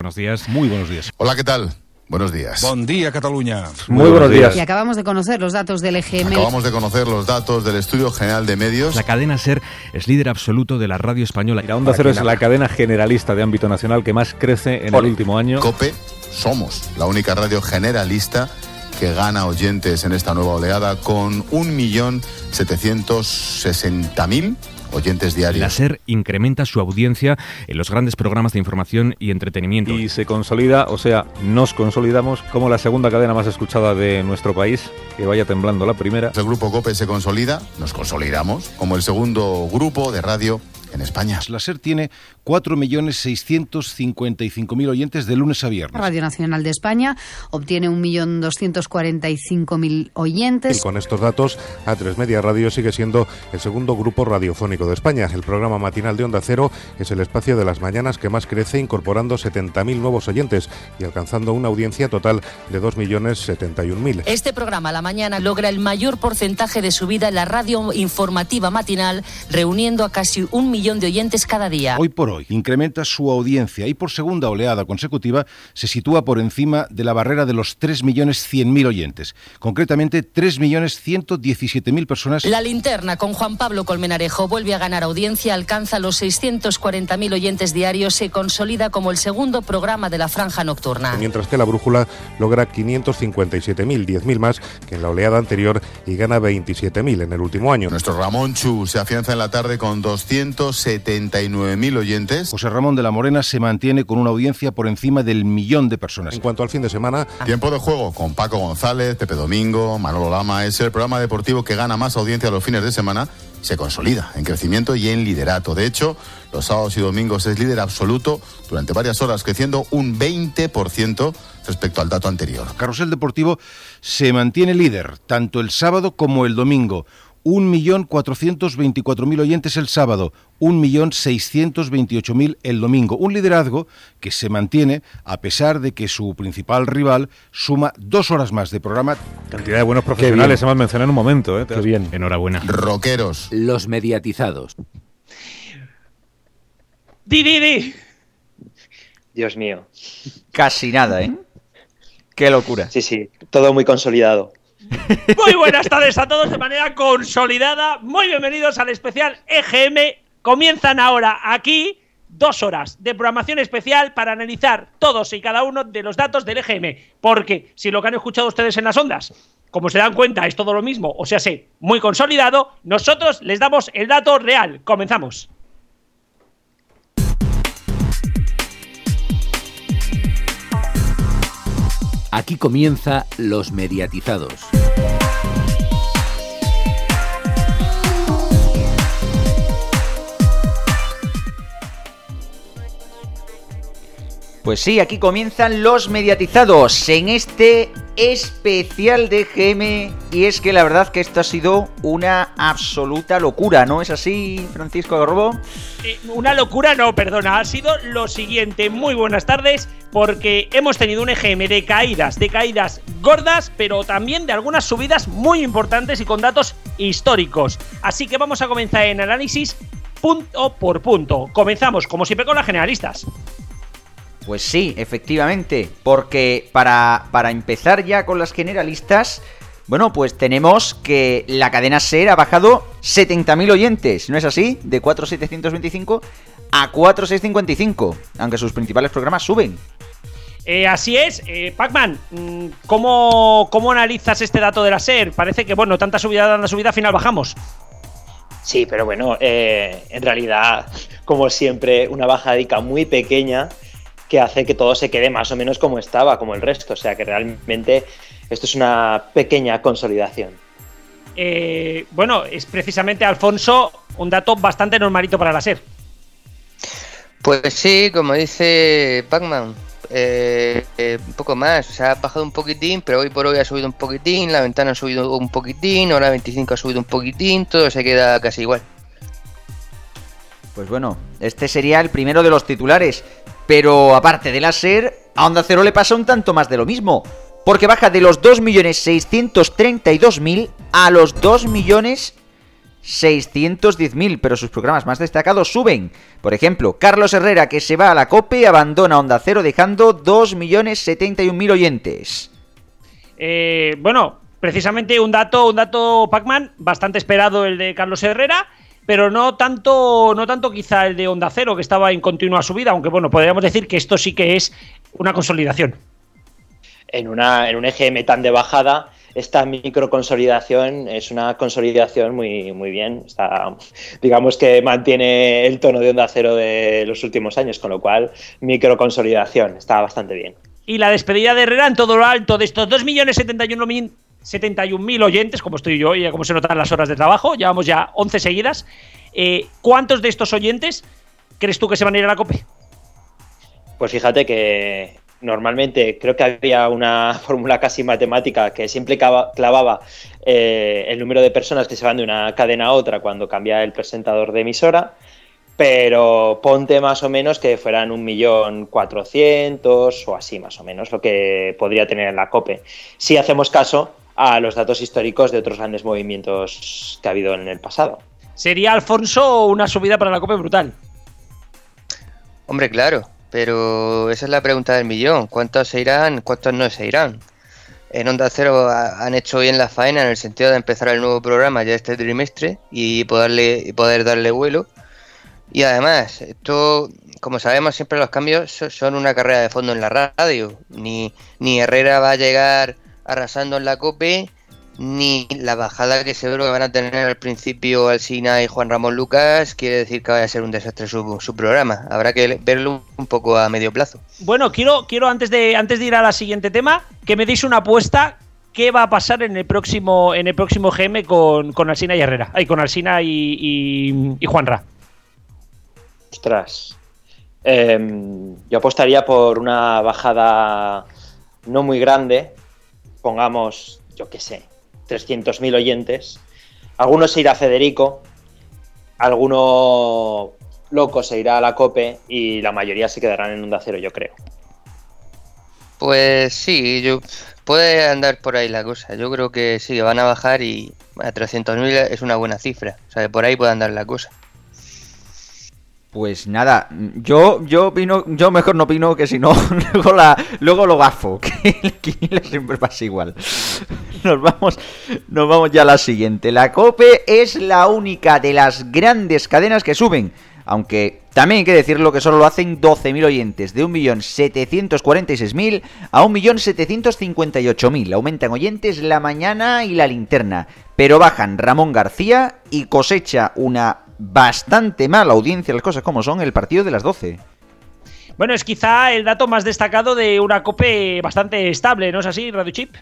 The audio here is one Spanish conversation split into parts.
Buenos días. Muy buenos días. Hola, ¿qué tal? Buenos días. Buen día, Cataluña. Muy, buenos días. Y acabamos de conocer los datos del EGM. Acabamos de conocer los datos del Estudio General de Medios. La cadena SER es líder absoluto de la radio española. La Onda Cero es la cadena generalista de ámbito nacional que más crece en el último año. COPE, somos la única radio generalista que gana oyentes en esta nueva oleada con 1.760.000 oyentes diarios. La SER incrementa su audiencia en los grandes programas de información y entretenimiento. Y se consolida, o sea, nos consolidamos como la segunda cadena más escuchada de nuestro país, que vaya temblando la primera. El grupo COPE se consolida, nos consolidamos como el segundo grupo de radio en España. La SER tiene 4.655.000 oyentes de lunes a viernes. Radio Nacional de España obtiene 1.245.000 oyentes. Y con estos datos, A3 Media Radio sigue siendo el segundo grupo radiofónico de España. El programa matinal de Onda Cero es el espacio de las mañanas que más crece, incorporando 70.000 nuevos oyentes y alcanzando una audiencia total de 2.071.000. Este programa, La Mañana, logra el mayor porcentaje de subida en la radio informativa matinal, reuniendo a casi un millón de oyentes cada día. Hoy por hoy incrementa su audiencia y por segunda oleada consecutiva se sitúa por encima de la barrera de los 3.100.000 oyentes, concretamente 3.117.000 personas. La linterna con Juan Pablo Colmenarejo vuelve a ganar audiencia, alcanza los 640.000 oyentes diarios, se consolida como el segundo programa de la franja nocturna. Mientras que la brújula logra 557.000, 10.000 más que en la oleada anterior y gana 27.000 en el último año. Nuestro Ramón Chu se afianza en la tarde con 279.000 oyentes. José Ramón de la Morena se mantiene con una audiencia por encima del millón de personas. En cuanto al fin de semana, Tiempo de juego con Paco González, Pepe Domingo, Manolo Lama. Es el programa deportivo que gana más audiencia los fines de semana. Se consolida en crecimiento y en liderato. De hecho, los sábados y domingos es líder absoluto durante varias horas, creciendo un 20% respecto al dato anterior. Carrusel Deportivo se mantiene líder tanto el sábado como el domingo. 1.424.000 oyentes el sábado, 1.628.000 el domingo. Un liderazgo que se mantiene a pesar de que su principal rival suma dos horas más de programa. Cantidad de buenos profesionales hemos mencionado en un momento. ¿eh? Qué bien. Enhorabuena. Roqueros. Los mediatizados. ¡Di, di, di! Dios mío. Casi nada, ¿eh? Qué locura. Sí, sí, todo muy consolidado. Muy buenas tardes a todos de manera consolidada. Muy bienvenidos al especial EGM. Comienzan ahora aquí dos horas de programación especial para analizar todos y cada uno de los datos del EGM. Porque si lo que han escuchado ustedes en las ondas, como se dan cuenta, es todo lo mismo, o sea, sé, muy consolidado, nosotros les damos el dato real. Comenzamos. Aquí comienza Los mediatizados. Pues sí, aquí comienzan los mediatizados en este especial de GM. Y es que la verdad que esto ha sido una absoluta locura, ¿no es así, Francisco Garrobo? Eh, una locura, no, perdona. Ha sido lo siguiente. Muy buenas tardes, porque hemos tenido un EGM de caídas, de caídas gordas, pero también de algunas subidas muy importantes y con datos históricos. Así que vamos a comenzar en análisis punto por punto. Comenzamos, como siempre, con las generalistas. Pues sí, efectivamente, porque para, para empezar ya con las generalistas, bueno, pues tenemos que la cadena SER ha bajado 70.000 oyentes, ¿no es así? De 4.725 a 4.655, aunque sus principales programas suben. Eh, así es, eh, Pacman, mm, ¿cómo, ¿cómo analizas este dato de la SER? Parece que, bueno, tanta subida, tanta subida, al final bajamos. Sí, pero bueno, eh, en realidad, como siempre, una bajadica muy pequeña que hace que todo se quede más o menos como estaba, como el resto. O sea que realmente esto es una pequeña consolidación. Eh, bueno, es precisamente, Alfonso, un dato bastante normalito para la SER. Pues sí, como dice Pacman, eh, eh, un poco más. O sea, ha bajado un poquitín, pero hoy por hoy ha subido un poquitín, la ventana ha subido un poquitín, ahora 25 ha subido un poquitín, todo se queda casi igual. Pues bueno, este sería el primero de los titulares. Pero aparte de la a Onda Cero le pasa un tanto más de lo mismo. Porque baja de los 2.632.000 a los 610.000, pero sus programas más destacados suben. Por ejemplo, Carlos Herrera, que se va a la COPE, abandona Onda Cero dejando 2.071.000 oyentes. Eh, bueno, precisamente un dato, un dato Pacman, bastante esperado el de Carlos Herrera, pero no tanto, no tanto quizá el de Onda Cero, que estaba en continua subida, aunque bueno, podríamos decir que esto sí que es una consolidación. En, una, en un EGM tan de bajada, esta microconsolidación es una consolidación muy, muy bien. Está, digamos que mantiene el tono de onda cero de los últimos años, con lo cual microconsolidación está bastante bien. Y la despedida de Herrera en todo lo alto de estos 2.071.000 71.000 oyentes, como estoy yo y como se notan las horas de trabajo, llevamos ya 11 seguidas. Eh, ¿Cuántos de estos oyentes crees tú que se van a ir a la COPE? Pues fíjate que normalmente creo que había una fórmula casi matemática que siempre clavaba eh, el número de personas que se van de una cadena a otra cuando cambia el presentador de emisora, pero ponte más o menos que fueran un millón cuatrocientos o así más o menos lo que podría tener en la COPE. Si hacemos caso a los datos históricos de otros grandes movimientos que ha habido en el pasado. Sería, Alfonso, una subida para la COPE brutal. Hombre, claro, pero esa es la pregunta del millón. ¿Cuántos se irán? ¿Cuántos no se irán? En Onda Cero han hecho bien la faena en el sentido de empezar el nuevo programa ya este trimestre y poderle, poder darle vuelo. Y además, esto, como sabemos, siempre los cambios son una carrera de fondo en la radio. Ni, ni Herrera va a llegar arrasando en la COPE, ni la bajada que seguro que van a tener al principio Alsina y Juan Ramón Lucas quiere decir que vaya a ser un desastre su, su, programa. Habrá que verlo un poco a medio plazo. Bueno, quiero, quiero antes de antes de ir a la siguiente tema, que me deis una apuesta. ¿Qué va a pasar en el próximo en el próximo GM con, con Alsina y Herrera? Ay, con Alsina y, y, y Juanra. Ostras. Eh, yo apostaría por una bajada no muy grande, pongamos, yo qué sé, 300.000 oyentes. Algunos se irá a Federico, alguno loco se irá a la COPE y la mayoría se quedarán en Onda Cero, yo creo. Pues sí, yo, puede andar por ahí la cosa. Yo creo que sí, van a bajar y a 300.000 es una buena cifra. O sea, por ahí puede andar la cosa. Pues nada, yo yo opino, yo mejor no opino que si no, luego luego lo gafo, que el Quiniela siempre pasa igual. Nos vamos, nos vamos ya a la siguiente. La COPE es la única de las grandes cadenas que suben, aunque también hay que decirlo que solo lo hacen 12.000 oyentes, de 1.746.000 a 1.758.000. Aumentan oyentes la mañana y la linterna, pero bajan Ramón García y cosecha una bastante mala audiencia, las cosas como son, el partido de las 12. Bueno, es quizá el dato más destacado de una COPE bastante estable, ¿no es así, Radio Chip?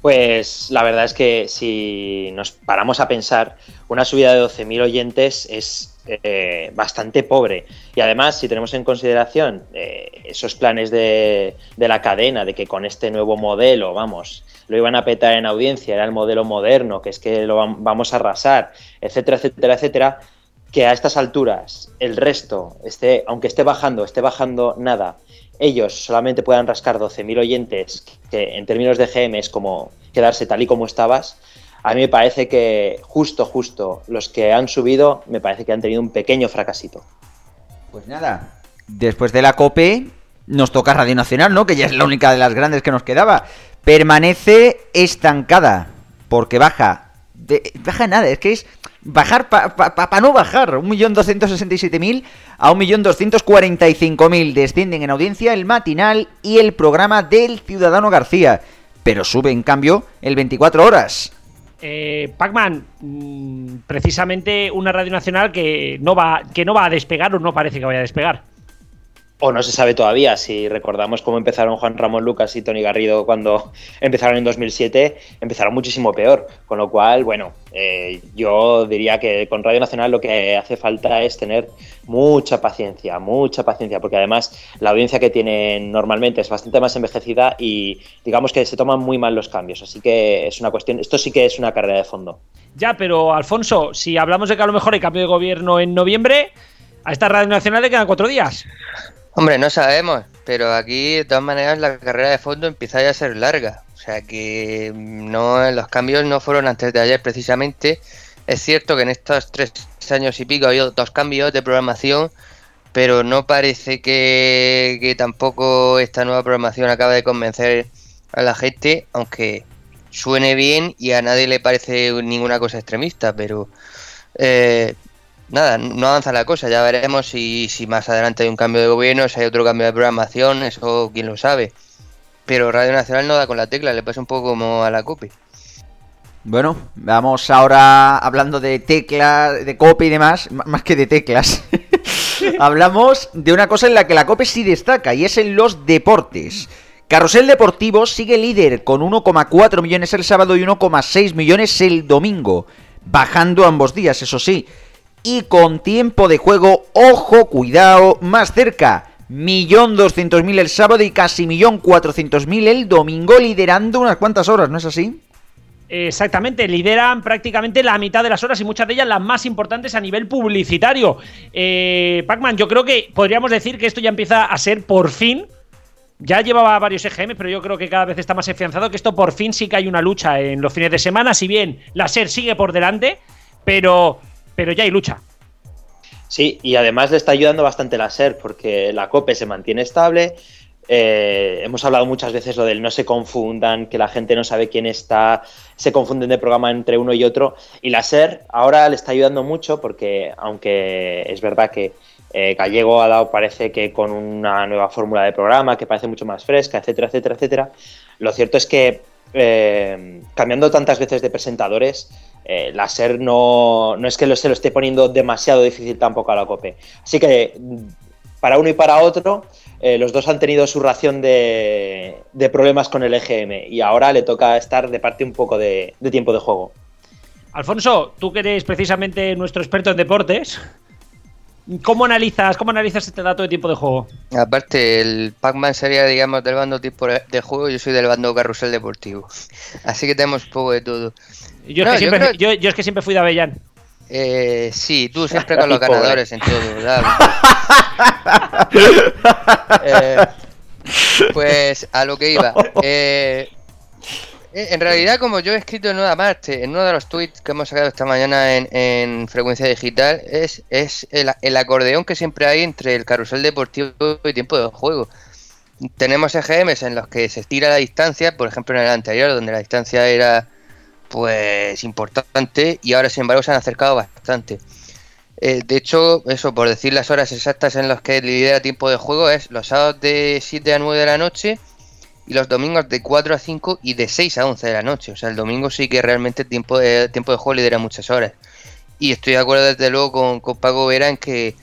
Pues la verdad es que si nos paramos a pensar, una subida de 12.000 oyentes es eh, bastante pobre. Y además, si tenemos en consideración eh, esos planes de, la cadena, de que con este nuevo modelo, vamos, lo iban a petar en audiencia, era el modelo moderno, que es que lo vamos a arrasar, etcétera, etcétera, etcétera, que a estas alturas el resto, esté, aunque esté bajando, esté bajando nada, ellos solamente puedan rascar 12.000 oyentes, que en términos de GM es como quedarse tal y como estabas, a mí me parece que justo, justo, los que han subido, me parece que han tenido un pequeño fracasito. Pues nada, después de la COPE nos toca Radio Nacional, ¿no? Que ya es la única de las grandes que nos quedaba. Permanece estancada, porque baja. Baja nada, es que es bajar para pa, pa, pa no bajar. 1.267.000 a 1.245.000 descienden en audiencia el matinal y el programa del Ciudadano García. Pero sube en cambio el 24 horas. Eh, Pacman, mmm, precisamente una radio nacional que no va que no va a despegar o no parece que vaya a despegar. O no se sabe todavía, si recordamos cómo empezaron Juan Ramón Lucas y Tony Garrido cuando empezaron en 2007, empezaron muchísimo peor. Con lo cual, bueno, eh, yo diría que con Radio Nacional lo que hace falta es tener mucha paciencia, mucha paciencia, porque además la audiencia que tienen normalmente es bastante más envejecida y digamos que se toman muy mal los cambios. Así que es una cuestión, esto sí que es una carrera de fondo. Ya, pero Alfonso, si hablamos de que a lo mejor hay cambio de gobierno en noviembre, a esta Radio Nacional le quedan cuatro días. Hombre, no sabemos, pero aquí de todas maneras la carrera de fondo empieza ya a ser larga. O sea que no los cambios no fueron antes de ayer precisamente Es cierto que en estos tres años y pico ha habido dos cambios de programación, pero no parece que, que tampoco esta nueva programación acabe de convencer a la gente, aunque suene bien y a nadie le parece ninguna cosa extremista, pero eh, nada, no avanza la cosa. Ya veremos si, si más adelante hay un cambio de gobierno, si hay otro cambio de programación, eso quién lo sabe. Pero Radio Nacional no da con la tecla, le pasa un poco como a la COPE. Bueno, vamos ahora hablando de teclas, de COPE y demás, más que de teclas. Hablamos de una cosa en la que la COPE sí destaca y es en los deportes. Carrusel Deportivo sigue líder con 1,4 millones el sábado y 1,6 millones el domingo, bajando ambos días, eso sí. Y con tiempo de juego, ojo, cuidado, más cerca. 1.200.000 el sábado y casi 1.400.000 el domingo, liderando unas cuantas horas, ¿no es así? Exactamente, lideran prácticamente la mitad de las horas y muchas de ellas las más importantes a nivel publicitario. Eh, Pacman, yo creo que podríamos decir que esto ya empieza a ser por fin. Ya llevaba varios EGM, pero yo creo que cada vez está más afianzado que esto por fin sí que hay una lucha en los fines de semana. Si bien la SER sigue por delante, pero, pero ya hay lucha. Sí, y además le está ayudando bastante la SER porque la COPE se mantiene estable. Eh, hemos hablado muchas veces lo del no se confundan, que la gente no sabe quién está, se confunden de programa entre uno y otro. Y la SER ahora le está ayudando mucho porque, aunque es verdad que eh, Gallego ha dado, parece que con una nueva fórmula de programa que parece mucho más fresca, etcétera, etcétera, etcétera, lo cierto es que eh, cambiando tantas veces de presentadores, eh, la no, no es que lo, se lo esté poniendo demasiado difícil tampoco a la COPE. Así que mm, para uno y para otro, eh, los dos han tenido su ración de, de problemas con el EGM y ahora le toca estar de parte un poco de, de tiempo de juego. Alfonso, tú que eres precisamente nuestro experto en deportes, ¿cómo analizas, cómo analizas este dato de tiempo de juego? Aparte, el Pac-Man sería, digamos, del bando tipo de juego, yo soy del bando carrusel deportivo. Así que tenemos un poco de todo. Yo, No, es, que yo siempre, creo- yo- yo es que siempre fui de Avellán. Eh, sí, tú siempre con los ganadores en todo, ¿verdad? Eh, pues a lo que iba. Eh, en realidad, como yo he escrito en una parte, en uno de los tweets que hemos sacado esta mañana en, en Frecuencia Digital, es, es el, el acordeón que siempre hay entre el carrusel deportivo y tiempo de juego. Tenemos EGMs en los que se estira la distancia, por ejemplo en el anterior, donde la distancia era pues importante y ahora sin embargo se han acercado bastante. Eh, de hecho, eso, por decir las horas exactas en las que lidera tiempo de juego, es los sábados de 7 a 9 de la noche y los domingos de 4 a 5 y de 6 a 11 de la noche. O sea, el domingo sí que realmente tiempo de, tiempo de juego lidera muchas horas. Y estoy de acuerdo desde luego con, con Paco Vera en que,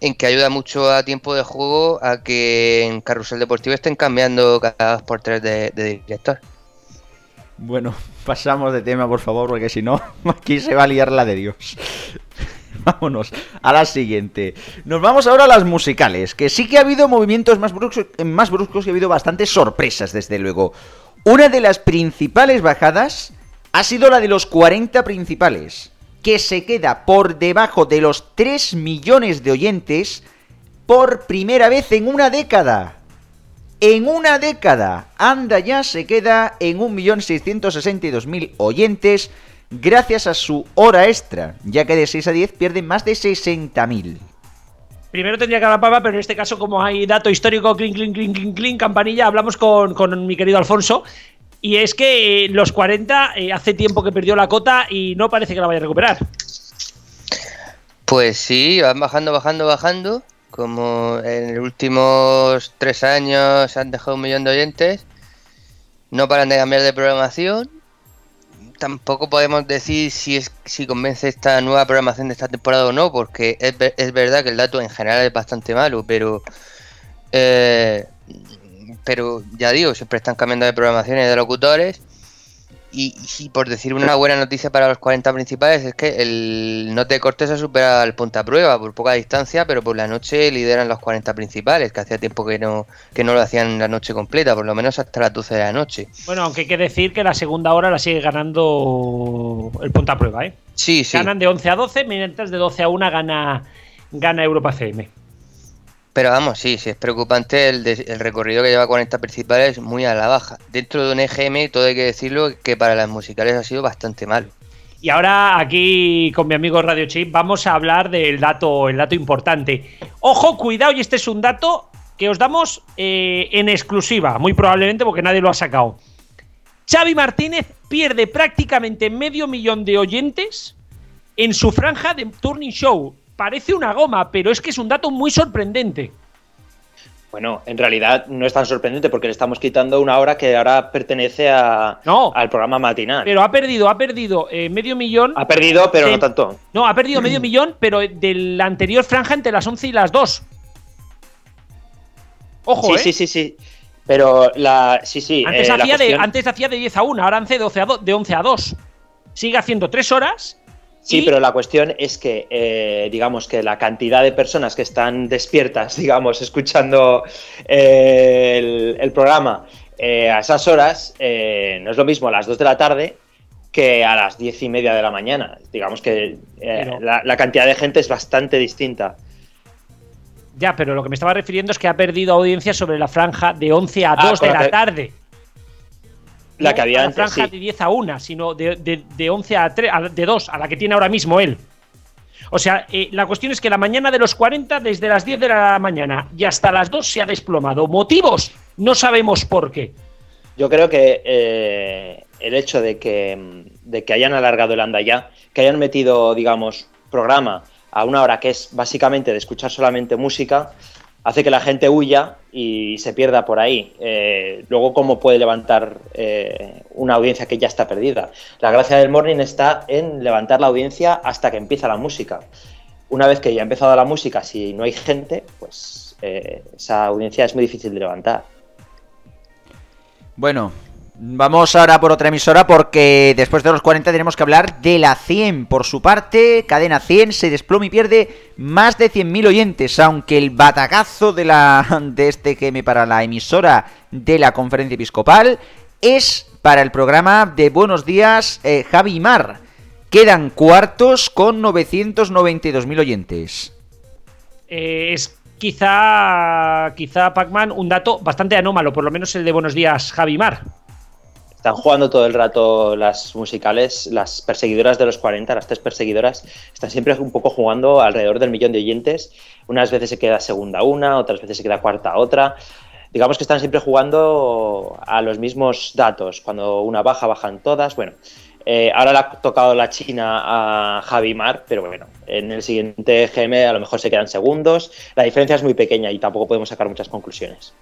en que ayuda mucho a tiempo de juego a que en Carrusel Deportivo estén cambiando cada dos por tres de, de director. Bueno, pasamos de tema, por favor, porque si no, aquí se va a liar la de Dios. Vámonos a la siguiente. Nos vamos ahora a las musicales, que sí que ha habido movimientos más bruscos, más y ha habido bastantes sorpresas, desde luego. Una de las principales bajadas ha sido la de los 40 principales, que se queda por debajo de los 3 millones de oyentes por primera vez en una década. En una década, Anda ya se queda en 1.662.000 oyentes gracias a su hora extra, ya que de 6 a 10 pierde más de 60.000. Primero tendría que hablar Papa, pero en este caso, como hay dato histórico, clink, clink, clink, clink, clink, campanilla, hablamos con, con mi querido Alfonso. Y es que eh, los 40 eh, hace tiempo que perdió la cota y no parece que la vaya a recuperar. Pues sí, van bajando, bajando, bajando. Como en los últimos tres años han dejado un millón de oyentes. No paran de cambiar de programación. Tampoco podemos decir si es si convence esta nueva programación de esta temporada o no, porque es, es verdad que el dato en general es bastante malo, pero eh, pero ya digo, siempre están cambiando de programaciones de locutores. Y, y por decir una buena noticia para los 40 principales es que el No te cortes ha superado el punta prueba por poca distancia, pero por la noche lideran los 40 principales, que hacía tiempo que no, que no lo hacían la noche completa, por lo menos hasta las 12 de la noche. Bueno, aunque hay que decir que la segunda hora la sigue ganando el punta prueba, ¿eh? Sí, sí. Ganan de 11 a 12, mientras de 12 a 1 gana, gana Europa CM. Pero vamos, sí, sí, es preocupante el, recorrido que lleva 40 principales muy a la baja. Dentro de un EGM, todo hay que decirlo, que para las musicales ha sido bastante malo. Y ahora aquí con mi amigo Radio Chip vamos a hablar del dato, el dato importante. Ojo, cuidado, y este es un dato que os damos eh, en exclusiva, muy probablemente porque nadie lo ha sacado. Xavi Martínez pierde prácticamente medio millón de oyentes en su franja de Turning Show. Parece una goma, pero es que es un dato muy sorprendente. Bueno, en realidad no es tan sorprendente porque le estamos quitando una hora que ahora pertenece a, No. al programa matinal. Pero ha perdido, ha perdido eh, medio millón. ha perdido, pero no tanto. No, ha perdido medio millón, pero de la anterior franja entre las 11 y las 2. Ojo, sí, ¿eh? sí, sí, sí. Pero la. Sí, sí. Antes, eh, la hacía de, antes hacía de 10 a 1, ahora hace 12 a do- de 11 a 2. Sigue haciendo 3 horas. Sí, pero la cuestión es que, eh, digamos, que la cantidad de personas que están despiertas, digamos, escuchando eh, el, el programa eh, a esas horas, no es lo mismo a las 2 de la tarde que a las 10 y media de la mañana. Digamos que Pero- la, la cantidad de gente es bastante distinta. Ya, pero lo que me estaba refiriendo es que ha perdido audiencia sobre la franja de 11 a Ah, 2 de con la tarde. La No que había antes, franja sí. de 10 a 1, sino de, de- de 11 a 3, a- de 2, a la que tiene ahora mismo él. O sea, eh, la cuestión es que la mañana de los 40, desde las 10 de la mañana y hasta las 2 se ha desplomado. ¿Motivos? No sabemos por qué. Yo creo que eh, el hecho de que, de que hayan alargado el anda ya, que hayan metido, digamos, programa a una hora que es básicamente de escuchar solamente música, hace que la gente huya y se pierda por ahí. Eh, luego, ¿cómo puede levantar eh, una audiencia que ya está perdida? La gracia del morning está en levantar la audiencia hasta que empieza la música. Una vez que ya ha empezado la música, si no hay gente, pues eh, esa audiencia es muy difícil de levantar. Bueno, vamos ahora por otra emisora porque después de los 40 tenemos que hablar de la 100. Por su parte, Cadena 100 se desploma y pierde más de 100.000 oyentes, aunque el batacazo de, la, de este GM para la emisora de la conferencia episcopal es para el programa de Buenos Días eh, y. Quedan cuartos con 992.000 oyentes. Eh, es quizá, quizá Pac-Man, un dato bastante anómalo, por lo menos el de Buenos Días, Javi Mar. Están jugando todo el rato las musicales, las perseguidoras de los 40, las tres perseguidoras, están siempre un poco jugando alrededor del millón de oyentes. Unas veces se queda segunda una, otras veces se queda cuarta otra. Digamos que están siempre jugando a los mismos datos. Cuando una baja, bajan todas. Bueno, eh, ahora le ha tocado la China a Javi Mar, pero bueno, en el siguiente GM a lo mejor se quedan segundos. La diferencia es muy pequeña y tampoco podemos sacar muchas conclusiones.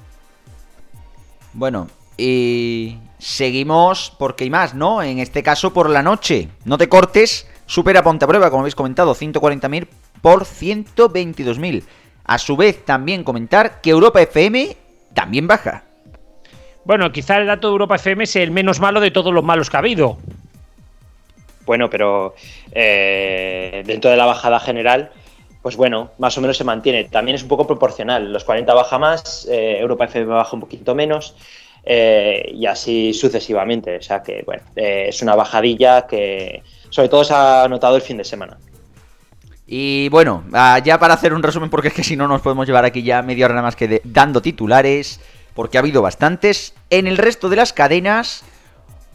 Bueno, y seguimos porque hay más, ¿no? En este caso por la noche. No te cortes, supera Ponte a Prueba, como habéis comentado, 140.000 por 122.000. A su vez, también comentar que Europa FM también baja. Bueno, quizá el dato de Europa FM es el menos malo de todos los malos que ha habido. Bueno, pero eh, dentro de la bajada general, pues bueno, más o menos se mantiene. También es un poco proporcional. Los 40 baja más, eh, Europa FM baja un poquito menos eh, y así sucesivamente. O sea que, bueno, eh, es una bajadilla que sobre todo se ha notado el fin de semana. Y bueno, ah, ya para hacer un resumen, porque es que si no nos podemos llevar aquí ya media hora nada más que dando titulares, porque ha habido bastantes. En el resto de las cadenas,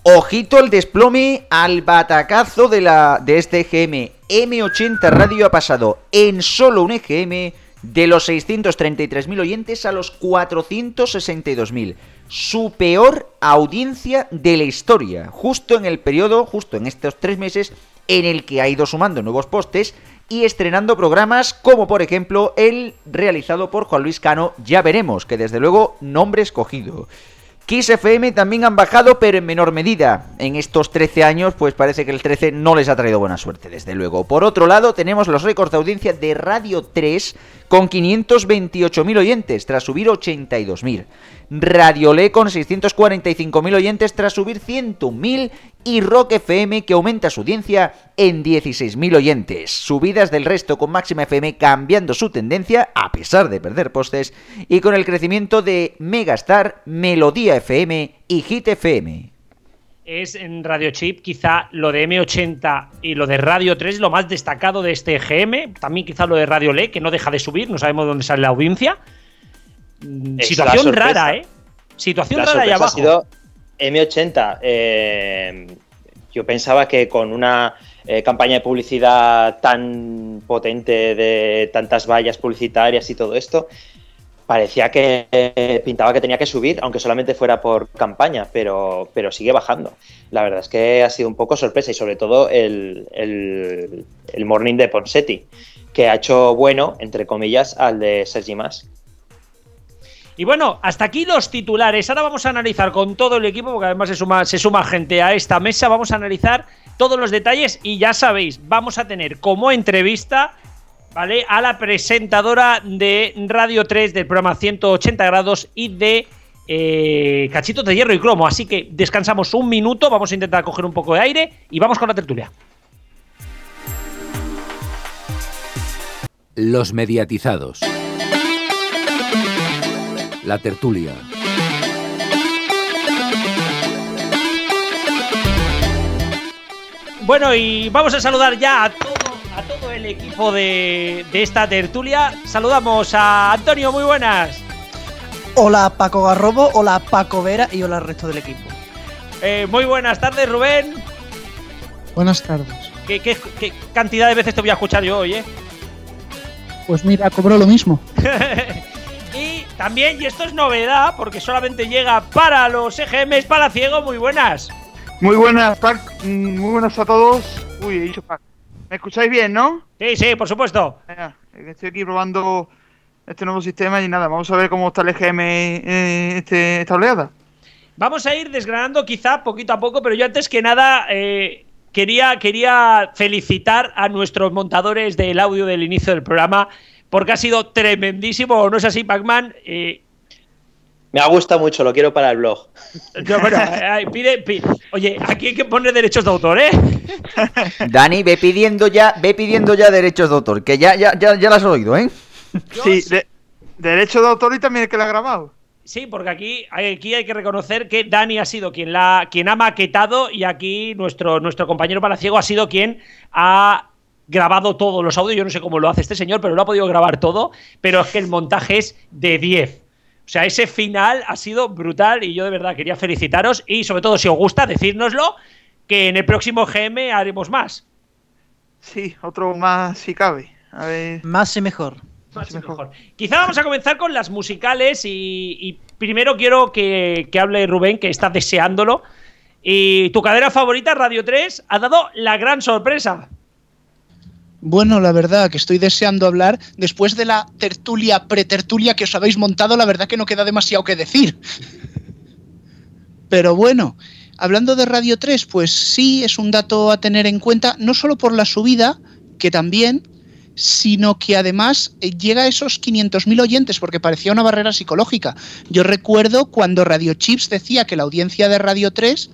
ojito el desplome al batacazo de, la, de este EGM. M80 Radio ha pasado en solo un EGM de los 633.000 oyentes a los 462.000. Su peor audiencia de la historia, justo en el periodo, justo en estos tres meses, en el que ha ido sumando nuevos postes y estrenando programas como por ejemplo el realizado por Juan Luis Cano, ya veremos, que desde luego nombre escogido. Kiss FM también han bajado, pero en menor medida. En estos 13 años, pues parece que el 13 no les ha traído buena suerte, desde luego. Por otro lado, tenemos los récords de audiencia de Radio 3 con 528.000 oyentes, tras subir 82.000. Radiolé con 645.000 oyentes, tras subir 101.000. Y Rock FM, que aumenta su audiencia en 16.000 oyentes. Subidas del resto con Máxima FM cambiando su tendencia, a pesar de perder postes, y con el crecimiento de Megastar, Melodía FM y Hit FM. Es en Radio Chip, quizá lo de M80 y lo de Radio 3 lo más destacado de este GM. También quizá lo de Radio Le, que no deja de subir, no sabemos dónde sale la audiencia. Mm, Es Situación rara, ¿eh? Situación La rara sorpresa abajo. ha sido M80. eh, yo pensaba que con una eh, campaña de publicidad tan potente de tantas vallas publicitarias y todo esto, parecía que eh, pintaba que tenía que subir, aunque solamente fuera por campaña, pero, pero sigue bajando. La verdad es que ha sido un poco sorpresa y sobre todo el, el, el morning de Ponsetti, que ha hecho bueno, entre comillas, al de Sergi Mas. Y bueno, hasta aquí los titulares. Ahora vamos a analizar con todo el equipo, porque además se suma, se suma gente a esta mesa. Vamos a analizar todos los detalles y ya sabéis, vamos a tener como entrevista, ¿vale? A la presentadora de Radio 3 del programa 180 grados y de eh, Cachitos de Hierro y Cromo. Así que descansamos un minuto, vamos a intentar coger un poco de aire y vamos con la tertulia. Los mediatizados. La tertulia. Bueno, y vamos a saludar ya a todo, a todo el equipo de, de esta tertulia. Saludamos a Antonio, muy buenas. Hola Paco Garrobo, hola Paco Vera y hola al resto del equipo. Eh, muy buenas tardes, Rubén. Buenas tardes. ¿Qué, qué, qué cantidad de veces te voy a escuchar yo hoy, eh? Pues mira, cobro lo mismo. también, y esto es novedad, porque solamente llega para los EGMs Palaciego, muy buenas. Muy buenas, Pac. Mm, Muy buenas a todos. Uy, he dicho Pac. ¿Me escucháis bien, no? Sí, sí, por supuesto. Estoy aquí probando este nuevo sistema y nada, vamos a ver cómo está el EGM eh, este, esta oleada. Vamos a ir desgranando quizá poquito a poco, pero yo antes que nada eh, quería, quería felicitar a nuestros montadores del audio del inicio del programa porque ha sido tremendísimo, ¿no es así, Pac-Man? Eh, Me ha gustado mucho, lo quiero para el blog. yo, bueno, eh, pide, pide- Oye, aquí hay que poner derechos de autor, ¿eh? Dani, ve pidiendo ya, ve pidiendo ya derechos de autor, que ya, ya, ya, ya lo has oído, ¿eh? Sí, de- derecho de autor y también el que la ha grabado. Sí, porque aquí, aquí hay que reconocer que Dani ha sido quien, la, quien ha maquetado y aquí nuestro, nuestro compañero Palaciego ha sido quien ha grabado todos los audios. Yo no sé cómo lo hace este señor, pero lo ha podido grabar todo. Pero es que el montaje es de 10. O sea, ese final ha sido brutal y yo de verdad quería felicitaros y sobre todo si os gusta, decírnoslo, que en el próximo GM haremos más. Sí, otro más si cabe. A ver. Más y mejor. Más y mejor. Quizá vamos a comenzar con las musicales y, y primero quiero que, que hable Rubén, que está deseándolo. Y tu cadera favorita, Radio 3, ha dado la gran sorpresa. Bueno, la verdad que estoy deseando hablar. Después de la tertulia, pretertulia que os habéis montado, la verdad que no queda demasiado que decir. Pero bueno, hablando de Radio 3, pues sí es un dato a tener en cuenta, no solo por la subida, que también, sino que además eh, llega a esos 500.000 oyentes, porque parecía una barrera psicológica. Yo recuerdo cuando Radio Chips decía que la audiencia de Radio 3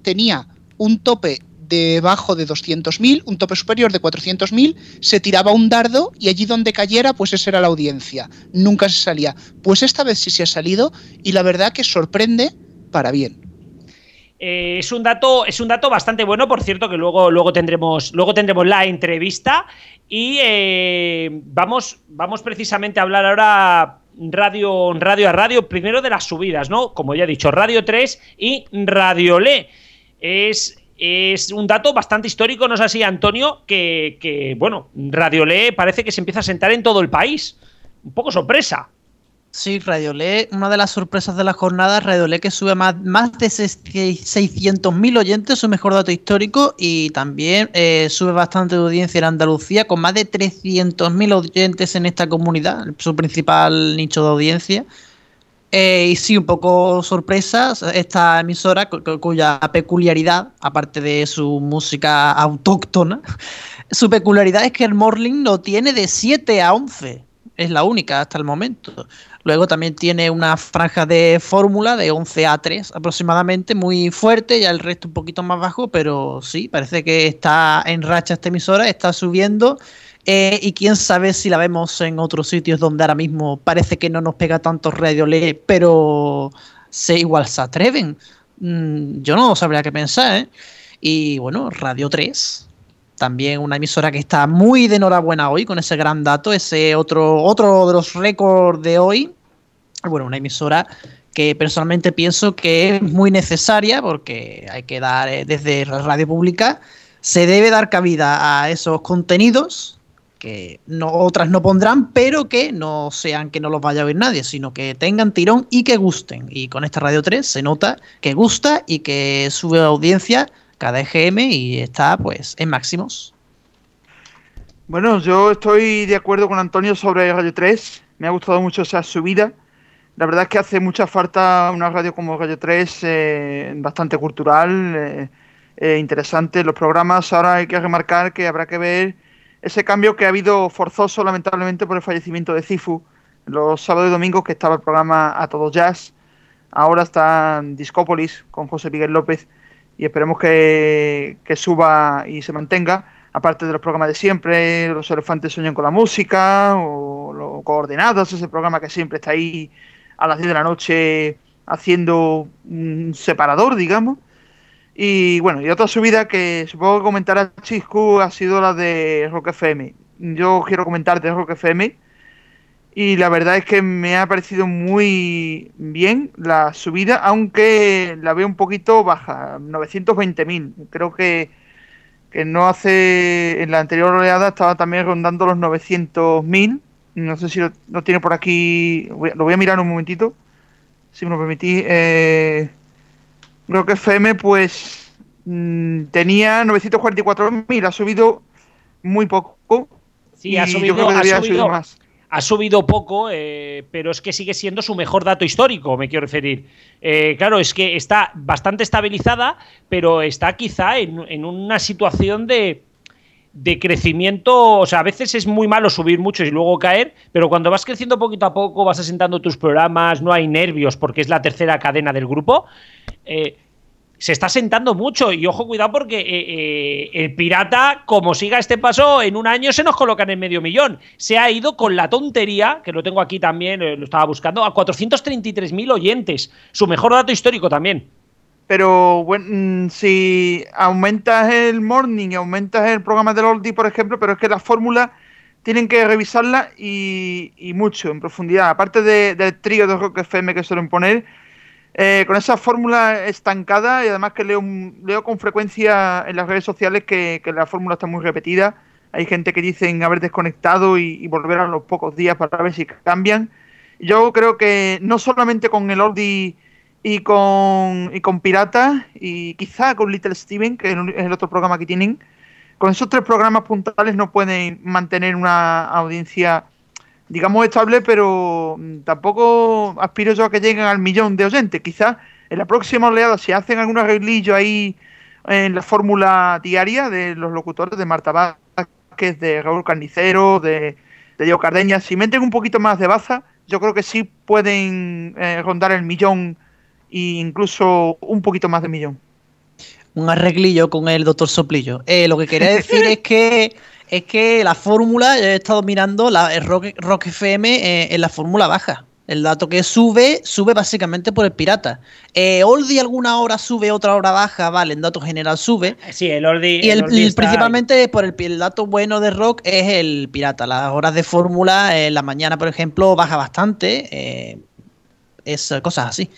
tenía un tope debajo de 200.000, un tope superior de 400.000, se tiraba un dardo y allí donde cayera, pues esa era la audiencia. Nunca se salía. Pues esta vez sí se ha salido y la verdad que sorprende para bien. Eh, es un dato, es un dato bastante bueno, por cierto, que luego, luego tendremos, luego tendremos la entrevista. Y eh, vamos, vamos precisamente a hablar ahora radio, radio a radio, primero de las subidas, ¿no? Como ya he dicho, Radio 3 y Radio Le. Es, es un dato bastante histórico, ¿no es así, Antonio? Que, que, bueno, Radio Le parece que se empieza a sentar en todo el país. Un poco sorpresa. Sí, Radiolé, una de las sorpresas de la jornada, Radiolé que sube más, más de 600.000 oyentes, su mejor dato histórico, y también eh, sube bastante de audiencia en Andalucía, con más de 300.000 oyentes en esta comunidad, su principal nicho de audiencia. Eh, y sí, un poco sorpresa, esta emisora cu- cu- cuya peculiaridad, aparte de su música autóctona, su peculiaridad es que el Morning lo tiene de 7 a 11. Es la única hasta el momento. Luego también tiene una franja de fórmula de 11 a 3 aproximadamente, muy fuerte, ya el resto un poquito más bajo, pero sí, parece que está en racha esta emisora, está subiendo. Eh, y quién sabe si la vemos en otros sitios donde ahora mismo parece que no nos pega tanto Radio Le, pero se igual se atreven. Mm, yo no sabría qué pensar, ¿eh? Y bueno, Radio 3, también una emisora que está muy de enhorabuena hoy con ese gran dato, ese otro, otro de los récords de hoy. Bueno, una emisora que personalmente pienso que es muy necesaria porque hay que dar eh, desde radio pública Se debe dar cabida a esos contenidos que no, otras no pondrán, pero que no sean que no los vaya a oír nadie, sino que tengan tirón y que gusten. Y con esta Radio 3 se nota que gusta y que sube audiencia cada EGM y está pues en máximos. Bueno, yo estoy de acuerdo con Antonio sobre Radio 3. Me ha gustado mucho esa subida. La verdad es que hace mucha falta una radio como Radio 3, eh, bastante cultural, eh, eh, interesante. Los programas ahora hay que remarcar que habrá que ver ese cambio que ha habido forzoso lamentablemente por el fallecimiento de Cifu. Los sábados y domingos que estaba el programa A Todo Jazz, ahora está Discópolis con José Miguel López y esperemos que, que suba y se mantenga. Aparte de los programas de siempre, Los Elefantes Sueñan con la Música o los Coordenadas, ese programa que siempre está ahí a las 10 de la noche haciendo un separador, digamos. Y bueno, y otra subida que supongo que comentará Chiscu ha sido la de Rock FM. Yo quiero comentar de Rock FM y la verdad es que me ha parecido muy bien la subida, aunque la veo un poquito baja, 920.000. Creo que, que no hace, en la anterior oleada estaba también rondando los 900.000. No sé si lo, tiene por aquí, lo voy a mirar un momentito, si me lo permitís. Eh, Rock FM, pues mm, tenía 944.000, ha subido muy poco. Sí, ha subido, más. Ha subido poco, eh, pero es que sigue siendo su mejor dato histórico, me quiero referir. Eh, claro, es que está bastante estabilizada, pero está quizá en, una situación de, de crecimiento, o sea, a veces es muy malo subir mucho y luego caer, pero cuando vas creciendo poquito a poco, vas asentando tus programas, no hay nervios porque es la tercera cadena del grupo, eh, se está sentando mucho. Y ojo, cuidado, porque eh, eh, el pirata, como siga este paso, en un año se nos colocan en medio millón. Se ha ido con la tontería, que lo tengo aquí también, lo estaba buscando, a 433.000 oyentes. Su mejor dato histórico también. Pero bueno, mm, si aumentas el morning y aumentas el programa del Oldie, por ejemplo, pero es que la fórmula tienen que revisarla y, mucho, en profundidad. Aparte del trío de Rock FM que suelen poner, eh, con esa fórmula estancada y además que leo, leo con frecuencia en las redes sociales que, la fórmula está muy repetida. Hay gente que dicen haber desconectado y, volver a los pocos días para ver si cambian. Yo creo que no solamente con el Ordi y con, y con Pirata y quizá con Little Steven, que es el otro programa que tienen, con esos tres programas puntales no pueden mantener una audiencia digamos, estable, pero mm, tampoco aspiro yo a que lleguen al millón de oyentes. Quizás en la próxima oleada, si hacen algún arreglillo ahí en la fórmula diaria de los locutores de Marta Vázquez, de Raúl Carnicero, de, de Diego Cardeña, si meten un poquito más de baza, yo creo que sí pueden eh, rondar el millón e incluso un poquito más de millón. Un arreglillo con el doctor Soplillo. Eh, lo que quería decir es que es que la fórmula, he estado mirando la el Rock, FM eh, en la fórmula baja. El dato que sube, sube básicamente por el pirata. Eh, Oldi alguna hora sube, otra hora baja, vale, en dato general sube. Sí, el Oldi. Y el, principalmente por el, el, dato bueno de rock es el pirata. Las horas de fórmula, en la mañana, por ejemplo, baja bastante. Eh, es cosas así.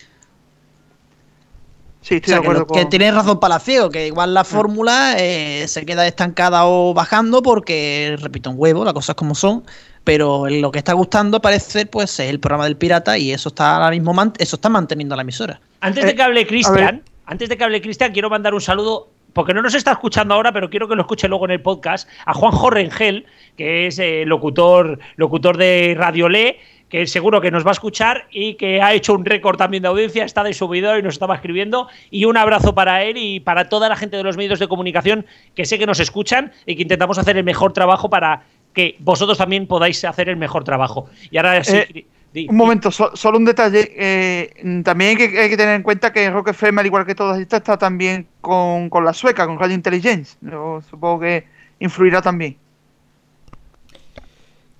Sí, estoy de acuerdo que, con... tiene razón Palacio, que igual la fórmula eh, se queda estancada o bajando porque, repito, un huevo, las cosas como son, pero lo que está gustando parece pues es el programa del pirata y eso está ahora mismo eso está manteniendo la emisora. Antes de que hable Cristian, antes de que hable Cristian, quiero mandar un saludo porque no nos está escuchando ahora, pero quiero que lo escuche luego en el podcast, a Juan Jorrengel, que es eh, locutor, locutor de Radio Le, que seguro que nos va a escuchar y que ha hecho un récord también de audiencia, está de subidor y nos estaba escribiendo. Y un abrazo para él y para toda la gente de los medios de comunicación que sé que nos escuchan y que intentamos hacer el mejor trabajo para que vosotros también podáis hacer el mejor trabajo. Y ahora sí. Eh, un momento, solo un detalle. Eh, también hay que, tener en cuenta que Rock FM, al igual que todas estas, está también con, la sueca, con Radio Intelligence. Yo supongo que influirá también.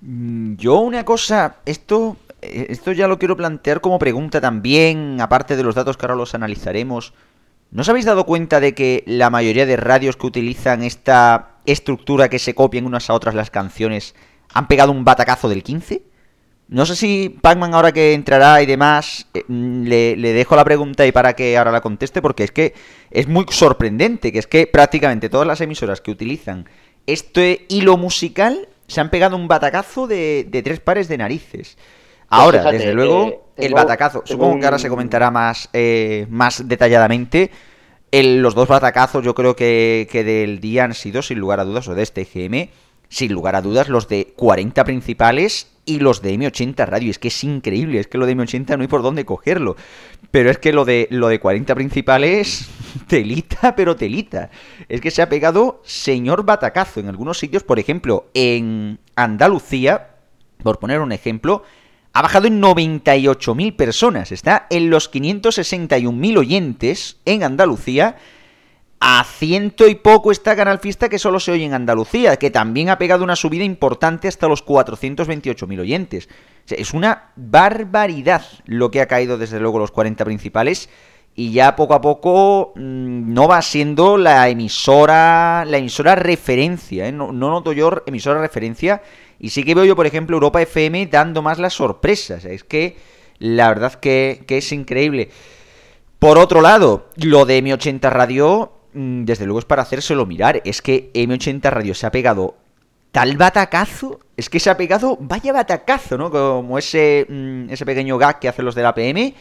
Mm, yo una cosa, esto, eh, esto ya lo quiero plantear como pregunta también, aparte de los datos que ahora los analizaremos. ¿No os habéis dado cuenta de que la mayoría de radios que utilizan esta estructura que se copian unas a otras las canciones han pegado un batacazo del 15? No sé si Pacman ahora que entrará y demás, eh, mm, le, le dejo la pregunta y para que ahora la conteste, porque es que es muy sorprendente, que es que prácticamente todas las emisoras que utilizan este hilo musical se han pegado un batacazo de, de tres pares de narices. Ahora, fíjate, desde luego, eh, el batacazo, supongo que ahora se comentará más, eh, más detalladamente. El- los dos batacazos yo creo que, que del día han sido, sin lugar a dudas, o de este GM, sin lugar a dudas, los de 40 principales y los de M80 Radio. Es que es increíble, es que lo de M80 no hay por dónde cogerlo. Pero es que lo de, lo de 40 principales, telita, pero telita. Es que se ha pegado señor batacazo en algunos sitios, por ejemplo, en Andalucía, por poner un ejemplo, ha bajado en 98.000 personas. Está en los 561.000 oyentes en Andalucía. A ciento y poco está Canal Fiesta que solo se oye en Andalucía, que también ha pegado una subida importante hasta los 428.000 oyentes. O sea, es una barbaridad lo que ha caído desde luego los 40 principales y ya poco a poco mm, no va siendo la emisora la emisora referencia, ¿eh? no, no noto yo emisora referencia y sí que veo yo por ejemplo Europa FM dando más las sorpresas, es que la verdad que, que es increíble. Por otro lado, lo de M80 Radio, desde luego es para hacérselo mirar. Es que M80 Radio se ha pegado tal batacazo, es que se ha pegado, vaya batacazo, ¿no? Como ese, mm, ese pequeño gag que hacen los de la PM.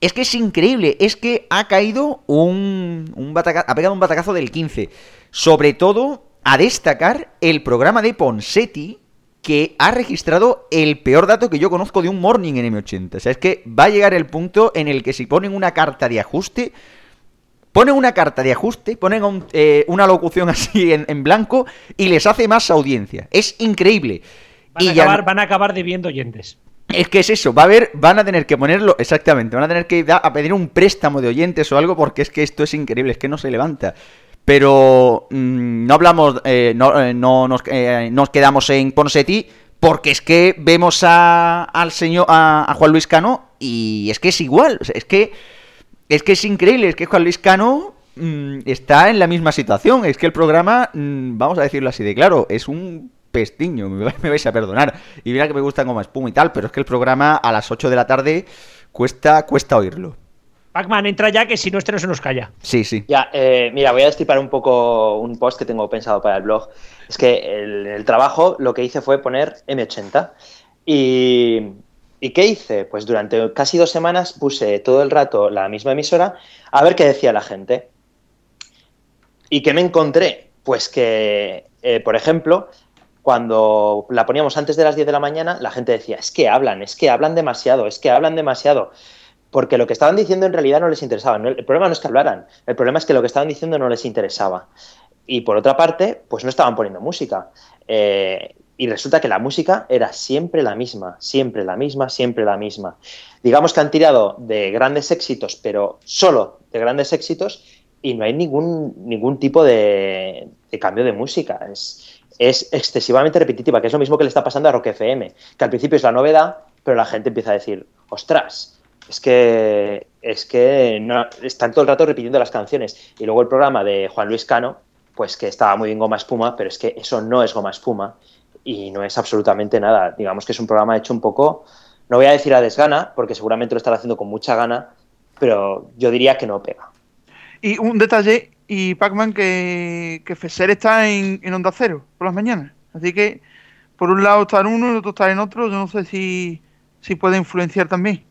Es que es increíble, es que ha caído un, un bataca- ha pegado un batacazo del 15. Sobre todo, a destacar el programa de Ponsetti, que ha registrado el peor dato que yo conozco de un morning en M80. O sea, es que va a llegar el punto en el que si ponen una carta de ajuste, ponen una carta de ajuste, ponen un- eh, una locución así en, en blanco y les hace más audiencia. Es increíble. Van, y a ya acabar, no- van a acabar debiendo oyentes. es que es eso, va a haber, van a tener que ponerlo, exactamente, van a tener que da- a pedir un préstamo de oyentes o algo porque es que esto es increíble, es que no se levanta. Pero mm, no hablamos, eh, no, eh, no nos, eh, nos quedamos en Ponsetti porque es que vemos a, al señor, a, a Juan Luis Cano y es que es igual, o sea, es que es que es increíble, es que Juan Luis Cano mm, está en la misma situación, es que el programa, mm, vamos a decirlo así de claro, es un pestiño, me, vais- me vais a perdonar. Y mira que me gusta como espuma y tal, pero es que el programa a las 8 de la tarde cuesta, cuesta oírlo. Pacman, entra ya que si no, este no se nos calla. Sí, sí. Ya, eh, mira, voy a destripar un poco un post que tengo pensado para el blog. Es que el, el trabajo lo que hice fue poner M80. Y, ¿Y qué hice? Pues durante casi dos semanas puse todo el rato la misma emisora a ver qué decía la gente. ¿Y qué me encontré? Pues que, eh, por ejemplo, cuando la poníamos antes de las 10 de la mañana, la gente decía, es que hablan, es que hablan demasiado, es que hablan demasiado. Porque lo que estaban diciendo en realidad no les interesaba. El problema no es que hablaran, el problema es que lo que estaban diciendo no les interesaba. Y por otra parte, pues no estaban poniendo música. Eh, y resulta que la música era siempre la misma, siempre la misma, siempre la misma. Digamos que han tirado de grandes éxitos, pero solo de grandes éxitos, y no hay ningún, ningún tipo de, cambio de música. Es, es excesivamente repetitiva, que es lo mismo que le está pasando a Rock FM, que al principio es la novedad, pero la gente empieza a decir, ostras, es que, es que no, están todo el rato repitiendo las canciones. Y luego el programa de Juan Luis Cano, pues que estaba muy bien goma espuma, pero es que eso no es goma espuma y no es absolutamente nada. Digamos que es un programa hecho un poco, no voy a decir a desgana, porque seguramente lo estará haciendo con mucha gana, pero yo diría que no pega. Y un detalle, y Pac-Man, que, que Feser está en, en Onda Cero por las mañanas. Así que por un lado está en uno y otro está en otro. Yo no sé si, si puede influenciar también.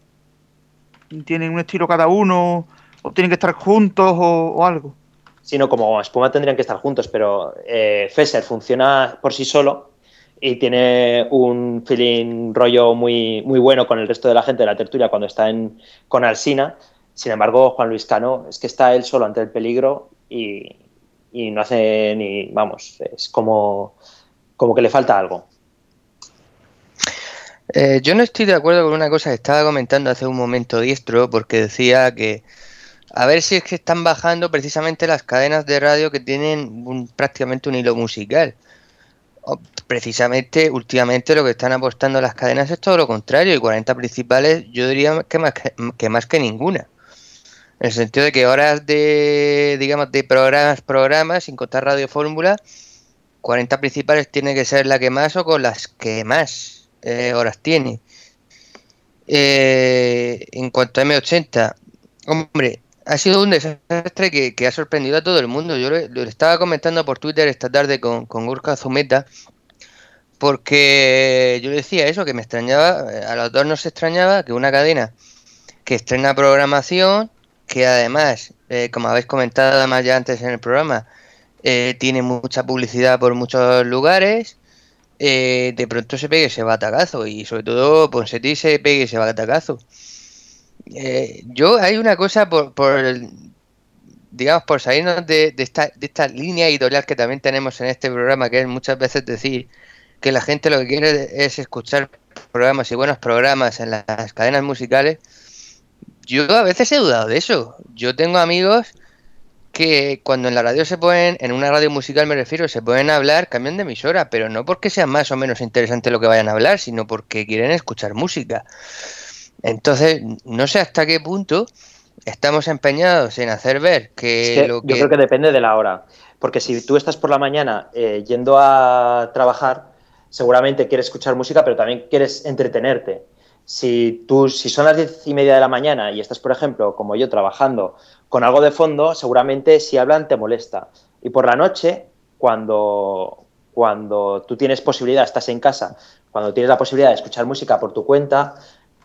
Tienen un estilo cada uno, o tienen que estar juntos o, o algo. Sino como espuma tendrían que estar juntos, pero eh, Fesser funciona por sí solo y tiene un feeling rollo muy, muy bueno con el resto de la gente de la tertulia cuando está en, con Alsina. Sin embargo, Juan Luis Cano es que está él solo ante el peligro y, y no hace ni, vamos, es como, como que le falta algo. Eh, yo no estoy de acuerdo con una cosa que estaba comentando hace un momento Diestro, porque decía que a ver si es que están bajando precisamente las cadenas de radio que tienen un- prácticamente un hilo musical. Precisamente, últimamente lo que están apostando las cadenas es todo lo contrario, y 40 principales yo diría que más que, más que ninguna. En el sentido de que horas de, digamos, de programas, programas, sin contar Radio Fórmula, 40 principales tiene que ser la que más o con las que más eh, horas tiene. Eh, en cuanto a M80, hombre, ha sido un desastre que, ha sorprendido a todo el mundo. Yo lo, estaba comentando por Twitter esta tarde con, con Urca Zumeta, porque yo decía eso, que me extrañaba, eh, a los dos nos extrañaba que una cadena que estrena programación, que además, eh, como habéis comentado además ya antes en el programa, eh, tiene mucha publicidad por muchos lugares, eh, de pronto se pegue ese batacazo y sobre todo Ponseti se pegue ese batacazo. Eh, yo hay una cosa por, por digamos, por salirnos de, de esta, de esta línea editorial que también tenemos en este programa, que es muchas veces decir que la gente lo que quiere es escuchar programas y buenos programas en las cadenas musicales. Yo a veces he dudado de eso. Yo tengo amigos que cuando en la radio se ponen, en una radio musical me refiero, se pueden hablar, cambian de emisora, pero no porque sea más o menos interesante lo que vayan a hablar, sino porque quieren escuchar música. Entonces, no sé hasta qué punto estamos empeñados en hacer ver que, Es que lo Yo que... creo que depende de la hora. Porque si tú estás por la mañana eh, yendo a trabajar, seguramente quieres escuchar música, pero también quieres entretenerte. Si, tú, si son las diez y media de la mañana y estás, por ejemplo, como yo, trabajando con algo de fondo, seguramente si hablan te molesta. Y por la noche, cuando, cuando tú tienes posibilidad, estás en casa, cuando tienes la posibilidad de escuchar música por tu cuenta,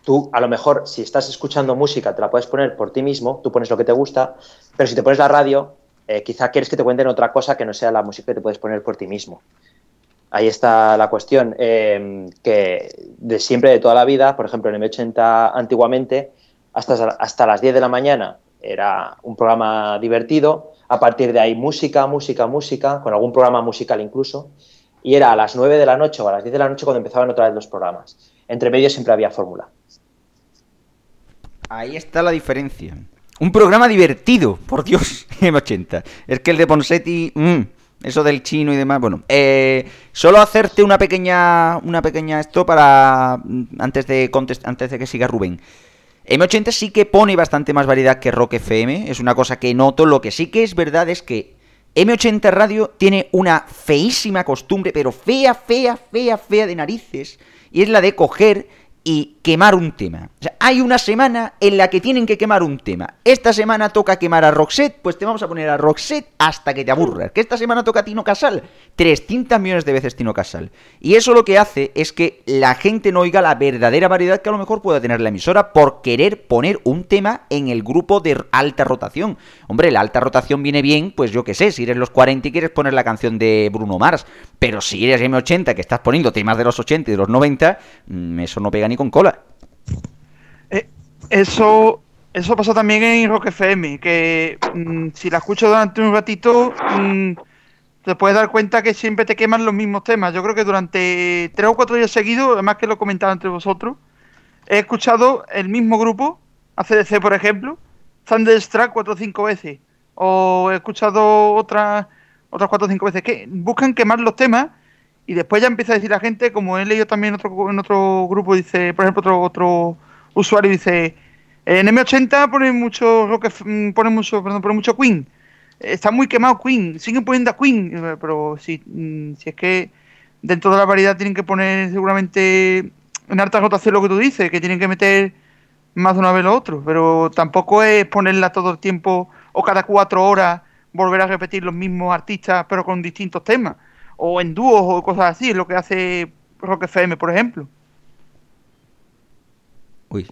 tú a lo mejor si estás escuchando música te la puedes poner por ti mismo, tú pones lo que te gusta, pero si te pones la radio, eh, quizá quieres que te cuenten otra cosa que no sea la música que te puedes poner por ti mismo. Ahí está la cuestión, eh, que de siempre, de toda la vida, por ejemplo en M80 antiguamente, hasta, hasta las 10 de la mañana era un programa divertido, a partir de ahí música, música, música, con algún programa musical incluso, y era a las 9 de la noche o a las 10 de la noche cuando empezaban otra vez los programas. Entre medio siempre había fórmula. Ahí está la diferencia. Un programa divertido, por Dios, M80. Es que el de Ponsetti, mm, eso del chino y demás, bueno. Eh, solo hacerte una pequeña, una pequeña esto para mm, antes de contest- antes de que siga Rubén. M80 sí que pone bastante más variedad que Rock FM, es una cosa que noto. Lo que sí que es verdad es que M80 Radio tiene una feísima costumbre, pero fea, fea, fea, fea de narices, y es la de coger y quemar un tema. O sea, hay una semana en la que tienen que quemar un tema. Esta semana toca quemar a Roxette, pues te vamos a poner a Roxette hasta que te aburras. Que esta semana toca a Tino Casal, 300 millones de veces Tino Casal. Y eso lo que hace es que la gente no oiga la verdadera variedad que a lo mejor pueda tener la emisora por querer poner un tema en el grupo de alta rotación. Hombre, la alta rotación viene bien, pues yo qué sé, si eres los 40 y quieres poner la canción de Bruno Mars. Pero si eres M80 que estás poniendo temas de los 80 y de los 90, mm, eso no pega ni con cola. Eso, eso pasa también en Rock FM, que mm, si la escucho durante un ratito, mm, te puedes dar cuenta que siempre te queman los mismos temas. Yo creo que durante tres o cuatro días seguidos, además que lo he comentado entre vosotros, he escuchado el mismo grupo, ACDC por ejemplo, Thunderstruck cuatro o cinco veces, o he escuchado otras otras cuatro o cinco veces, que buscan quemar los temas y después ya empieza a decir la gente, como he leído también en otro, en otro grupo, dice, por ejemplo, otro, otro usuario dice, en M80 ponen mucho rock, mm, ponen mucho, perdón, ponen mucho Queen. Está muy quemado Queen, siguen poniendo a Queen, eh, pero si, mm, si es que dentro de la variedad tienen que poner seguramente en alta rotación lo que tú dices, que tienen que meter más de una vez lo otro, pero tampoco es ponerla todo el tiempo o cada cuatro horas volver a repetir los mismos artistas pero con distintos temas, o en dúos o cosas así, es lo que hace Rock FM, por ejemplo. Uy.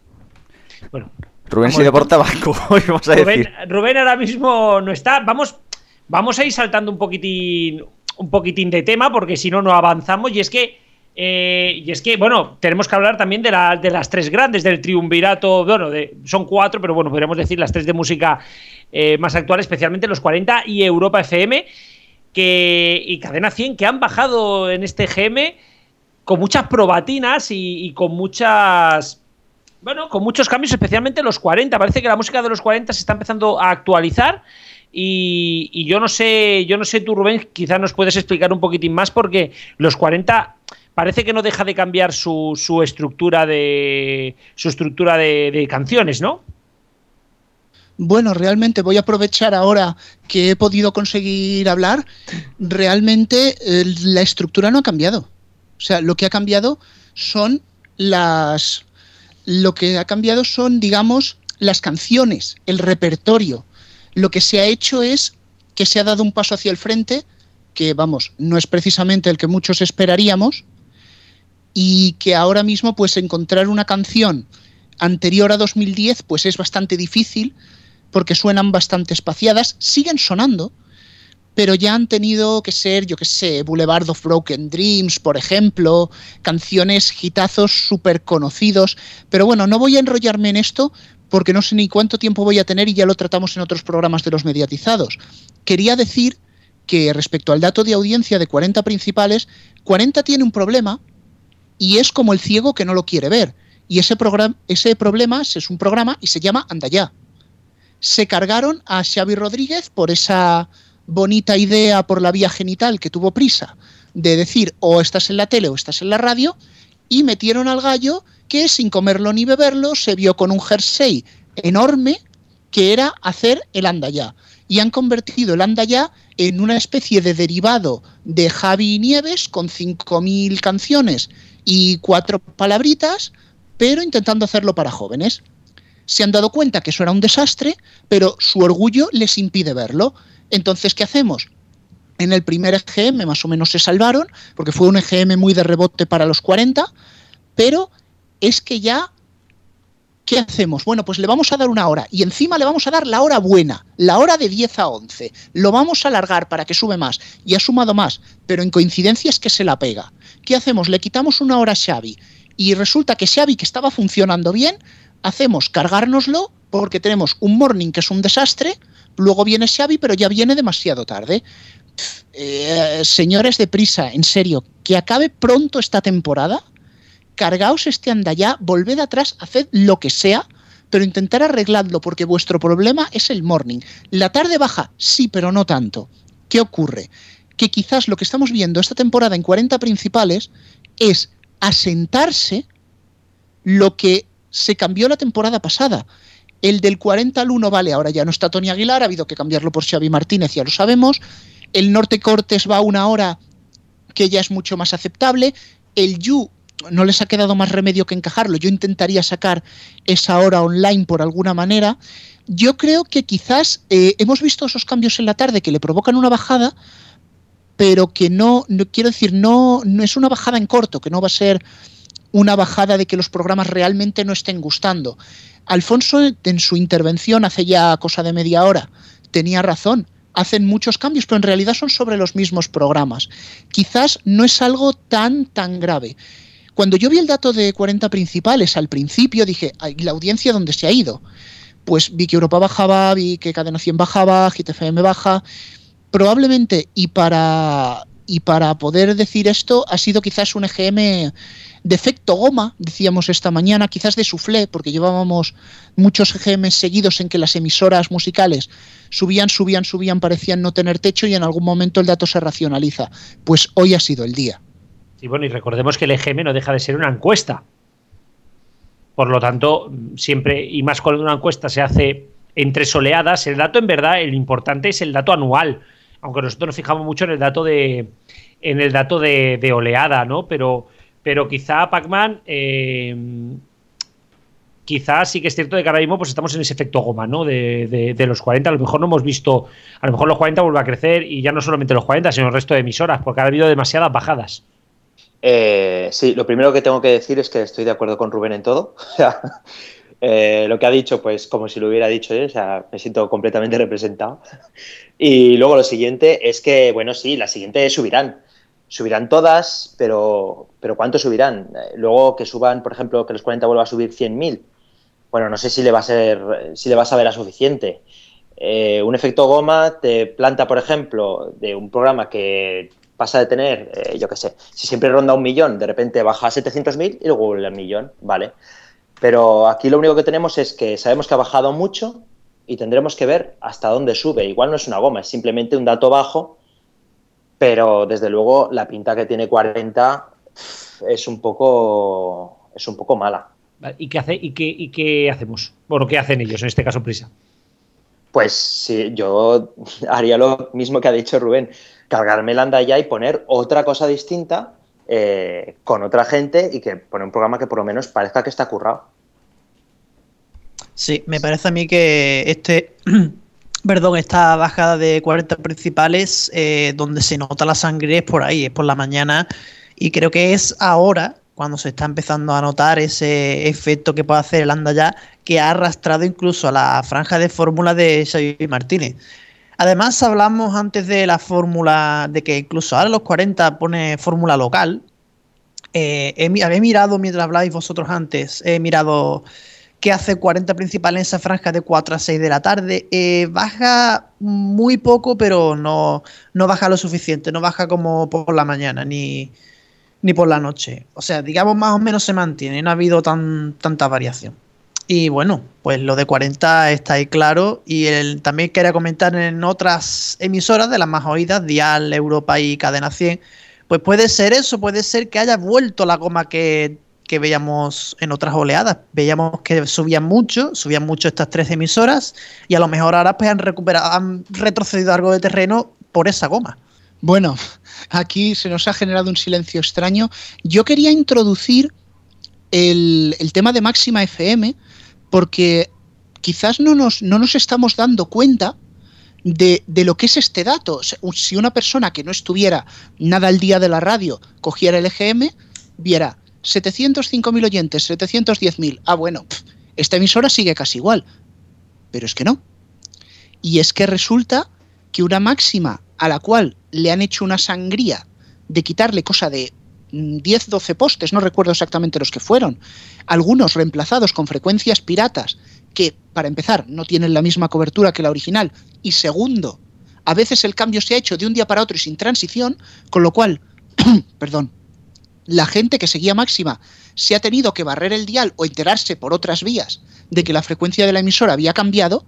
Bueno, Rubén Vamos se a- deporta banco, vamos a Rubén, decir. Rubén ahora mismo no está. Vamos, vamos a ir saltando un poquitín, un poquitín de tema, porque si no, no avanzamos. Y es que, eh, y es que, bueno, tenemos que hablar también de, la- de las tres grandes, del triunvirato. Bueno, de, son cuatro, pero bueno, podríamos decir las tres de música eh, más actual, especialmente los 40 y Europa FM, que, y Cadena 100, que han bajado en este GM con muchas probatinas y, con muchas. Bueno, con muchos cambios, especialmente los 40. Parece que la música de los 40 se está empezando a actualizar. Y, yo no sé, yo no sé tú, Rubén, quizás nos puedes explicar un poquitín más, porque los 40 parece que no deja de cambiar su, su estructura de. su estructura de canciones, ¿no? Bueno, realmente voy a aprovechar ahora que he podido conseguir hablar. Realmente eh, la estructura no ha cambiado. O sea, lo que ha cambiado son las, lo que ha cambiado son, digamos, las canciones, el repertorio. Lo que se ha hecho es que se ha dado un paso hacia el frente, que vamos, no es precisamente el que muchos esperaríamos, y que ahora mismo pues encontrar una canción anterior a 2010 pues es bastante difícil porque suenan bastante espaciadas, siguen sonando, pero ya han tenido que ser, yo qué sé, Boulevard of Broken Dreams, por ejemplo, canciones, hitazos súper conocidos, pero bueno, no voy a enrollarme en esto porque no sé ni cuánto tiempo voy a tener y ya lo tratamos en otros programas de los mediatizados. Quería decir que respecto al dato de audiencia de 40 principales, 40 tiene un problema y es como el ciego que no lo quiere ver. Y ese, ese problema es un programa y se llama Andayá. Se cargaron a Xavi Rodríguez por esa bonita idea por la vía genital que tuvo prisa de decir o estás en la tele o estás en la radio y metieron al gallo que sin comerlo ni beberlo se vio con un jersey enorme que era hacer el Andayá. Y han convertido el Andayá en una especie de derivado de Javi Nieves con 5.000 canciones y cuatro palabritas, pero intentando hacerlo para jóvenes. Se han dado cuenta que eso era un desastre, pero su orgullo les impide verlo. Entonces, ¿qué hacemos? En el primer EGM más o menos se salvaron, porque fue un EGM muy de rebote para los 40, pero es que ya ¿qué hacemos? Bueno, pues le vamos a dar una hora y encima le vamos a dar la hora buena, la hora de 10 a 11. Lo vamos a alargar para que sube más y ha sumado más, pero en coincidencia es que se la pega. ¿Qué hacemos? Le quitamos una hora a Xavi y resulta que Xavi, que estaba funcionando bien, hacemos cargárnoslo porque tenemos un morning que es un desastre, luego viene Xavi, pero ya viene demasiado tarde. Eh, señores de prisa, en serio, que acabe pronto esta temporada, cargaos este andallá, volved atrás, haced lo que sea, pero intentar arreglarlo porque vuestro problema es el morning. La tarde baja, sí, pero no tanto. ¿Qué ocurre? que quizás lo que estamos viendo esta temporada en 40 principales es asentarse lo que se cambió la temporada pasada. El del 40 al 1, vale, ahora ya no está Tony Aguilar, ha habido que cambiarlo por Xavi Martínez, ya lo sabemos. El Norte Cortes va a una hora que ya es mucho más aceptable. El Yu no les ha quedado más remedio que encajarlo. Yo intentaría sacar esa hora online por alguna manera. Yo creo que quizás eh, hemos visto esos cambios en la tarde que le provocan una bajada, pero que no, no, quiero decir, no, no es una bajada en corto, que no va a ser una bajada de que los programas realmente no estén gustando. Alfonso, en su intervención hace ya cosa de media hora, tenía razón. Hacen muchos cambios, pero en realidad son sobre los mismos programas. Quizás no es algo tan, tan grave. Cuando yo vi el dato de 40 principales al principio, dije, ¿y la audiencia dónde se ha ido? Pues vi que Europa bajaba, vi que Cadena 100 bajaba, GTFM baja, probablemente, y para, y para poder decir esto, ha sido quizás un EGM de efecto goma, decíamos esta mañana, quizás de suflé, porque llevábamos muchos EGM seguidos en que las emisoras musicales subían, subían, subían, parecían no tener techo y en algún momento el dato se racionaliza. Pues hoy ha sido el día. Sí, bueno, y recordemos que el EGM no deja de ser una encuesta. Por lo tanto, siempre, y más cuando una encuesta se hace entre soleadas, el dato en verdad, el importante es el dato anual aunque nosotros nos fijamos mucho en el dato de en el dato de, oleada, ¿no? Pero, pero quizá Pac-Man, eh, quizá sí que es cierto de que ahora mismo pues estamos en ese efecto goma, ¿no? De, los 40, a lo mejor no hemos visto, a lo mejor los 40 vuelven a crecer y ya no solamente los 40, sino el resto de emisoras, porque ha habido demasiadas bajadas. Eh, sí, lo primero que tengo que decir es que estoy de acuerdo con Rubén en todo. Eh, lo que ha dicho, pues como si lo hubiera dicho él, o sea, me siento completamente representado. Y luego lo siguiente es que, bueno, sí, la siguiente subirán. Subirán todas, pero, pero ¿cuánto subirán? Eh, luego que suban, por ejemplo, que los 40 vuelva a subir 100.000. Bueno, no sé si le va a ser, si le va a saber a suficiente. Eh, un efecto goma te planta, por ejemplo, de un programa que pasa de tener, yo qué sé, si siempre ronda un millón, de repente baja a 700.000 y luego vuelve al millón, ¿vale? Pero aquí lo único que tenemos es que sabemos que ha bajado mucho y tendremos que ver hasta dónde sube. Igual no es una goma, es simplemente un dato bajo, pero desde luego la pinta que tiene 40 es un poco, es un poco mala. ¿Y qué, hace, y, qué, ¿Y qué hacemos? Bueno, ¿qué hacen ellos en este caso, Prisa? Pues sí, yo haría lo mismo que ha dicho Rubén, cargarme el anda ya y poner otra cosa distinta eh, con otra gente y que pone un programa que por lo menos parezca que está currado. Sí, me parece a mí que este, perdón, esta bajada de 40 principales, eh, donde se nota la sangre es por ahí, es por la mañana, y creo que es ahora cuando se está empezando a notar ese efecto que puede hacer el anda ya, que ha arrastrado incluso a la franja de fórmula de Xavi Martínez. Además, hablamos antes de la fórmula, de que incluso ahora los 40 pone fórmula local. Eh, he, mirado mientras habláis vosotros antes, he mirado que hace 40 principales en esa franja de 4 a 6 de la tarde. Eh, baja muy poco, pero no, no baja lo suficiente, no baja como por la mañana ni, ni por la noche. O sea, digamos más o menos se mantiene, no ha habido tan, tanta variación. Y bueno, pues lo de 40 está ahí claro. Y el, también quería comentar en otras emisoras de las más oídas, Dial, Europa y Cadena 100, pues puede ser eso, puede ser que haya vuelto la goma que, que veíamos en otras oleadas. Veíamos que subían mucho, subían mucho estas tres emisoras y a lo mejor ahora pues han recuperado, han retrocedido algo de terreno por esa goma. Bueno, aquí se nos ha generado un silencio extraño. Yo quería introducir el, el tema de Máxima FM porque quizás no nos, no nos estamos dando cuenta de, de, lo que es este dato. Si una persona que no estuviera nada al día de la radio cogiera el EGM, viera 705.000 oyentes, 710.000. Ah, bueno, esta emisora sigue casi igual. Pero es que no. Y es que resulta que una máxima a la cual le han hecho una sangría de quitarle cosa de 10, 12 postes, no recuerdo exactamente los que fueron, algunos reemplazados con frecuencias piratas que, para empezar, no tienen la misma cobertura que la original, y segundo, a veces el cambio se ha hecho de un día para otro y sin transición, con lo cual, perdón, la gente que seguía máxima se ha tenido que barrer el dial o enterarse por otras vías de que la frecuencia de la emisora había cambiado,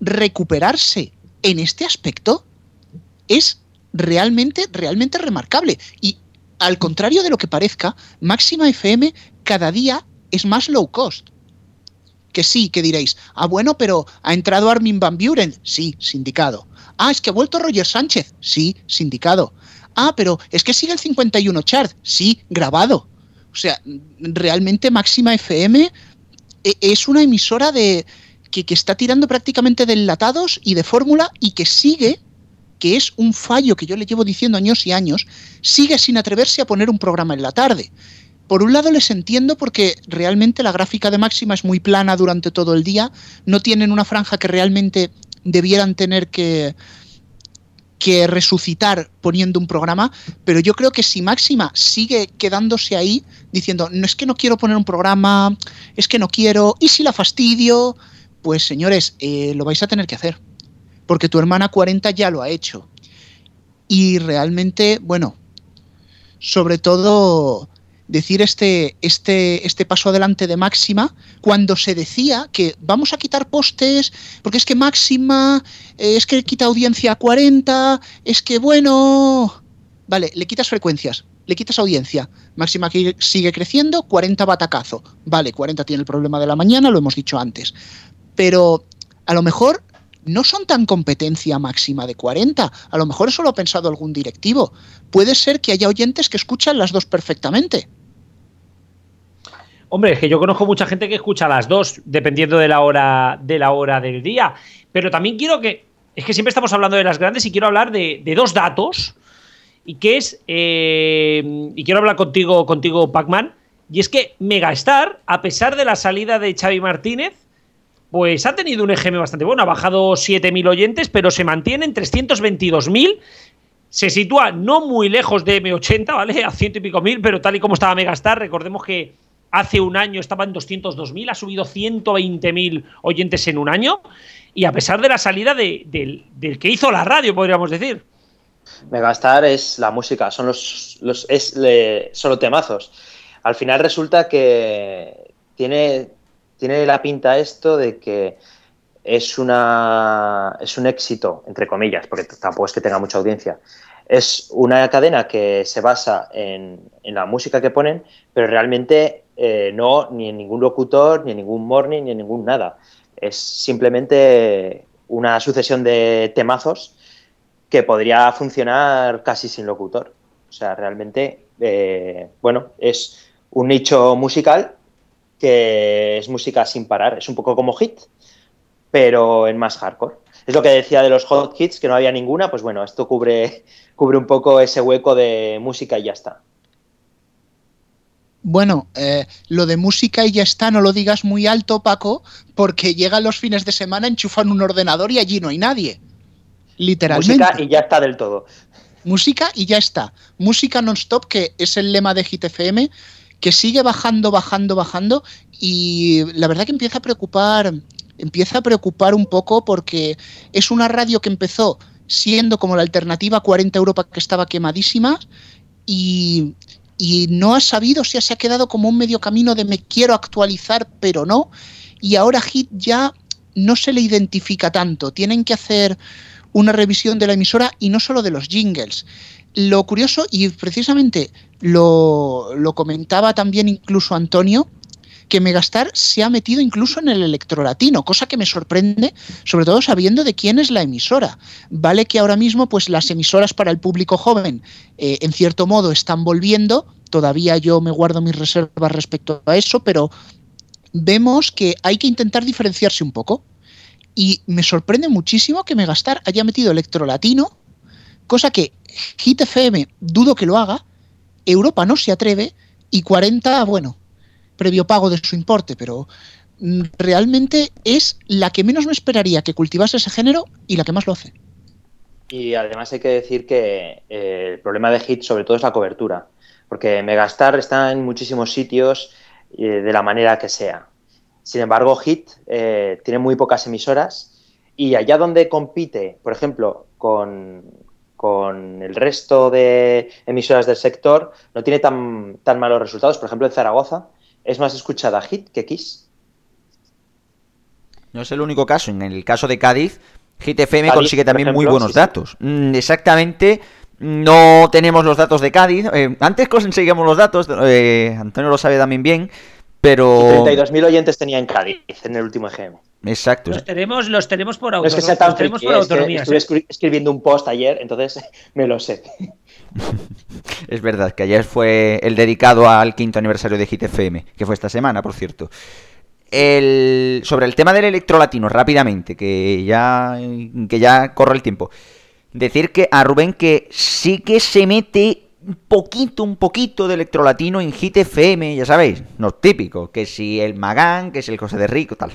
recuperarse en este aspecto es realmente, realmente remarcable. Y al contrario de lo que parezca, Máxima FM cada día es más low cost. Que sí, que diréis, ah, bueno, pero ha entrado Armin Van Buren. Sí, sindicado. Ah, es que ha vuelto Roger Sánchez. Sí, sindicado. Ah, pero es que sigue el 51 chart. Sí, grabado. O sea, realmente Máxima FM e, es una emisora de que, que está tirando prácticamente de enlatados y de fórmula y que sigue que es un fallo que yo le llevo diciendo años y años, sigue sin atreverse a poner un programa en la tarde. Por un lado les entiendo porque realmente la gráfica de máxima es muy plana durante todo el día, no tienen una franja que realmente debieran tener que, que resucitar poniendo un programa, pero yo creo que si Máxima sigue quedándose ahí diciendo, no es que no quiero poner un programa, es que no quiero, y si la fastidio, pues señores, eh, lo vais a tener que hacer porque tu hermana 40 ya lo ha hecho. Y realmente, bueno, sobre todo decir este, este, este paso adelante de Máxima cuando se decía que vamos a quitar postes porque es que Máxima, eh, es que quita audiencia a 40, es que bueno, vale, le quitas frecuencias, le quitas audiencia, Máxima sigue creciendo, 40 batacazo, vale, 40 tiene el problema de la mañana, lo hemos dicho antes, pero a lo mejor no son tan competencia máxima de 40. A lo mejor eso lo ha pensado algún directivo. Puede ser que haya oyentes que escuchan las dos perfectamente. Hombre, es que yo conozco mucha gente que escucha las dos, dependiendo de la hora, de la hora del día. Pero también quiero que. Es que siempre estamos hablando de las grandes y quiero hablar de, dos datos. Y que es. Eh, y quiero hablar contigo, contigo, Pac-Man. Y es que Megastar, a pesar de la salida de Xavi Martínez, pues ha tenido un EGM bastante bueno. Ha bajado 7.000 oyentes, pero se mantiene en 322.000. Se sitúa no muy lejos de M80, ¿vale? A ciento y pico mil, pero tal y como estaba Megastar, recordemos que hace un año estaba en 202.000, ha subido 120.000 oyentes en un año. Y a pesar de la salida del, que hizo la radio, podríamos decir. Megastar es la música, son los, los es solo temazos. Al final resulta que tiene tiene la pinta esto de que es, una, es un éxito, entre comillas, porque tampoco es que tenga mucha audiencia. Es una cadena que se basa en, la música que ponen, pero realmente eh, no ni en ningún locutor, ni en ningún morning, ni en ningún nada. Es simplemente una sucesión de temazos que podría funcionar casi sin locutor. O sea, realmente, eh, bueno, es un nicho musical que es música sin parar. Es un poco como hit, pero en más hardcore. Es lo que decía de los hot hits, que no había ninguna, pues bueno, esto cubre, cubre un poco ese hueco de música y ya está. Bueno, eh, lo de música y ya está, no lo digas muy alto, Paco, porque llegan los fines de semana, enchufan un ordenador y allí no hay nadie. Literalmente. Música y ya está del todo. Música y ya está. Música non-stop, que es el lema de Hit FM, que sigue bajando, bajando, bajando, y la verdad que empieza a preocupar, empieza a preocupar un poco porque es una radio que empezó siendo como la alternativa a 40 Europa que estaba quemadísima y, no ha sabido si se ha quedado como un medio camino de me quiero actualizar, pero no. Y ahora Hit ya no se le identifica tanto. Tienen que hacer una revisión de la emisora y no solo de los jingles. Lo curioso, y precisamente lo comentaba también incluso Antonio, que Megastar se ha metido incluso en el electrolatino, cosa que me sorprende, sobre todo sabiendo de quién es la emisora. Vale que ahora mismo, pues las emisoras para el público joven, eh, en cierto modo, están volviendo. Todavía yo me guardo mis reservas respecto a eso, pero vemos que hay que intentar diferenciarse un poco. Y me sorprende muchísimo que Megastar haya metido electrolatino, cosa que Hit FM dudo que lo haga, Europa no se atreve y 40, bueno, previo pago de su importe, pero mm, realmente es la que menos me esperaría que cultivase ese género y la que más lo hace. Y además hay que decir que eh, el problema de Hit sobre todo es la cobertura, porque Megastar está en muchísimos sitios eh, de la manera que sea. Sin embargo, Hit eh, tiene muy pocas emisoras y allá donde compite, por ejemplo, con, con el resto de emisoras del sector, no tiene tan, tan malos resultados. Por ejemplo, en Zaragoza es más escuchada Hit que Kiss. No es el único caso. En el caso de Cádiz, Hit FM consigue también muy buenos datos. Mm, exactamente. No tenemos los datos de Cádiz. Eh, antes conseguíamos los datos, eh, Antonio lo sabe también bien, pero... 32.000 oyentes tenía en Cádiz en el último EGM. Exacto. Los tenemos, los tenemos por, auto, no es que sea tan friki, por autonomía. Estuve escribiendo un post ayer, entonces me lo sé. es verdad que ayer fue el dedicado al quinto aniversario de Hit FM, que fue esta semana, por cierto. El, sobre el tema del electrolatino, rápidamente, que ya, que ya corre el tiempo. Decir que a Rubén que sí que se mete un poquito, un poquito de electrolatino en Hit FM, ya sabéis, no típico, que si el Magán, que si el José de Rico, tal.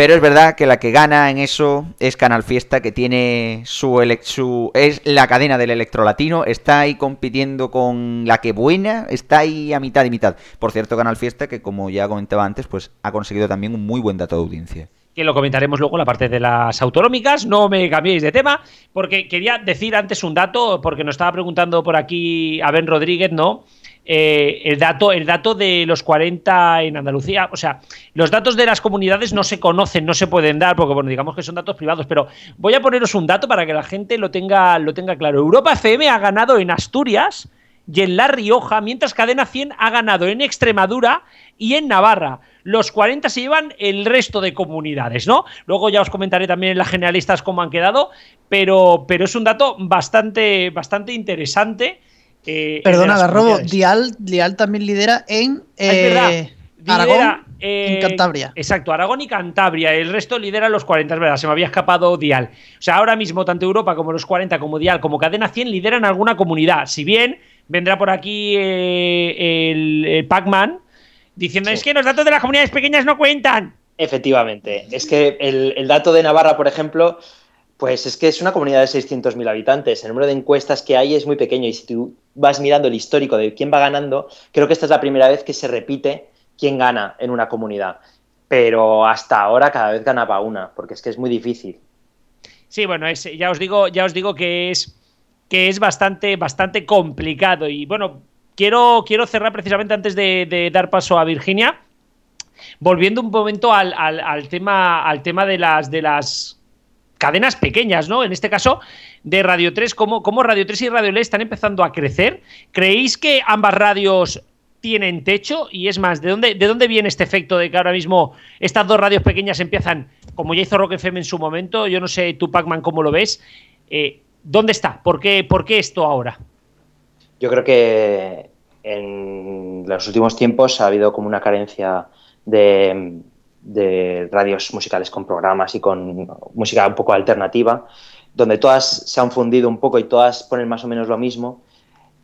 Pero es verdad que la que gana en eso es Canal Fiesta, que tiene su, es la cadena del electrolatino, está ahí compitiendo con la que buena, está ahí a mitad y mitad. Por cierto, Canal Fiesta, que como ya comentaba antes, pues ha conseguido también un muy buen dato de audiencia que lo comentaremos luego en la parte de las autonómicas. No me cambiéis de tema, porque quería decir antes un dato, porque nos estaba preguntando por aquí a Ben Rodríguez, ¿no? Eh, el, dato, el dato de los 40 en Andalucía. O sea, los datos de las comunidades no se conocen, no se pueden dar, porque bueno, digamos que son datos privados, pero voy a poneros un dato para que la gente lo tenga, lo tenga claro. Europa FM ha ganado en Asturias y en La Rioja, mientras Cadena 100 ha ganado en Extremadura y en Navarra. Los 40 se llevan el resto de comunidades, ¿no? Luego ya os comentaré también en las generalistas cómo han quedado, pero, pero es un dato bastante, bastante interesante eh, Perdona, Garrobo, Dial, Dial también lidera en eh, Aragón en eh, Cantabria. Exacto, Aragón y Cantabria. El resto lidera los 40, es verdad, se me había escapado Dial. O sea, ahora mismo tanto Europa como los 40, como Dial, como Cadena 100 lideran alguna comunidad. Si bien vendrá por aquí el, Pac-Man diciendo es que los datos de las comunidades pequeñas no cuentan. Efectivamente. Es que el dato de Navarra, por ejemplo, pues es que es una comunidad de 600.000 habitantes. El número de encuestas que hay es muy pequeño y si tú vas mirando el histórico de quién va ganando, creo que esta es la primera vez que se repite quién gana en una comunidad. Pero hasta ahora cada vez ganaba una, porque es que es muy difícil. Sí, bueno, ya os digo, ya os digo que es que es bastante, bastante complicado. Y bueno, quiero, quiero cerrar precisamente antes de, dar paso a Virginia. Volviendo un momento al, al, tema, al tema de las, de las cadenas pequeñas, ¿no? En este caso, de Radio 3, ¿cómo, Radio 3 y Radio Le están empezando a crecer? ¿Creéis que ambas radios tienen techo? Y es más, ¿de dónde, ¿de dónde viene este efecto de que ahora mismo estas dos radios pequeñas empiezan, como ya hizo Rock FM en su momento, yo no sé tú, Pacman, cómo lo ves, eh, ¿dónde está? ¿Por qué, ¿Por qué esto ahora? Yo creo que en los últimos tiempos ha habido como una carencia de, de radios musicales con programas y con música un poco alternativa, donde todas se han fundido un poco y todas ponen más o menos lo mismo.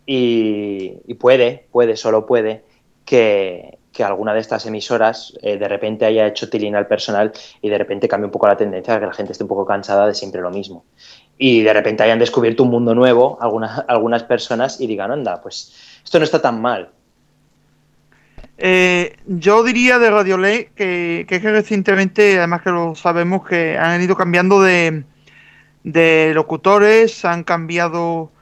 Y, puede, puede, solo puede, que, que alguna de estas emisoras eh, de repente haya hecho tilín al personal y de repente cambie un poco la tendencia a que la gente esté un poco cansada de siempre lo mismo. Y de repente hayan descubierto un mundo nuevo algunas, algunas personas y digan, anda, pues esto no está tan mal. Eh, yo diría de Radio Ley que, es que recientemente, además que lo sabemos, que han ido cambiando de, de locutores, han cambiado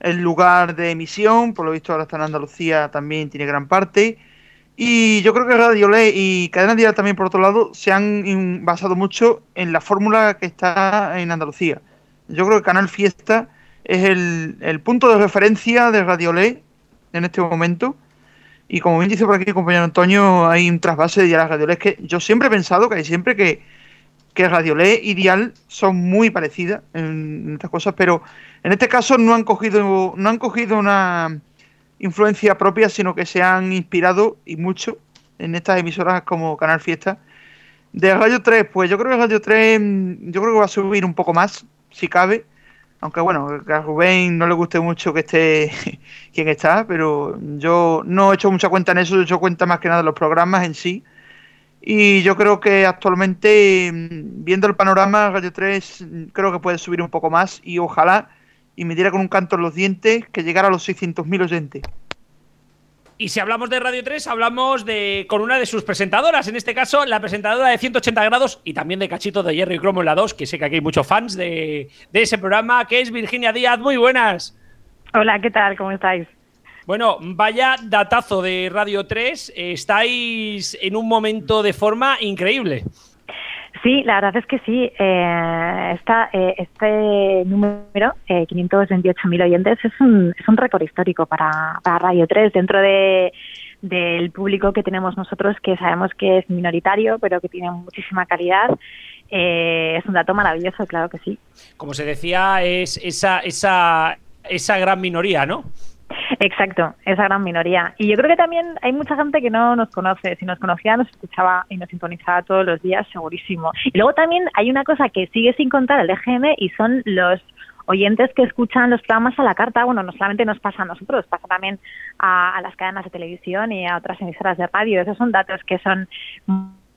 el lugar de emisión, por lo visto ahora está en Andalucía también tiene gran parte. Y yo creo que Radio Ley y Cadena Dial también, por otro lado, se han basado mucho en la fórmula que está en Andalucía. Yo creo que Canal Fiesta es el, el punto de referencia de Radio Ley en este momento. Y como bien dice por aquí el compañero Antonio, hay un trasvase de Dial a Radio Ley. Es que yo siempre he pensado que hay siempre que, que y Dial son muy parecidas en estas cosas, pero en este caso no han cogido, no han cogido una influencia propia, sino que se han inspirado y mucho en estas emisoras como Canal Fiesta. De Radio 3, pues yo creo que Radio 3 yo creo que va a subir un poco más, si cabe. Aunque bueno, a Rubén no le guste mucho que esté quien está, pero yo no he hecho mucha cuenta en eso, he hecho cuenta más que nada de los programas en sí. Y yo creo que actualmente, viendo el panorama, Radio 3 creo que puede subir un poco más y ojalá y me diera con un canto en los dientes que llegara a los 600.000 oyentes. Y si hablamos de Radio 3, hablamos de con una de sus presentadoras, en este caso la presentadora de 180 grados y también de Cachito de Jerry Cromo en la 2, que sé que aquí hay muchos fans de, de ese programa, que es Virginia Díaz. Muy buenas. Hola, ¿qué tal? ¿Cómo estáis? Bueno, vaya datazo de Radio 3. Estáis en un momento de forma increíble. Sí, la verdad es que sí. Eh, eh, este número, eh, 528.000 oyentes, es un, es un récord histórico para, para Radio 3 dentro de del público que tenemos nosotros, que sabemos que es minoritario, pero que tiene muchísima calidad. Eh, es un dato maravilloso, claro que sí. Como se decía, es esa, esa, esa gran minoría, ¿no? Exacto, esa gran minoría. Y yo creo que también hay mucha gente que no nos conoce. Si nos conocía, nos escuchaba y nos sintonizaba todos los días, segurísimo. Y luego también hay una cosa que sigue sin contar el EGM y son los oyentes que escuchan los programas a la carta. Bueno, no solamente nos pasa a nosotros, pasa también a, a las cadenas de televisión y a otras emisoras de radio. Esos son datos que son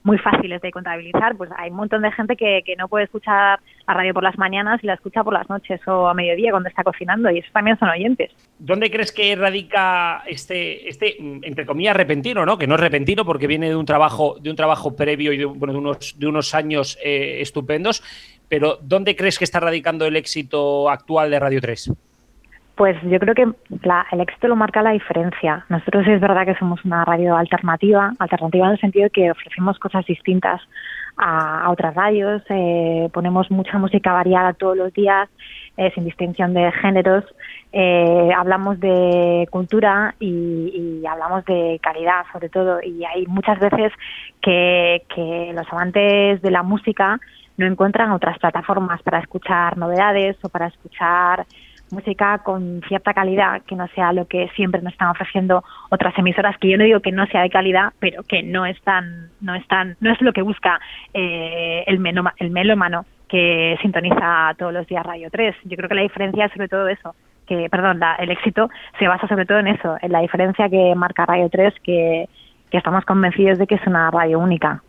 muy fáciles de contabilizar, pues hay un montón de gente que, que, no puede escuchar la radio por las mañanas y la escucha por las noches o a mediodía cuando está cocinando y eso también son oyentes. ¿Dónde crees que radica este, este entre comillas, repentino, ¿no? Que no es repentino porque viene de un trabajo, de un trabajo previo y de, bueno, de unos, de unos años eh, estupendos, pero ¿dónde crees que está radicando el éxito actual de Radio 3? Pues yo creo que la, el éxito lo marca la diferencia. Nosotros es verdad que somos una radio alternativa, alternativa en el sentido de que ofrecemos cosas distintas a, otras radios, eh, ponemos mucha música variada todos los días, eh, sin distinción de géneros, eh, hablamos de cultura y, y, hablamos de calidad sobre todo y hay muchas veces que, que los amantes de la música no encuentran otras plataformas para escuchar novedades o para escuchar música con cierta calidad, que no sea lo que siempre nos están ofreciendo otras emisoras, que yo no digo que no sea de calidad, pero que no están, no están, no es lo que busca eh, el, el melómano que sintoniza todos los días Radio 3. Yo creo que la diferencia es sobre todo eso, que, perdón, la, el éxito se basa sobre todo en eso, en la diferencia que marca Radio 3, que, que estamos convencidos de que es una radio única.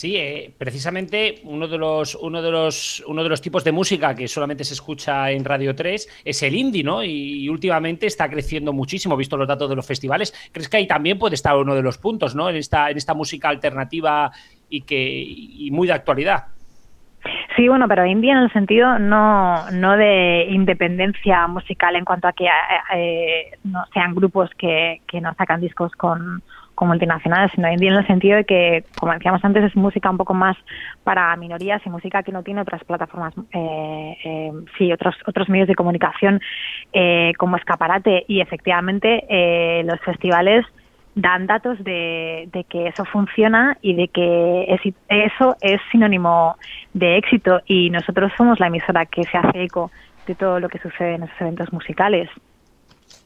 Sí, eh, precisamente uno de los uno de los uno de los tipos de música que solamente se escucha en Radio 3 es el indie, ¿no? Y, últimamente está creciendo muchísimo, visto los datos de los festivales. ¿Crees que ahí también puede estar uno de los puntos, ¿no? En esta en esta música alternativa y que y muy de actualidad. Sí, bueno, pero indie en el sentido no, no de independencia musical en cuanto a que eh, no sean grupos que, que no sacan discos con, con multinacionales, sino indie en el sentido de que, como decíamos antes, es música un poco más para minorías y música que no tiene otras plataformas, eh, eh, sí, otros otros medios de comunicación eh, como escaparate y efectivamente eh, los festivales dan datos de, de, que eso funciona y de que es, eso es sinónimo de éxito y nosotros somos la emisora que se hace eco de todo lo que sucede en esos eventos musicales.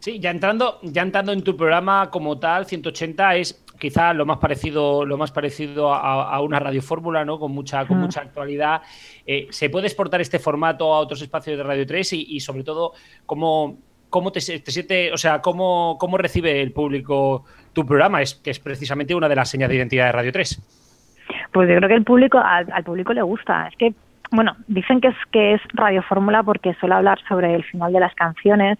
Sí, ya entrando, ya entrando en tu programa como tal, 180 es quizá lo más parecido, lo más parecido a, una radiofórmula, ¿no? Con mucha, con mucha actualidad. Eh, ¿Se puede exportar este formato a otros espacios de Radio 3 y, sobre todo, cómo, cómo te, siente, o sea, cómo, cómo recibe el público tu programa? Es que es precisamente una de las señas de identidad de Radio 3. Pues yo creo que el público, al, público le gusta. Es que, bueno, dicen que es que es radiofórmula porque suele hablar sobre el final de las canciones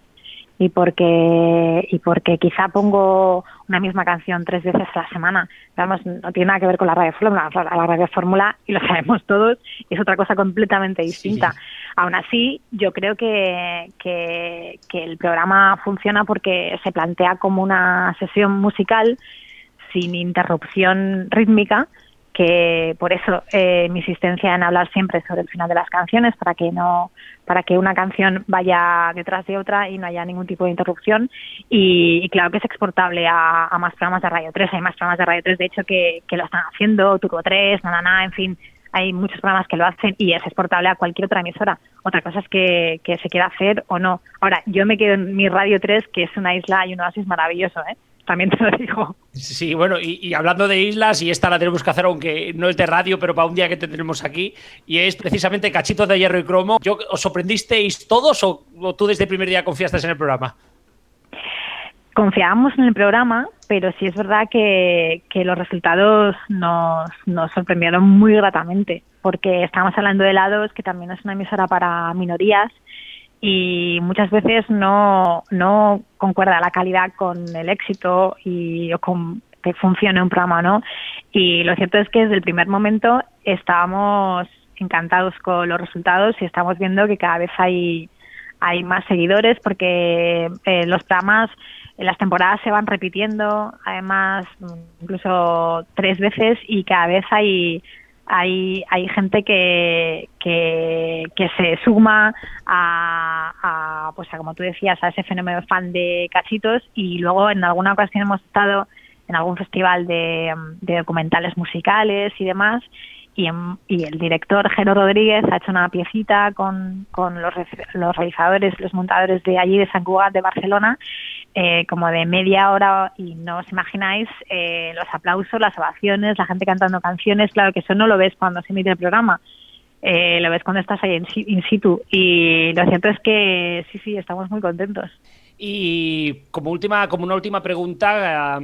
y porque y porque quizá pongo una misma canción tres veces a la semana. Vamos, no tiene nada que ver con la radio fórmula. La radio fórmula, y lo sabemos todos, es otra cosa completamente distinta. Aún así, yo creo que, que, que el programa funciona porque se plantea como una sesión musical sin interrupción rítmica que por eso eh, mi insistencia en hablar siempre sobre el final de las canciones para que no para que una canción vaya detrás de otra y no haya ningún tipo de interrupción y, claro que es exportable a, más programas de Radio 3 hay más programas de Radio 3 de hecho que, lo están haciendo Turbo 3 nada nada en fin hay muchos programas que lo hacen y es exportable a cualquier otra emisora. Otra cosa es que, que se quiera hacer o no. Ahora, yo me quedo en mi Radio 3, que es una isla y un oasis maravilloso, ¿eh? También te lo digo. Sí, bueno, y, hablando de islas, y esta la tenemos que hacer, aunque no es de radio, pero para un día que te tenemos aquí, y es precisamente Cachitos de Hierro y Cromo. ¿Yo, ¿Os sorprendisteis todos o, tú desde el primer día confiaste en el programa? Confiábamos en el programa, pero sí es verdad que, que los resultados nos, nos sorprendieron muy gratamente, porque estamos hablando de helados, que también es una emisora para minorías, y muchas veces no, no concuerda la calidad con el éxito y o con que funcione un programa o no. Y lo cierto es que desde el primer momento estábamos encantados con los resultados y estamos viendo que cada vez hay, hay más seguidores porque eh, los programas las temporadas se van repitiendo, además incluso tres veces y cada vez hay hay, hay gente que, que, se suma a, a, pues a, como tú decías, a ese fenómeno fan de cachitos y luego en alguna ocasión hemos estado en algún festival de, de documentales musicales y demás y, y, el director Jero Rodríguez ha hecho una piecita con, con los, los realizadores, los montadores de allí de San Cugat de Barcelona eh, como de media hora y no os imagináis eh, los aplausos, las ovaciones, la gente cantando canciones, claro que eso no lo ves cuando se emite el programa, eh, lo ves cuando estás ahí in, situ y lo cierto es que sí, sí, estamos muy contentos. Y como última, como una última pregunta,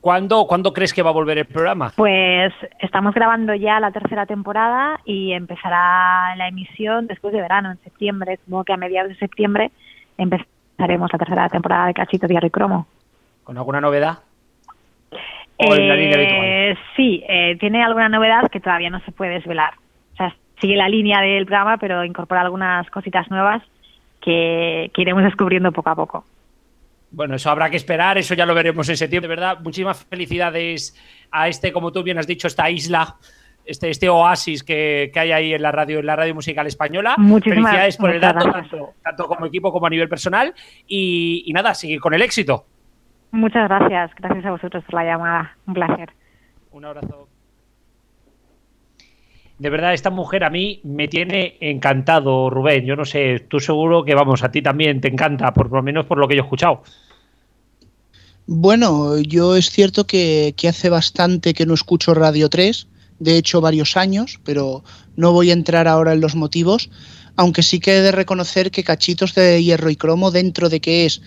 ¿cuándo, ¿cuándo crees que va a volver el programa? Pues estamos grabando ya la tercera temporada y empezará la emisión después de verano, en septiembre, supongo que a mediados de septiembre empezará haremos la tercera temporada de Cachito Diario y Cromo. ¿Con alguna novedad? Eh, sí, eh, tiene alguna novedad que todavía no se puede desvelar. O sea, sigue la línea del programa, pero incorpora algunas cositas nuevas que, iremos descubriendo poco a poco. Bueno, eso habrá que esperar, eso ya lo veremos en septiembre, ¿verdad? Muchísimas felicidades a este, como tú bien has dicho, esta isla este, este oasis que, hay ahí en la radio, en la radio musical española. Muchísimas Felicidades por el dato, tanto, como equipo como a nivel personal. Y, nada, seguir con el éxito. Muchas gracias. Gracias a vosotros por la llamada. Un placer. Un abrazo. De verdad, esta mujer a mí me tiene encantado, Rubén. Yo no sé, tú seguro que, vamos, a ti también te encanta, por lo menos por lo que yo he escuchado. Bueno, yo es cierto que, que hace bastante que no escucho Radio 3 de hecho varios años, pero no voy a entrar ahora en los motivos, aunque sí que he de reconocer que Cachitos de Hierro y Cromo, dentro de que es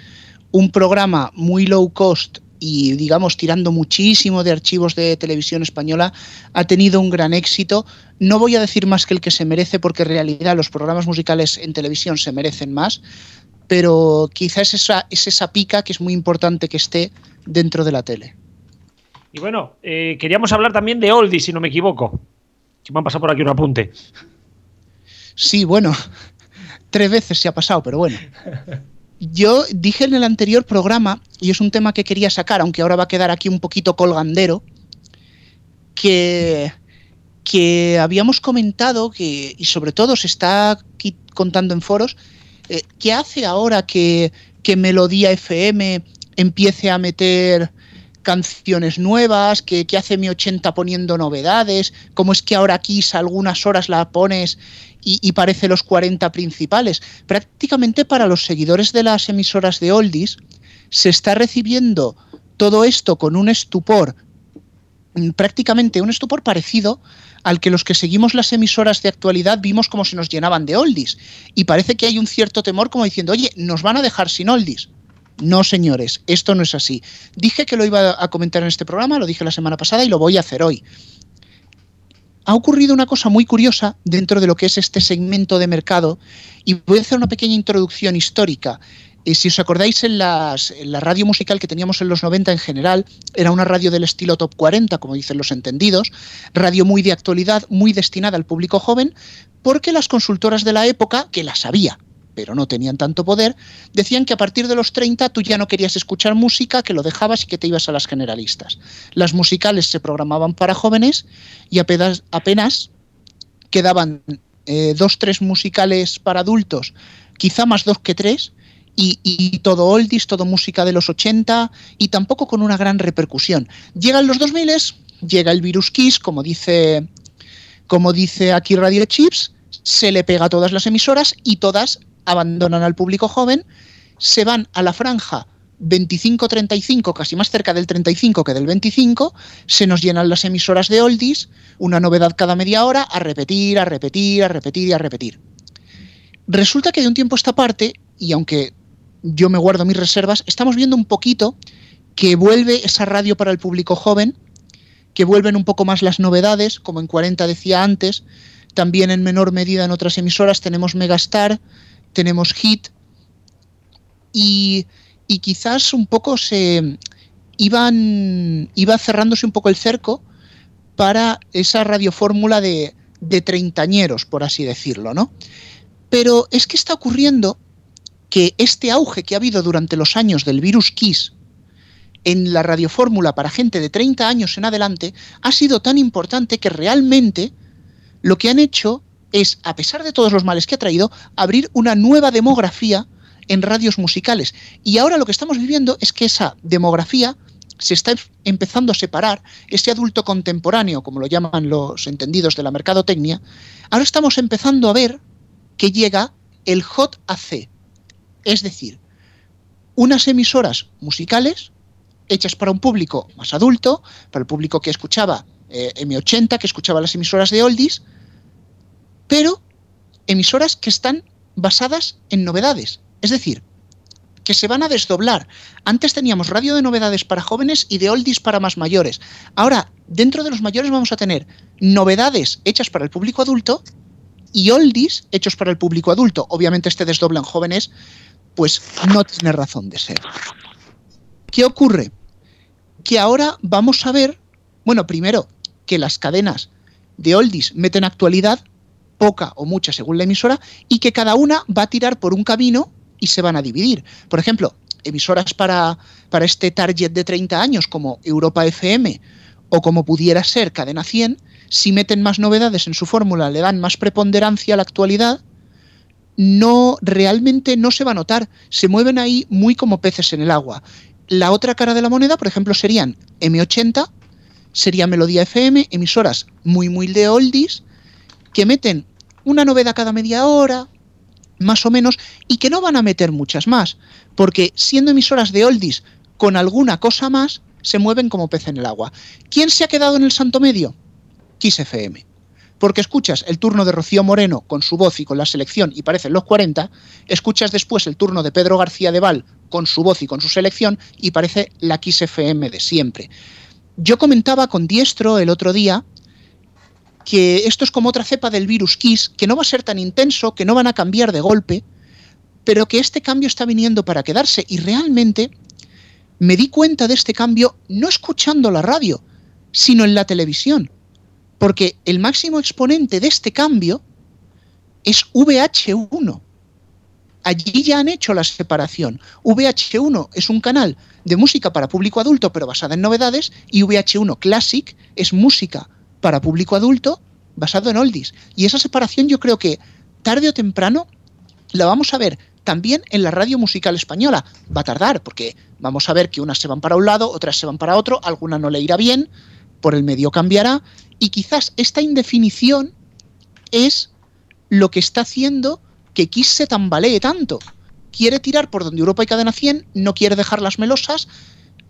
un programa muy low cost y digamos tirando muchísimo de archivos de televisión española, ha tenido un gran éxito. No voy a decir más que el que se merece, porque en realidad los programas musicales en televisión se merecen más, pero quizás esa, es esa pica que es muy importante que esté dentro de la tele. Y bueno, eh, queríamos hablar también de Oldie, si no me equivoco. Que me han pasado por aquí un apunte. Sí, bueno, tres veces se ha pasado, pero bueno. Yo dije en el anterior programa, y es un tema que quería sacar, aunque ahora va a quedar aquí un poquito colgandero, que, que habíamos comentado que, y sobre todo se está aquí contando en foros, eh, ¿qué hace ahora que, que Melodía FM empiece a meter canciones nuevas, que, hace mi 80 poniendo novedades, cómo es que ahora Kiss algunas horas la pones y, parece los 40 principales. Prácticamente para los seguidores de las emisoras de Oldies se está recibiendo todo esto con un estupor, mm, prácticamente un estupor parecido al que los que seguimos las emisoras de actualidad vimos como se nos llenaban de oldies. Y parece que hay un cierto temor como diciendo, oye, nos van a dejar sin oldies. No, señores, esto no es así. Dije que lo iba a comentar en este programa, lo dije la semana pasada y lo voy a hacer hoy. Ha ocurrido una cosa muy curiosa dentro de lo que es este segmento de mercado y voy a hacer una pequeña introducción histórica. Y si os acordáis, en, las, la radio musical que teníamos en los 90 en general, era una radio del estilo top 40, como dicen los entendidos, radio muy de actualidad, muy destinada al público joven, porque las consultoras de la época, que las había, pero no tenían tanto poder, decían que a partir de los 30 tú ya no querías escuchar música, que lo dejabas y que te ibas a las generalistas. Las musicales se programaban para jóvenes y apenas, apenas quedaban eh, dos, tres musicales para adultos, quizá más dos que tres, y, todo oldies, todo música de los 80 y tampoco con una gran repercusión. Llegan los 2000, llega el virus Kiss, como dice, como dice aquí Radio Chips, se le pega a todas las emisoras y todas abandonan al público joven, se van a la franja 25-35, casi más cerca del 35 que del 25, se nos llenan las emisoras de oldies, una novedad cada media hora, a repetir, a repetir, a repetir y a repetir. Resulta que de un tiempo a esta parte, y aunque yo me guardo mis reservas, estamos viendo un poquito que vuelve esa radio para el público joven, que vuelven un poco más las novedades, como en 40 decía antes, también en menor medida en otras emisoras tenemos Megastar, tenemos Hit, y, y quizás un poco se iban, iba cerrándose un poco el cerco para esa radiofórmula de, de treintañeros, por así decirlo, ¿no? Pero es que está ocurriendo que este auge que ha habido durante los años del virus Kiss en la radiofórmula para gente de 30 años en adelante ha sido tan importante que realmente lo que han hecho es, a pesar de todos los males que ha traído, abrir una nueva demografía en radios musicales. Y ahora lo que estamos viviendo es que esa demografía se está empezando a separar, ese adulto contemporáneo, como lo llaman los entendidos de la mercadotecnia, ahora estamos empezando a ver que llega el Hot AC, es decir, unas emisoras musicales hechas para un público más adulto, para el público que escuchaba eh, M80, que escuchaba las emisoras de oldies, pero emisoras que están basadas en novedades. Es decir, que se van a desdoblar. Antes teníamos radio de novedades para jóvenes y de oldies para más mayores. Ahora, dentro de los mayores vamos a tener novedades hechas para el público adulto y oldies hechos para el público adulto. Obviamente este desdoble en jóvenes pues no tiene razón de ser. ¿Qué ocurre? Que ahora vamos a ver, bueno, primero, que las cadenas de oldies meten actualidad, poca o mucha según la emisora, y que cada una va a tirar por un camino y se van a dividir. Por ejemplo, emisoras para, para este target de 30 años como Europa FM o como pudiera ser Cadena 100, si meten más novedades en su fórmula, le dan más preponderancia a la actualidad, no realmente no se va a notar, se mueven ahí muy como peces en el agua. La otra cara de la moneda, por ejemplo, serían M80, sería Melodía FM, emisoras muy muy de oldies que meten una novedad cada media hora, más o menos, y que no van a meter muchas más, porque siendo emisoras de oldies con alguna cosa más, se mueven como pez en el agua. ¿Quién se ha quedado en el santo medio? Kiss FM porque escuchas el turno de Rocío Moreno con su voz y con la selección y parecen los 40, escuchas después el turno de Pedro García de Val con su voz y con su selección y parece la Kiss FM de siempre. Yo comentaba con Diestro el otro día que esto es como otra cepa del virus Kiss, que no va a ser tan intenso, que no van a cambiar de golpe, pero que este cambio está viniendo para quedarse y realmente me di cuenta de este cambio no escuchando la radio, sino en la televisión. Porque el máximo exponente de este cambio es VH1. Allí ya han hecho la separación. VH1 es un canal de música para público adulto, pero basada en novedades, y VH1 Classic es música para público adulto basado en oldies. Y esa separación yo creo que tarde o temprano la vamos a ver también en la radio musical española. Va a tardar, porque vamos a ver que unas se van para un lado, otras se van para otro, alguna no le irá bien, por el medio cambiará, y quizás esta indefinición es lo que está haciendo que Kiss se tambalee tanto. Quiere tirar por donde Europa y Cadena 100, no quiere dejar las melosas,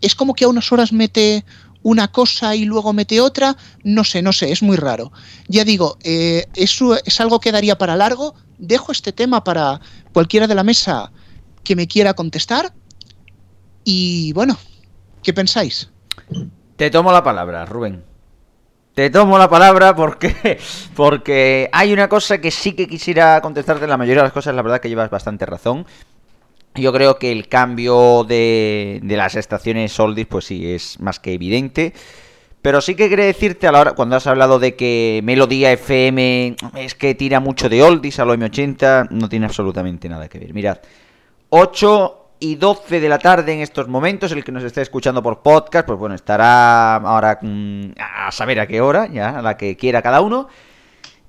es como que a unas horas mete una cosa y luego mete otra, no sé, no sé, es muy raro. Ya digo, eh, eso es algo que daría para largo. Dejo este tema para cualquiera de la mesa que me quiera contestar. Y bueno, ¿qué pensáis? Te tomo la palabra, Rubén. Te tomo la palabra porque, porque hay una cosa que sí que quisiera contestarte. La mayoría de las cosas, la verdad que llevas bastante razón. Yo creo que el cambio de, de las estaciones Oldis, pues sí, es más que evidente. Pero sí que quería decirte a la hora, cuando has hablado de que Melodía FM es que tira mucho de Oldies a lo M80, no tiene absolutamente nada que ver. Mirad, 8 y 12 de la tarde en estos momentos, el que nos esté escuchando por podcast, pues bueno, estará ahora mm, a saber a qué hora, ya, a la que quiera cada uno.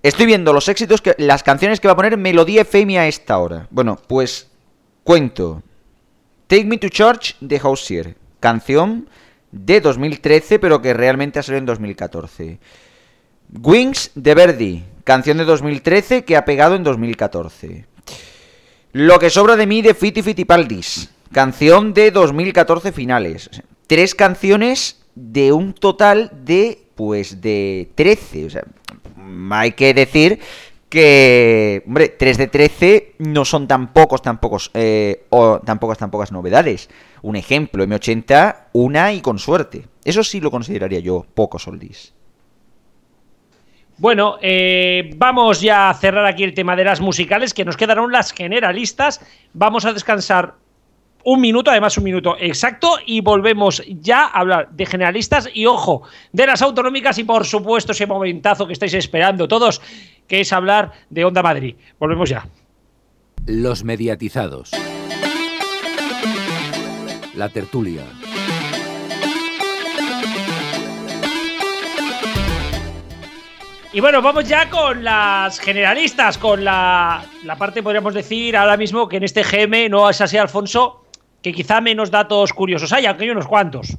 Estoy viendo los éxitos, que las canciones que va a poner Melodía FM a esta hora. Bueno, pues Cuento. Take Me to Church de Hozier. Canción de 2013, pero que realmente ha salido en 2014. Wings de Verdi. Canción de 2013 que ha pegado en 2014. Lo que sobra de mí de Fiti Fitipaldis. Canción de 2014 finales. Tres canciones de un total de, pues, de 13. O sea, hay que decir que, hombre, 3 de 13 no son tan pocos, tan pocos, eh, o tan pocas, tan pocas novedades. Un ejemplo, M80, una y con suerte. Eso sí lo consideraría yo pocos oldies. Bueno, eh, vamos ya a cerrar aquí el tema de las musicales, que nos quedaron las generalistas. Vamos a descansar un minuto, además un minuto exacto, y volvemos ya a hablar de generalistas y ojo, de las autonómicas y por supuesto ese momentazo que estáis esperando todos, que es hablar de Onda Madrid. Volvemos ya. Los mediatizados. La tertulia. Y bueno, vamos ya con las generalistas, con la, la, parte, podríamos decir, ahora mismo que en este GM no es así, Alfonso, que quizá menos datos curiosos hay, aunque hay unos cuantos.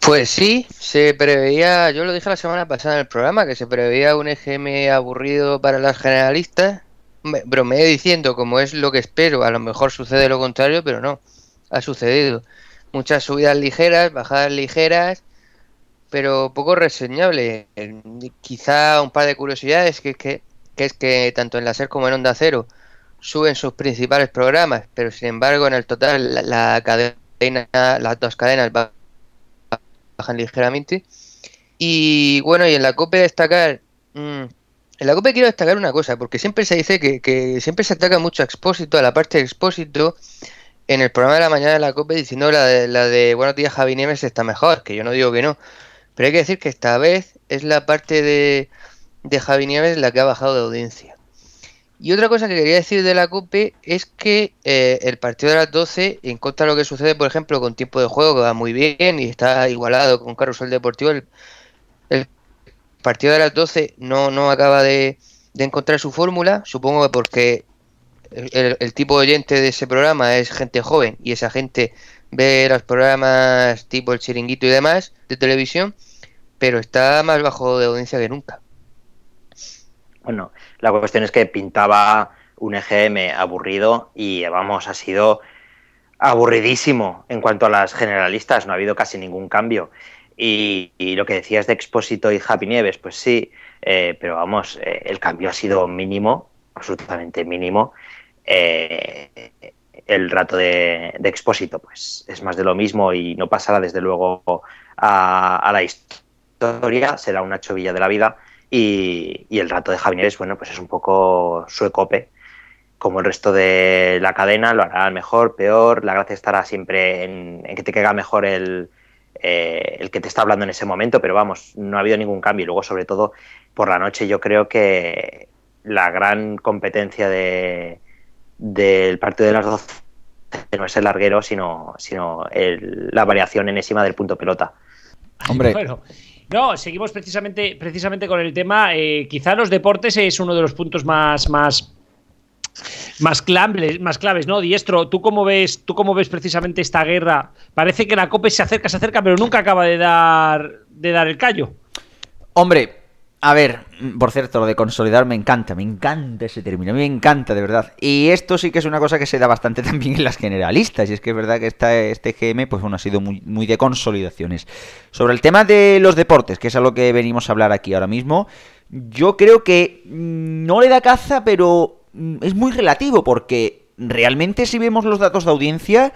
Pues sí, se preveía, yo lo dije la semana pasada en el programa, que se preveía un EGM aburrido para las generalistas. Bromeé diciendo, como es lo que espero, a lo mejor sucede lo contrario, pero no, ha sucedido. Muchas subidas ligeras, bajadas ligeras, pero poco reseñable. Quizá un par de curiosidades, que es que, que, es que tanto en la SER como en Onda Cero suben sus principales programas, pero sin embargo en el total la, cadena, las dos cadenas bajan ligeramente. Y bueno, y en la COPE destacar... Mmm, en la COPE quiero destacar una cosa, porque siempre se dice que, que, siempre se ataca mucho a Expósito, a la parte de Expósito, en el programa de la mañana de la COPE diciendo la de, la de Buenos días Javi Nieves está mejor, que yo no digo que no, pero hay que decir que esta vez es la parte de, de Javi Nieves la que ha bajado de audiencia. Y otra cosa que quería decir de la COPE es que eh, el partido de las 12, en contra de lo que sucede, por ejemplo, con tiempo de juego, que va muy bien y está igualado con Carrusel Deportivo, el, partido de las 12 no, no acaba de, de encontrar su fórmula, supongo que porque el, el, tipo de oyente de ese programa es gente joven y esa gente ve los programas tipo el chiringuito y demás de televisión, pero está más bajo de audiencia que nunca. Bueno, la cuestión es que pintaba un EGM aburrido y vamos, ha sido aburridísimo en cuanto a las generalistas, no ha habido casi ningún cambio. Y, lo que decías de Expósito y Happy Nieves, pues sí, eh, pero vamos, eh, el cambio ha sido mínimo, absolutamente mínimo. Eh, el rato de, de, Expósito, pues es más de lo mismo y no pasará desde luego a, a la historia, será una chovilla de la vida. Y, y, el rato de Javi Nieves, bueno, pues es un poco su ecope. Como el resto de la cadena, lo hará mejor, peor. La gracia estará siempre en, en que te caiga mejor el, eh, el que te está hablando en ese momento, pero vamos, no ha habido ningún cambio. Y luego, sobre todo, por la noche, yo creo que la gran competencia de, del partido de las 12 no es el larguero, sino, sino el, la variación enésima del punto pelota. Hombre. Bueno. No, seguimos precisamente, precisamente con el tema. Eh, quizá los deportes es uno de los puntos más, más, más claves, más claves, ¿no? Diestro, ¿tú cómo ves, tú cómo ves precisamente esta guerra? Parece que la COPE se acerca, se acerca, pero nunca acaba de dar, de dar el callo. Hombre, A ver, por cierto, lo de consolidar me encanta, me encanta ese término, me encanta de verdad. Y esto sí que es una cosa que se da bastante también en las generalistas, y es que es verdad que esta, este GM pues bueno, ha sido muy, muy de consolidaciones. Sobre el tema de los deportes, que es a lo que venimos a hablar aquí ahora mismo, yo creo que mm, no le da caza, pero mm, es muy relativo, porque realmente si vemos los datos de audiencia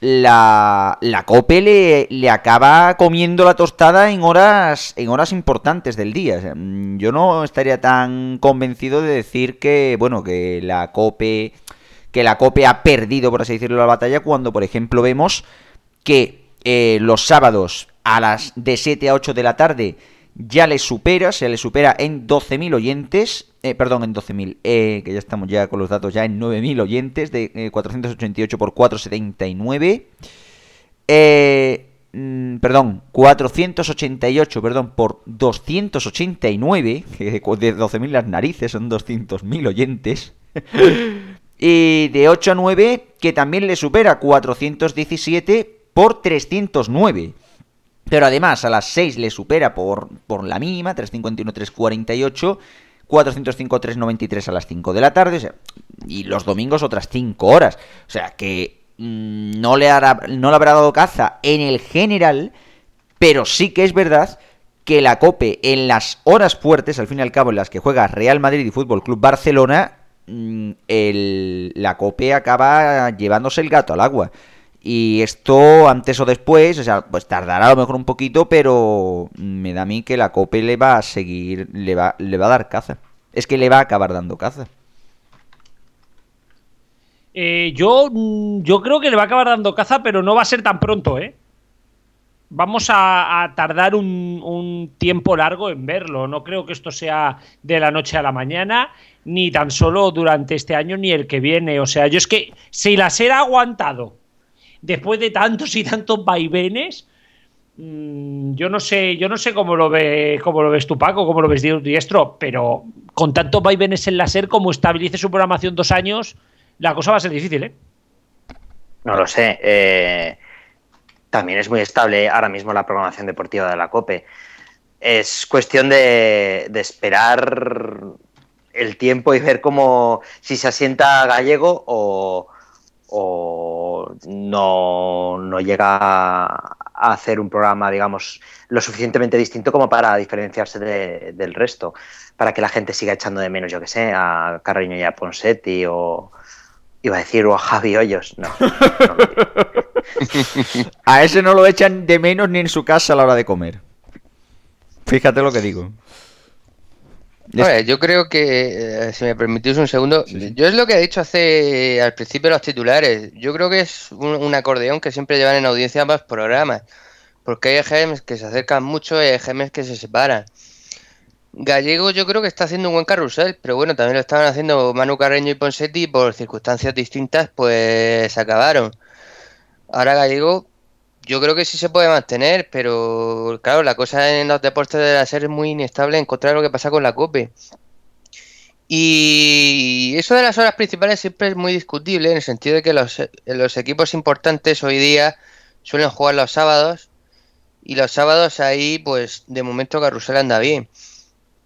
la, la COPE le, le, acaba comiendo la tostada en horas, en horas importantes del día. Mm, yo no estaría tan convencido de decir que, bueno, que la COPE, que la COPE ha perdido, por así decirlo, la batalla, cuando, por ejemplo, vemos que eh, los sábados a las de 7 a 8 de la tarde ya le supera, se le supera en 12.000 oyentes, eh, perdón, en 12.000, eh, que ya estamos con los datos ya en 9.000 oyentes, de 488 eh, por 479. Mm, perdón, 488, perdón, por 289, que de 12.000 las narices son 200.000 oyentes. y de 8 a 9, que también le supera 417 por 309. Pero además a las 6 le supera por, por la mínima, 351-348, 405-393 a las 5 de la tarde, y los domingos otras 5 horas. O sea que mm, no, le hará, no le habrá dado caza en el general, pero sí que es verdad que la COPE en las horas fuertes, al fin y al cabo en las que juega Real Madrid y Fútbol Club Barcelona, mm, la COPE acaba llevándose el gato al agua. Y esto antes o después, o sea, pues tardará a lo mejor un poquito, pero me da a mí que la COPE le va a seguir, le va, le va a dar caza. Es que le va a acabar dando caza. Eh, yo, yo creo que le va a acabar dando caza, pero no va a ser tan pronto, ¿eh? Vamos a, tardar un, un, tiempo largo en verlo. No creo que esto sea de la noche a la mañana, ni tan solo durante este año ni el que viene. O sea, yo es que si la SER ha aguantado después de tantos y tantos vaivenes, mm, yo no sé, yo no sé cómo lo ve, cómo lo ves tú, Paco, cómo lo ves Diestro, pero con tantos vaivenes en la SER, como estabilice su programación dos años, la cosa va a ser difícil, ¿eh? No lo sé. Eh, también es muy estable ahora mismo la programación deportiva de la COPE. Es cuestión de, de esperar el tiempo y ver cómo si se asienta gallego o, o no, no llega a hacer un programa, digamos, lo suficientemente distinto como para diferenciarse del resto, para que la gente siga echando de menos, yo que sé, a Carreño y a Ponsetti o iba a decir o a Javi Hoyos, no. a ese no lo echan de menos ni en su casa a la hora de comer. Fíjate lo que digo yo creo que, eh, si me permitís un segundo, yo es lo que he dicho hace al principio los titulares. Yo creo que es un, acordeón que siempre llevan en audiencia ambos programas. Porque hay EGMs que se acercan mucho y hay EGMs que se separan. Gallego yo creo que está haciendo un buen carrusel, pero bueno, también lo estaban haciendo Manu Carreño y Ponsetti por circunstancias distintas, pues se acabaron. Ahora Gallego yo creo que sí se puede mantener, pero claro, la cosa en los deportes de la serie es muy inestable encontrar lo que pasa con la COPE. Y eso de las horas principales siempre es muy discutible, en el sentido de que los, los equipos importantes hoy día suelen jugar los sábados, y los sábados ahí, pues de momento Carrusel anda bien.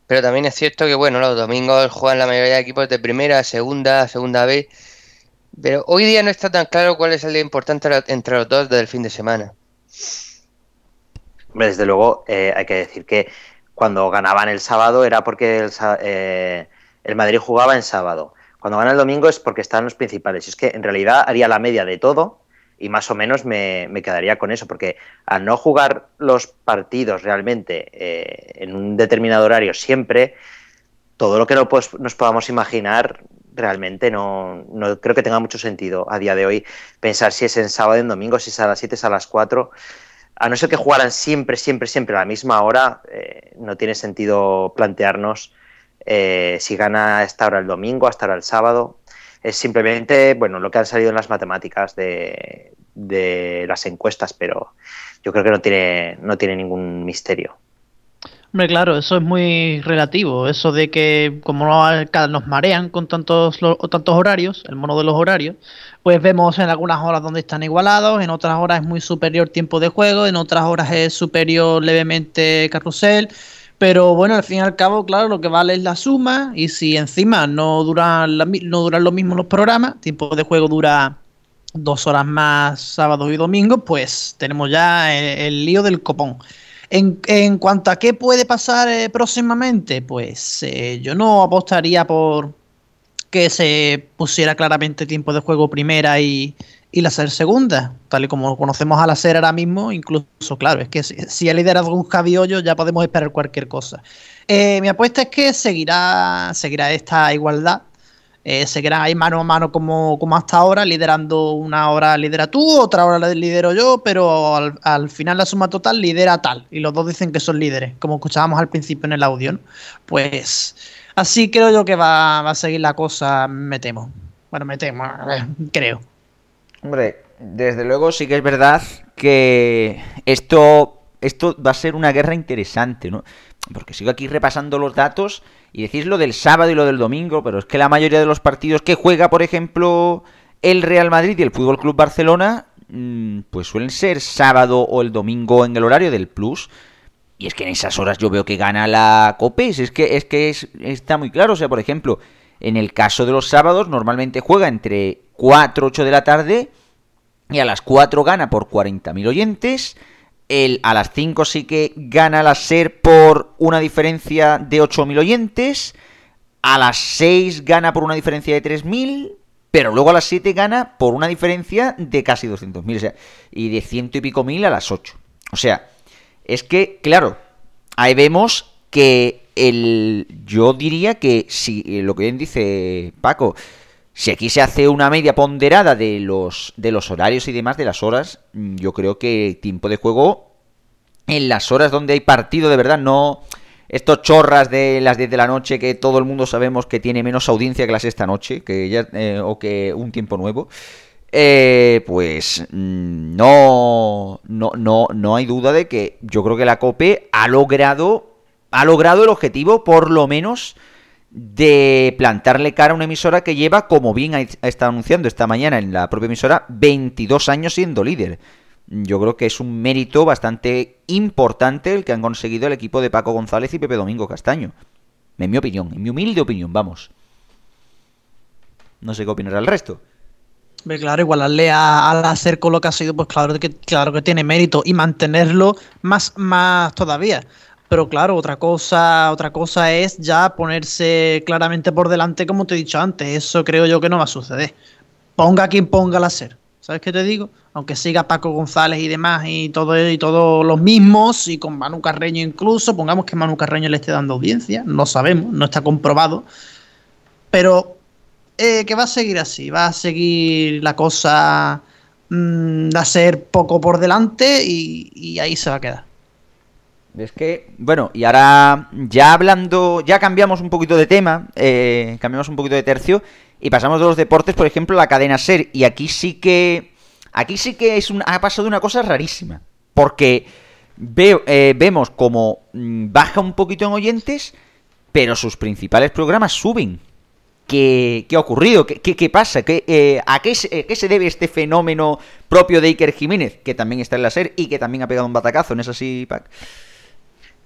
Pero también es cierto que, bueno, los domingos juegan la mayoría de equipos de primera, segunda, segunda B. Pero hoy día no está tan claro cuál es el día importante entre los dos del fin de semana. Desde luego, eh, hay que decir que cuando ganaban el sábado era porque el, eh, el, Madrid jugaba en sábado. Cuando gana el domingo es porque están los principales. Y es que en realidad haría la media de todo y más o menos me, quedaría con eso, porque al no jugar los partidos realmente eh, en un determinado horario siempre, todo lo que no, nos podamos imaginar realmente no, no, creo que tenga mucho sentido a día de hoy pensar si es en sábado en domingo, si es a las 7, es a las 4. A no ser que jugaran siempre, siempre, siempre a la misma hora, eh, no tiene sentido plantearnos eh, si gana esta hora el domingo, hasta ahora el sábado. Es simplemente, bueno, lo que han salido en las matemáticas de, de las encuestas, pero yo creo que no tiene, no tiene ningún misterio. Claro, eso es muy relativo. Eso de que como nos marean con tantos, tantos horarios, el mono de los horarios, pues vemos en algunas horas donde están igualados, en otras horas es muy superior tiempo de juego, en otras horas es superior levemente carrusel. Pero bueno, al fin y al cabo, claro, lo que vale es la suma. Y si encima no duran, la, no duran lo mismo los programas, tiempo de juego dura dos horas más sábados y domingos, pues tenemos ya el, el lío del copón. En, cuanto a qué puede pasar eh, próximamente, pues eh, yo no apostaría por que se pusiera claramente tiempo de juego primera y, la SER segunda, tal y como conocemos a la SER ahora mismo, incluso, claro, es que si, si ha liderado un Javi Hoyo ya podemos esperar cualquier cosa. Eh, mi apuesta es que seguirá esta igualdad, eh, seguirán ahí mano a mano como, como hasta ahora, liderando una hora lidera tú, otra hora lidero yo, pero al, al, final la suma total lidera tal, y los dos dicen que son líderes, como escuchábamos al principio en el audio, ¿no? Pues así creo yo que va, va a seguir la cosa, me temo. Bueno, me temo, creo. Hombre, desde luego sí que es verdad que esto, esto va a ser una guerra interesante, ¿no? Porque sigo aquí repasando los datos y decís lo del sábado y lo del domingo, pero es que la mayoría de los partidos que juega, por ejemplo, el Real Madrid y el Fútbol Club Barcelona, mm, pues suelen ser sábado o el domingo en el horario del Plus. Y es que en esas horas yo veo que gana la Copes. Es que, es que es, está muy claro. O sea, por ejemplo, en el caso de los sábados, normalmente juega entre 4, 8 de la tarde y a las 4 gana por 40.000 oyentes. El, a las 5 sí que gana la SER por una diferencia de 8.000 oyentes. A las 6 gana por una diferencia de 3.000. Pero luego a las 7 gana por una diferencia de casi 200.000. O sea, y de ciento y pico mil a las 8. O sea, es que, claro, ahí vemos que el. Yo diría que si lo que bien dice Paco. Si aquí se hace una media ponderada de los, de los horarios y demás, de las horas, yo creo que tiempo de juego en las horas donde hay partido de verdad, no estos chorras de las 10 de la noche que todo el mundo sabemos que tiene menos audiencia que la sexta noche que ya, eh, o que un tiempo nuevo. Eh, pues no, no, no, no hay duda de que yo creo que la COPE ha logrado, ha logrado el objetivo, por lo menos, de plantarle cara a una emisora que lleva, como bien ha estado anunciando esta mañana en la propia emisora, 22 años siendo líder. Yo creo que es un mérito bastante importante el que han conseguido el equipo de Paco González y Pepe Domingo Castaño. En mi opinión, en mi humilde opinión, vamos. No sé qué opinará el resto. Claro, igualarle a, a la SER con lo que ha sido, pues claro que, claro que tiene mérito y mantenerlo más, más todavía. Pero claro, otra cosa, otra cosa es ya ponerse claramente por delante, como te he dicho antes. Eso creo yo que no va a suceder. Ponga quien ponga la SER. ¿Sabes qué te digo? Aunque siga Paco González y demás y todo y todos los mismos y con Manu Carreño incluso, pongamos que Manu Carreño le esté dando audiencia, no sabemos, no está comprobado. Pero eh, que va a seguir así, va a seguir la cosa mmm, a ser poco por delante y ahí se va a quedar. Es que, bueno, y ahora ya hablando, ya cambiamos un poquito de tema, eh, cambiamos un poquito de tercio y pasamos de los deportes, por ejemplo, a la cadena SER. Y aquí sí que, aquí sí que es un, ha pasado una cosa rarísima, porque veo, eh, vemos como mm, baja un poquito en oyentes, pero sus principales programas suben. ¿Qué, qué ha ocurrido? ¿Qué, qué, qué pasa? ¿Qué, eh, ¿A qué qué se debe este fenómeno propio de Iker Jiménez, que también está en la SER y que también ha pegado un batacazo? ¿No es así, Pac?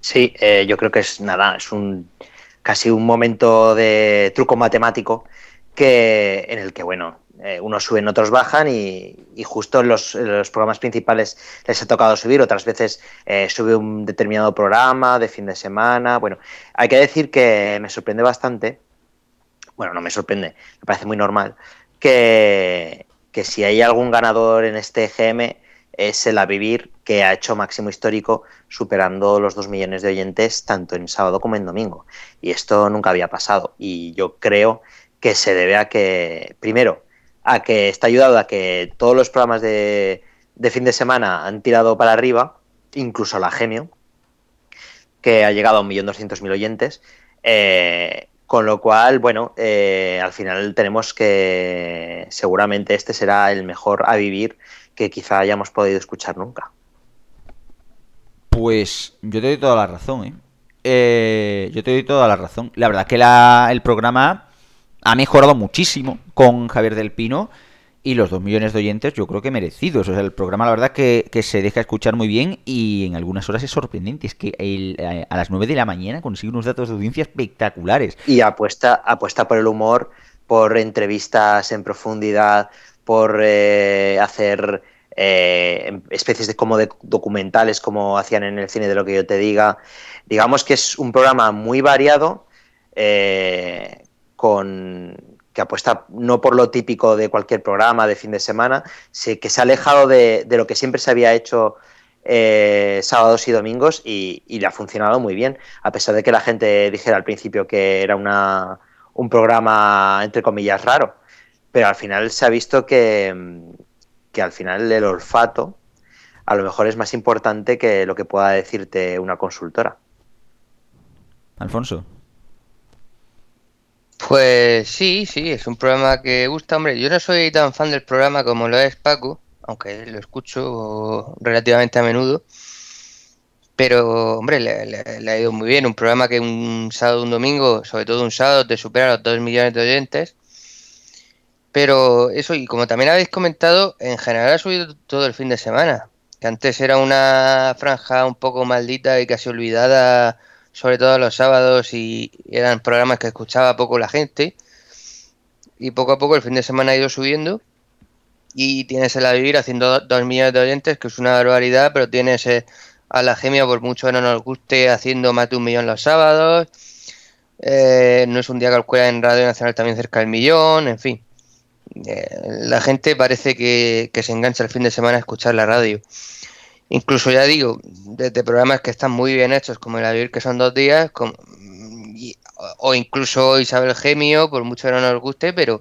Sí, eh, yo creo que es nada, es un casi un momento de truco matemático que en el que bueno eh, unos suben otros bajan y, y justo en los, los, programas principales les ha tocado subir. Otras veces eh, sube un determinado programa de fin de semana. Bueno hay que decir que me sorprende bastante bueno no me sorprende me parece muy normal que, que si hay algún ganador en este GM es el Avivir que ha hecho máximo histórico superando los 2 millones de oyentes tanto en sábado como en domingo. Y esto nunca había pasado. Y yo creo que se debe a que, primero, a que está ayudado a que todos los programas de, de fin de semana han tirado para arriba, incluso la Gemio, que ha llegado a 1.200.000 oyentes. Eh, con lo cual, bueno, eh, al final tenemos que seguramente este será el mejor a vivir que quizá hayamos podido escuchar nunca. Pues yo te doy toda la razón, ¿eh? eh yo te doy toda la razón. La verdad que la, el programa ha mejorado muchísimo con Javier del Pino y los dos millones de oyentes yo creo que merecidos. O sea, el programa la verdad que, que se deja escuchar muy bien y en algunas horas es sorprendente. Es que el- eh, a las 9 de la mañana consigue unos datos de audiencia espectaculares. Y apuesta, apuesta por el humor, por entrevistas en profundidad, por eh, hacer eh, especies de como documentales como hacían en el cine de lo que yo te diga. Digamos que es un programa muy variado, eh, con que apuesta no por lo típico de cualquier programa de fin de semana, que se ha alejado de, lo que siempre se había hecho eh, sábados y domingos y, y le ha funcionado muy bien, a pesar de que la gente dijera al principio que era una, un programa entre comillas raro, pero al final se ha visto que, mm, que al final el olfato a lo mejor es más importante que lo que pueda decirte una consultora. Alfonso. Pues sí, sí, es un programa que gusta, hombre. Yo no soy tan fan del programa como lo es Paco, aunque lo escucho relativamente a menudo. Pero, hombre, le, le- le ha ido muy bien. Un programa que un sábado, un domingo, sobre todo un sábado, te supera los 2 millones de oyentes. Pero eso, y como también habéis comentado, en general ha subido todo el fin de semana. Que antes era una franja un poco maldita y casi olvidada, sobre todo los sábados, y eran programas que escuchaba poco la gente. Y poco a poco el fin de semana ha ido subiendo. Y tienes el a vivir haciendo 2 millones de oyentes, que es una barbaridad, pero tienes eh, a la gemia, por mucho que no nos guste, haciendo más de un millón los sábados. Eh, no es un día calculado en Radio Nacional también cerca del millón, en fin. Eh, la gente parece que, se engancha el fin de semana a escuchar la radio. Incluso ya digo, desde programas que están muy bien hechos, como el a vivir que son dos días, o- incluso Isabel Gemio, por mucho que no nos guste, pero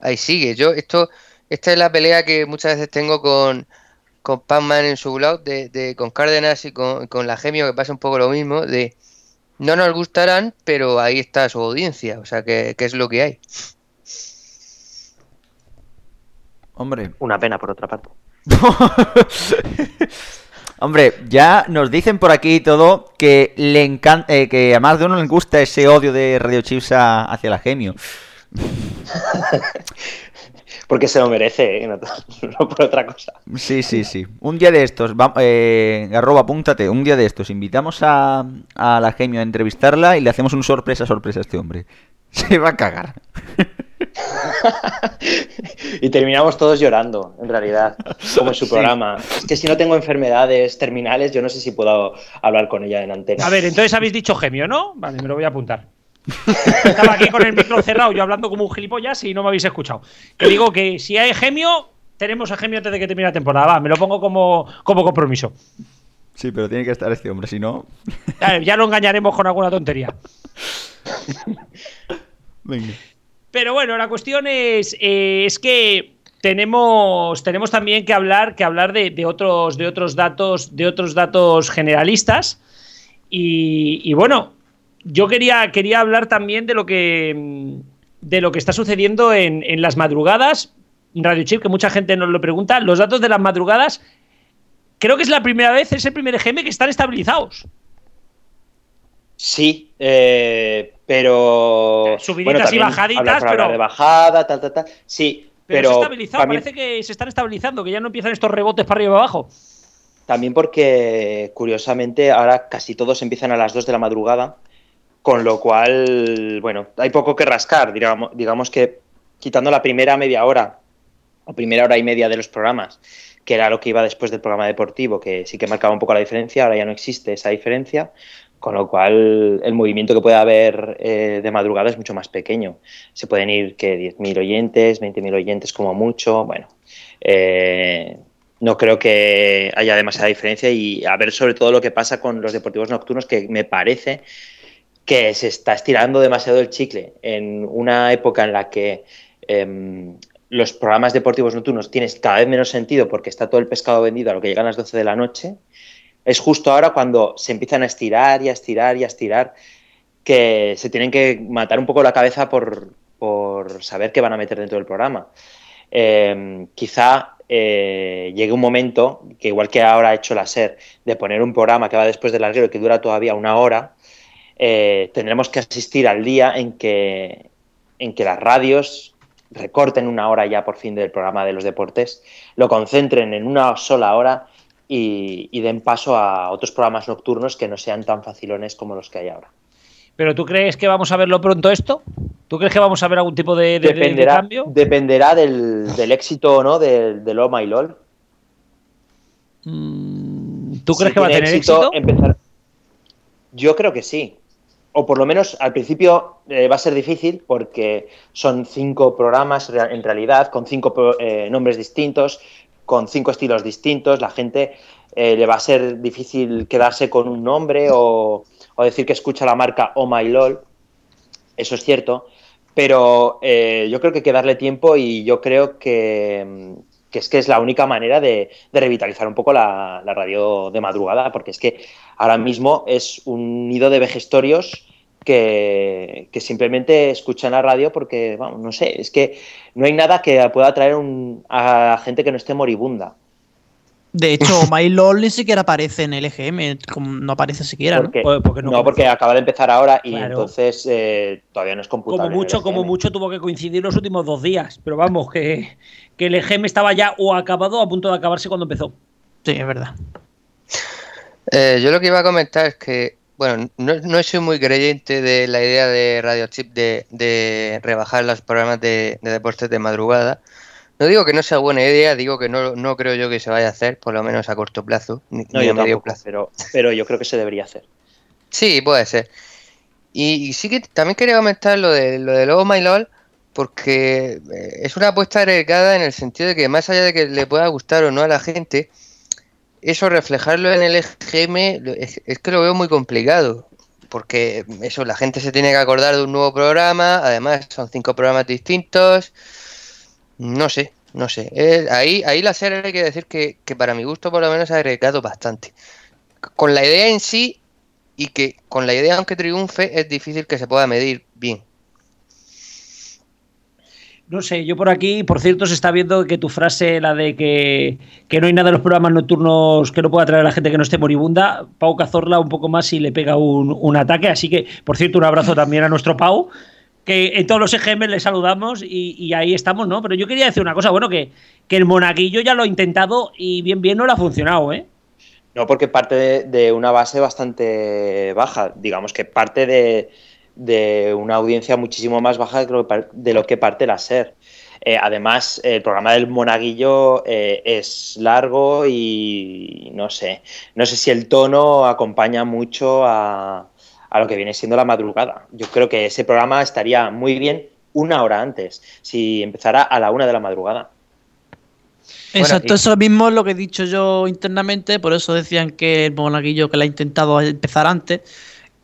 ahí sigue. Yo, esto, esta es la pelea que muchas veces tengo con, con Pacman en su blog, de, de- con Cárdenas y con, con la Gemio, que pasa un poco lo mismo, de no nos gustarán, pero ahí está su audiencia, o sea, que, que es lo que hay. Hombre. Una pena, por otra parte. Hombre, ya nos dicen por aquí y todo que le encanta, que a más de uno le gusta ese odio de Radio Chips a- hacia la Gemio. Porque se lo merece, ¿eh? no, no por otra cosa. Sí, sí, sí. Un día de estos, va, eh, Garroba, apúntate, un día de estos, invitamos a, a la Gemio a entrevistarla y le hacemos un sorpresa, sorpresa a este hombre. Se va a cagar. Y terminamos todos llorando, en realidad, como en su Sí. programa. Es que si no tengo enfermedades terminales, yo no sé si puedo hablar con ella en antena. A ver, entonces habéis dicho gemio, ¿no? Vale, me lo voy a apuntar. Estaba aquí con el micro cerrado, yo hablando como un gilipollas y no me habéis escuchado. Que digo que si hay gemio, tenemos a gemio antes de que termine la temporada. Va, me lo pongo como, como compromiso. Sí, pero tiene que estar este hombre, si no... Ya, ya lo engañaremos con alguna tontería. Venga. Pero bueno, la cuestión es, eh, es que tenemos, tenemos también que hablar, que hablar de, de otros, de otros datos, de otros datos generalistas. Y, bueno, yo quería, quería hablar también de lo que, de lo que está sucediendo en, en las madrugadas. Radio Chip, que mucha gente nos lo pregunta. Los datos de las madrugadas, creo que es la primera vez, es el primer EGM que están estabilizados. Sí, eh, pero. Subiditas y bajaditas, pero- de bajada, tal, tal, tal. Sí, Pero, pero. se también- parece que se están estabilizando, que ya no empiezan estos rebotes para arriba y para abajo. También porque, curiosamente, ahora casi todos empiezan a las 2 de la madrugada, con lo cual, bueno, hay poco que rascar. Digamos, digamos que quitando la primera media hora o primera hora y media de los programas, que era lo que iba después del programa deportivo, que sí que marcaba un poco la diferencia, ahora ya no existe esa diferencia, con lo cual el movimiento que puede haber eh, de madrugada es mucho más pequeño. Se pueden ir que 10.000 oyentes, 20.000 oyentes como mucho, bueno. eh, no creo que haya demasiada diferencia y a ver sobre todo lo que pasa con los deportivos nocturnos, que me parece que se está estirando demasiado el chicle en una época en la que em, los programas deportivos nocturnos tienen cada vez menos sentido porque está todo el pescado vendido a lo que llegan las 12 de la noche. Es justo ahora cuando se empiezan a estirar y a estirar y a estirar que se tienen que matar un poco la cabeza por, por saber qué van a meter dentro del programa. Eh, quizá eh, llegue un momento, que igual que ahora ha hecho la SER, de poner un programa que va después del larguero y que dura todavía una hora, eh, tendremos que asistir al día en que, en que las radios recorten una hora ya por fin del programa de los deportes, lo concentren en una sola hora y, y den paso a otros programas nocturnos que no sean tan facilones como los que hay ahora. ¿Pero tú crees que vamos a verlo pronto esto? ¿Tú crees que vamos a ver algún tipo de, de- de- de dependerá, cambio? dependerá del, del éxito o no del, del Oh My LOL. ¿Tú crees que va a tener éxito? empezar- Yo creo que sí. O por lo menos al principio eh, va a ser difícil porque son cinco programas en realidad, con cinco eh, nombres distintos, con cinco estilos distintos. La gente eh, le va a ser difícil quedarse con un nombre o, o decir que escucha la marca Oh My LOL. Eso es cierto. Pero eh, yo creo que hay que darle tiempo y yo creo que, mm, que es que es la única manera de, revitalizar un poco la, la radio de madrugada, porque es que ahora mismo es un nido de vejestorios que, que simplemente escuchan la radio porque, vamos, no sé, es que no hay nada que pueda atraer un- a gente que no esté moribunda. De hecho, My LOL ni siquiera aparece en el EGM, como no aparece siquiera, Porque, ¿no? no, porque acaba de empezar ahora y Claro. entonces eh, todavía no es computable. Como mucho, como mucho tuvo que coincidir los últimos dos días. Pero vamos, que, que el EGM estaba ya o acabado o a punto de acabarse cuando empezó. Sí, es verdad. Eh, yo lo que iba a comentar es que, bueno, no, no soy muy creyente de la idea de Radio Chip de, de rebajar los programas de, de deportes de madrugada. No digo que no sea buena idea, digo que no, no creo yo que se vaya a hacer, por lo menos a corto plazo, ni, No, ni a medio tampoco, plazo. pero, pero yo creo que se debería hacer. Sí, puede ser. Y, y sí que también quería comentar lo de lo de Oh My LOL, porque eh, es una apuesta arriesgada en el sentido de que más allá de que le pueda gustar o no a la gente, eso reflejarlo en el EGM es, es que lo veo muy complicado. Porque eso, la gente se tiene que acordar de un nuevo programa, además son cinco programas distintos. No sé, no sé. Ahí, ahí la serie hay que decir que, que para mi gusto por lo menos ha arriesgado bastante. Con la idea en sí, y que con la idea aunque triunfe, es difícil que se pueda medir bien. No sé, yo por aquí, por cierto, se está viendo que tu frase, la de que, que no hay nada en los programas nocturnos que no pueda traer a la gente que no esté moribunda, Pau Cazorla un poco más y le pega un, un ataque. Así que, por cierto, un abrazo también a nuestro Pau, que en todos los EGM le saludamos y, y ahí estamos, ¿no? Pero yo quería decir una cosa, bueno, que, que el monaguillo ya lo ha intentado y bien, bien no le ha funcionado, ¿eh? No, porque parte de, de una base bastante baja, digamos que parte de, de una audiencia muchísimo más baja de lo que, par- de lo que parte la SER. Eh, además, el programa del Monaguillo eh, es largo y no sé, no sé si el tono acompaña mucho a, a lo que viene siendo la madrugada. Yo creo que ese programa estaría muy bien una hora antes, si empezara a la una de la madrugada. Exacto, y- eso mismo es lo que he dicho yo internamente, por eso decían que el monaguillo que la ha intentado empezar antes,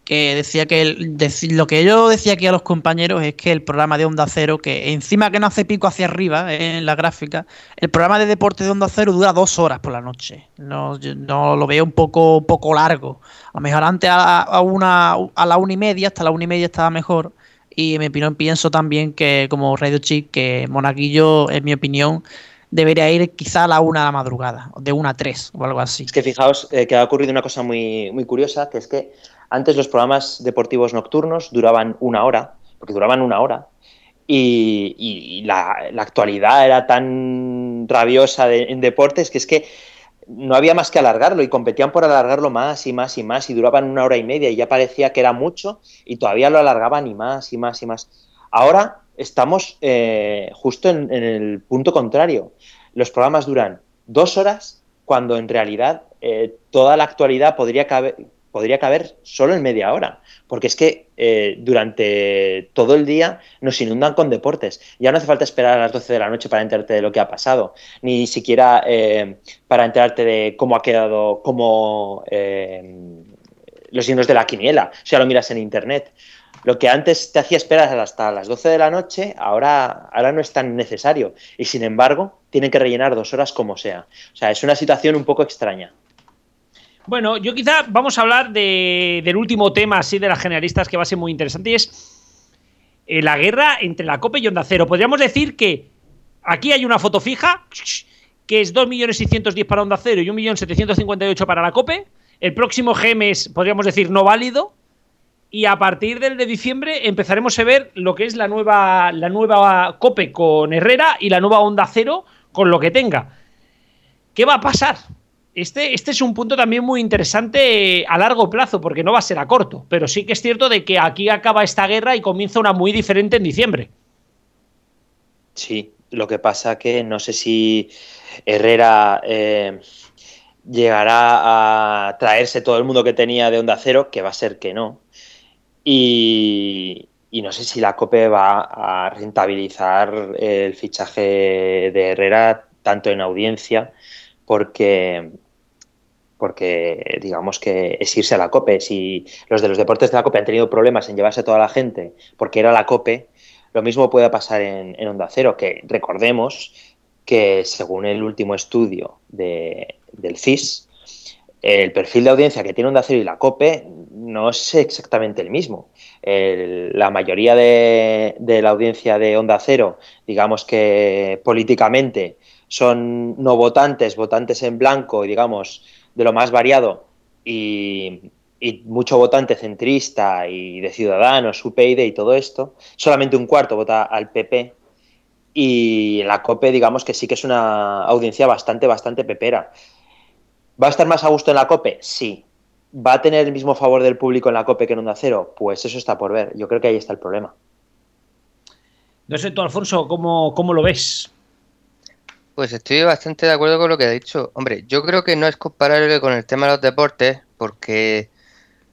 que decía que el- lo que yo decía aquí a los compañeros es que el programa de Onda Cero, que encima que no hace pico hacia arriba eh, en la gráfica, el programa de deporte de Onda Cero dura dos horas por la noche. No, yo no lo veo un poco, poco largo. A lo mejor antes a, a una, a la una y media, hasta la una y media estaba mejor. Y opinión pienso también que como Radio Chic, que Monaguillo, en mi opinión, debería ir quizá a la una de la madrugada, de una a tres o algo así. Es que fijaos eh, que ha ocurrido una cosa muy, muy curiosa, que es que antes los programas deportivos nocturnos duraban una hora, porque duraban una hora, y, la, actualidad era tan rabiosa en deportes que es que no había más que alargarlo y competían por alargarlo más y más y más y duraban una hora y media y ya parecía que era mucho y todavía lo alargaban y más y más y más. Ahora estamos eh, justo en, en el punto contrario. Los programas duran dos horas cuando en realidad eh, toda la actualidad podría caber, podría caber solo en media hora, porque es que eh, durante todo el día nos inundan con deportes. Ya no hace falta esperar a las 12 de la noche para enterarte de lo que ha pasado, ni siquiera eh, para enterarte de cómo ha quedado, cómo eh, los signos de la quiniela, si ya lo miras en internet. Lo que antes te hacía esperar hasta las 12 de la noche, ahora, ahora no es tan necesario. Y sin embargo, tienen que rellenar dos horas como sea. O sea, es una situación un poco extraña. Bueno, yo quizá vamos a hablar de- del último tema así de las generalistas que va a ser muy interesante y es eh, la guerra entre la COPE y Onda Cero. Podríamos decir que aquí hay una foto fija que es 2.610.000 para Onda Cero y 1.758.000 para la COPE. El próximo GM es, podríamos decir, no válido. y a partir del de diciembre empezaremos a ver lo que es la nueva, la nueva COPE con Herrera y la nueva Onda Cero con lo que tenga. ¿Qué va a pasar? Este, este es un punto también muy interesante a largo plazo, porque no va a ser a corto, pero sí que es cierto de que aquí acaba esta guerra y comienza una muy diferente en diciembre. Sí, lo que pasa que no sé si Herrera eh, llegará a traerse todo el mundo que tenía de Onda Cero, que va a ser que no. Y, y no sé si la COPE va a rentabilizar el fichaje de Herrera tanto en audiencia, porque porque digamos que es irse a la COPE. Si los de los deportes de la COPE han tenido problemas en llevarse a toda la gente porque era la COPE, lo mismo puede pasar en, Onda Cero, que recordemos que según el último estudio de, del CIS, el perfil de audiencia que tiene Onda Cero y la COPE no es exactamente el mismo. la mayoría de, de, la audiencia de Onda Cero, digamos que políticamente son no votantes, votantes en blanco y digamos de lo más variado y, mucho votante centrista y de Ciudadanos, UPyD y todo esto, solamente un cuarto vota al PP y la COPE digamos que sí que es una audiencia bastante, bastante pepera. ¿Va a estar más a gusto en la COPE? Sí. ¿Va a tener el mismo favor del público en la COPE que en Onda Cero? Pues eso está por ver. Yo creo que ahí está el problema. No sé tú, Alfonso, ¿cómo, cómo lo ves? Pues estoy bastante de acuerdo con lo que ha dicho. Hombre, yo creo que no es comparable con el tema de los deportes, porque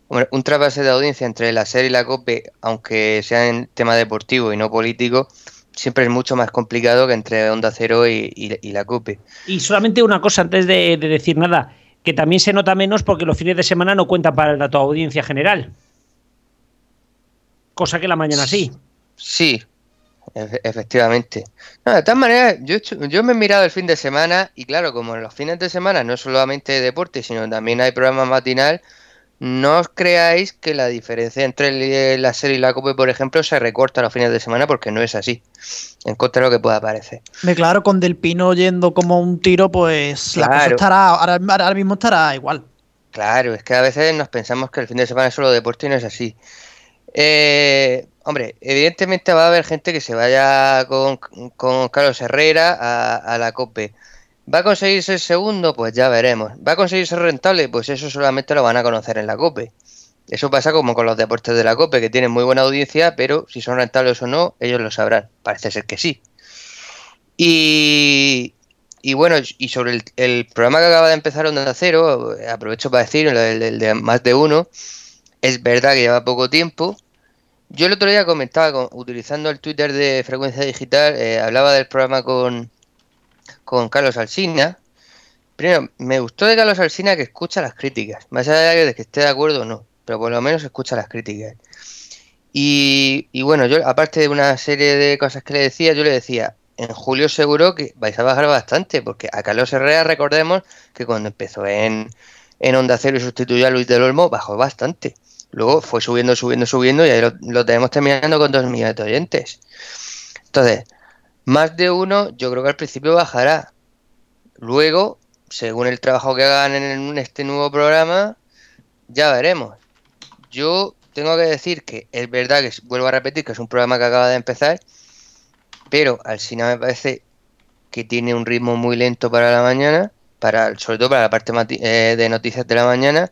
un trasvase de audiencia entre la serie y la COPE, aunque sea en tema deportivo y no político, siempre es mucho más complicado que entre Onda Cero y, la COPE. Y solamente una cosa antes de, decir nada, que también se nota menos porque los fines de semana no cuentan para la tu audiencia general. Cosa que la mañana sí. Sí, efectivamente. de todas maneras, yo, yo me he mirado el fin de semana y claro, como en los fines de semana no solamente deporte, sino también hay programa matinal, no os creáis que la diferencia entre la serie y la COPE, por ejemplo, se recorta los fines de semana porque no es así. En contra de lo que pueda parecer. Me claro, con Del Pino yendo como un tiro, pues la cosa estará, ahora mismo estará igual. Claro, es que a veces nos pensamos que el fin de semana es solo deporte y no es así. Eh, hombre, evidentemente va a haber gente que se vaya con, Carlos Herrera a, la COPE. ¿Va a conseguir ser segundo? Pues ya veremos. ¿Va a conseguir ser rentable? Pues eso solamente lo van a conocer en la COPE. Eso pasa como con los deportes de la COPE, que tienen muy buena audiencia, pero si son rentables o no, ellos lo sabrán. Parece ser que sí. Y, bueno, y sobre el, programa que acaba de empezar Onda Cero, aprovecho para decir, el de más de uno, es verdad que lleva poco tiempo. Yo el otro día comentaba, utilizando el Twitter de Frecuencia Digital, eh, hablaba del programa con, con Carlos Alsina. Primero, me gustó de Carlos Alsina que escucha las críticas, más allá de que esté de acuerdo o no, pero por lo menos escucha las críticas. Y, y bueno, yo aparte de una serie de cosas que le decía, yo le decía, en julio seguro que vais a bajar bastante, porque a Carlos Herrera recordemos que cuando empezó en, en Onda Cero y sustituyó a Luis del Olmo, bajó bastante. Luego fue subiendo, subiendo, subiendo y ahí lo, tenemos terminando con dos millones de oyentes. Entonces, más de uno yo creo que al principio bajará. Luego, según el trabajo que hagan en este nuevo programa, ya veremos. Yo tengo que decir que es verdad que vuelvo a repetir que es un programa que acaba de empezar, pero al final me parece que tiene un ritmo muy lento para la mañana, para sobre todo para la parte eh, de noticias de la mañana.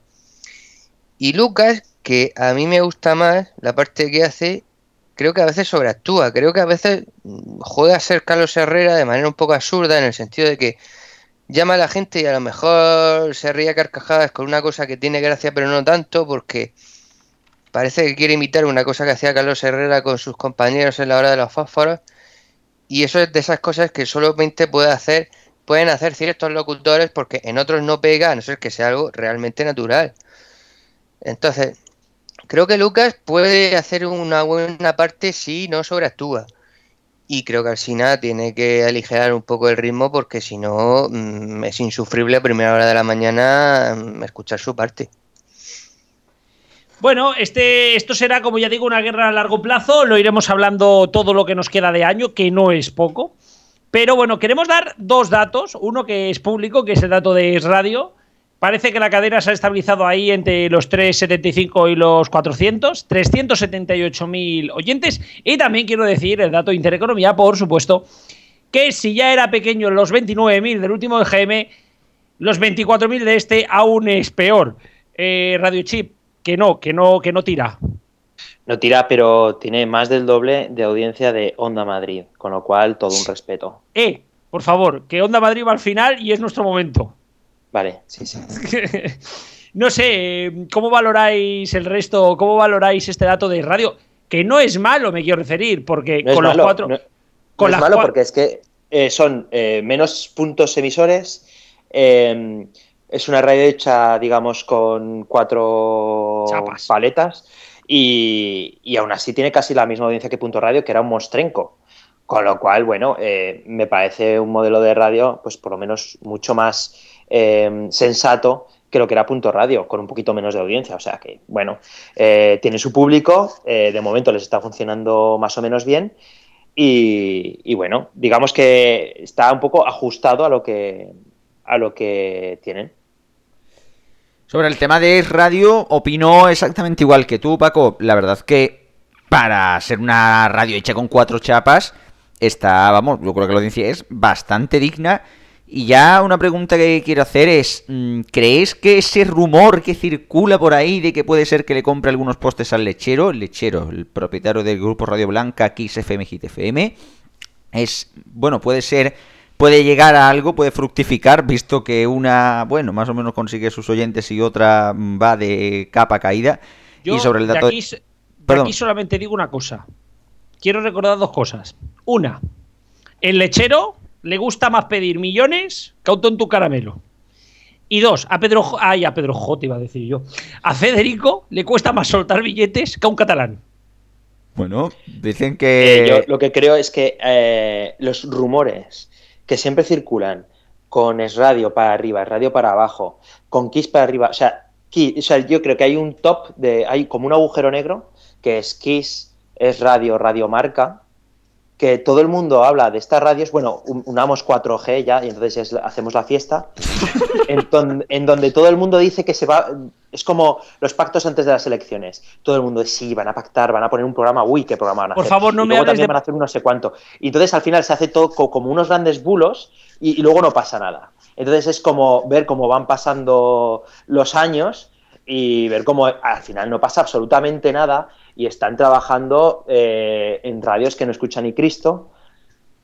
Y Lucas, que a mí me gusta más la parte que hace, creo que a veces sobreactúa, creo que a veces juega a ser Carlos Herrera de manera un poco absurda en el sentido de que llama a la gente y a lo mejor se ríe a carcajadas con una cosa que tiene gracia pero no tanto porque parece que quiere imitar una cosa que hacía Carlos Herrera con sus compañeros en la hora de los fósforos y eso es de esas cosas que solamente puede hacer pueden hacer ciertos locutores porque en otros no pega a no ser que sea algo realmente natural. Entonces, Creo que Lucas puede hacer una buena parte si no sobreactúa. Y creo que Alcina tiene que aligerar un poco el ritmo porque si no mm, es insufrible a primera hora de la mañana mm, escuchar su parte. Bueno, este, esto será, como ya digo, una guerra a largo plazo. Lo iremos hablando todo lo que nos queda de año, que no es poco. Pero bueno, queremos dar dos datos. Uno que es público, que es el dato de Radio, Parece que la cadena se ha estabilizado ahí entre los 375 y los 400, 378.000 oyentes. Y también quiero decir el dato de Intereconomía, por supuesto, que si ya era pequeño los 29.000 del último EGM, los 24.000 de este aún es peor. Eh, Radio Chip, que no, que no, que no tira. No tira, pero tiene más del doble de audiencia de Onda Madrid, con lo cual todo un respeto. Eh, por favor, que Onda Madrid va al final y es nuestro momento. Vale, sí, sí. no sé, ¿cómo valoráis el resto? ¿Cómo valoráis este dato de radio? Que no es malo, me quiero referir, porque No es con los malo, cuatro. no- con no es malo porque es que eh, son eh, menos puntos emisores. eh, es una radio hecha, digamos, con cuatro paletas. Y, y aún así tiene casi la misma audiencia que Punto Radio, que era un mostrenco. Con lo cual, bueno, eh, me parece un modelo de radio, pues por lo menos mucho más eh, sensato que lo que era Punto Radio, con un poquito menos de audiencia. O sea que, bueno, eh, tiene su público, eh, de momento les está funcionando más o menos bien. Y, bueno, digamos que está un poco ajustado a lo que, a lo que tienen. Sobre el tema de radio, opino exactamente igual que tú, Paco. La verdad que para ser una radio hecha con cuatro chapas, está, vamos, yo creo que la audiencia es bastante digna. Y ya una pregunta que quiero hacer es, mm, ¿crees que ese rumor que circula por ahí de que puede ser que le compre algunos postes al lechero, el lechero, el propietario del grupo Radio Blanca, Kiss FM, Hit FM, es, bueno, puede ser, puede llegar a algo, puede fructificar, visto que una, bueno, más o menos consigue sus oyentes y otra mm, va de capa caída. Yo y sobre el de dato... aquí, de Perdón. aquí solamente digo una cosa. Quiero recordar dos cosas. Una, el lechero le gusta más pedir millones que un tonto caramelo. Y dos, a Pedro, ay, a Pedro J, iba a decir yo. A Federico le cuesta más soltar billetes que a un catalán. Bueno, dicen Eh, que... yo lo que creo es que eh, los rumores que siempre circulan con Es Radio para arriba, Es Radio para abajo, con Kiss para arriba, o sea, o sea, yo creo que hay un top de, hay como un agujero negro que es Kiss, Es Radio, Radio Marca, que todo el mundo habla de estas radios, bueno, un- unamos 4G ya y entonces es- hacemos la fiesta, en, don- en donde todo el mundo dice que se va, es como los pactos antes de las elecciones, todo el mundo sí, van a pactar, van a poner un programa, uy, qué programa van a Por hacer. favor, no Y me luego hables también de- van a hacer un no sé cuánto. Y entonces al final se hace todo co- como unos grandes bulos y, y luego no pasa nada. Entonces es como ver cómo van pasando los años y ver cómo al final no pasa absolutamente nada y están trabajando eh, en radios que no escucha ni Cristo.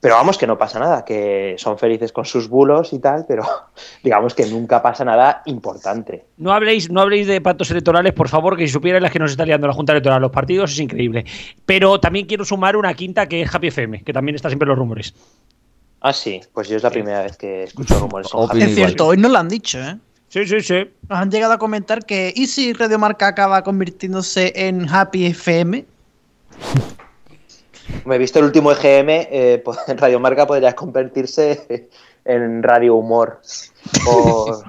Pero vamos, que no pasa nada, que son felices con sus bulos y tal, pero digamos que nunca pasa nada importante. No habléis, no habléis de pactos electorales, por favor, que si supierais las que nos está liando la Junta Electoral, los partidos, es increíble. Pero también quiero sumar una quinta que es Happy FM, que también está siempre en los rumores. Ah, sí, pues yo es la primera vez que escucho rumores. Es cierto, hoy nos lo han dicho, ¿eh? Sí, sí, sí. Nos han llegado a comentar que ¿y si Radio Marca acaba convirtiéndose en Happy FM? Me he visto el último EGM, eh, Radio Marca podría convertirse en Radio Humor. O,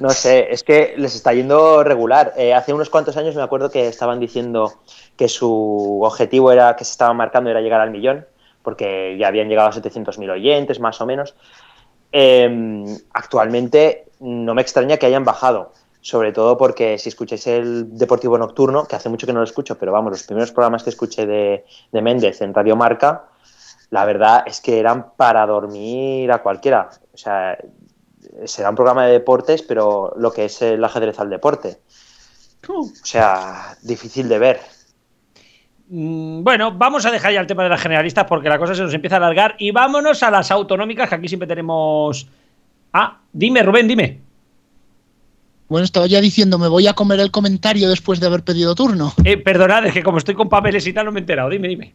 no sé, es que les está yendo regular. Eh, hace unos cuantos años me acuerdo que estaban diciendo que su objetivo era, que se estaban marcando era llegar al millón, porque ya habían llegado a 700.000 oyentes, más o menos. Eh, actualmente no me extraña que hayan bajado, sobre todo porque si escucháis el Deportivo Nocturno, que hace mucho que no lo escucho, pero vamos, los primeros programas que escuché de, de Méndez en Radio Marca, la verdad es que eran para dormir a cualquiera. O sea, será un programa de deportes, pero lo que es el ajedrez al deporte. O sea, difícil de ver. Mm, Bueno, vamos a dejar ya el tema de las generalistas porque la cosa se nos empieza a alargar y vámonos a las autonómicas que aquí siempre tenemos. Ah, dime, Rubén, dime. Bueno, estaba ya diciendo, me voy a comer el comentario después de haber pedido turno. Eh, perdonad, es que como estoy con papeles y tal no me he enterado. Dime, dime.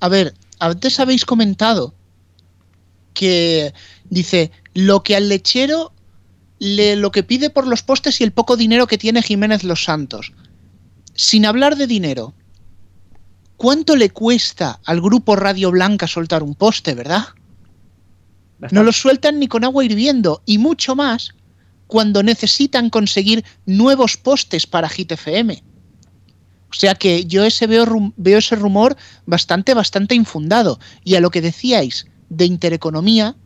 A ver, antes habéis comentado que dice lo que al lechero le, lo que pide por los postes y el poco dinero que tiene Jiménez Los Santos. Sin hablar de dinero, ¿cuánto le cuesta al grupo Radio Blanca soltar un poste, verdad? No lo sueltan ni con agua hirviendo y mucho más cuando necesitan conseguir nuevos postes para Hit FM. O sea que yo ese veo, veo ese rumor bastante, bastante infundado. Y a lo que decíais de intereconomía,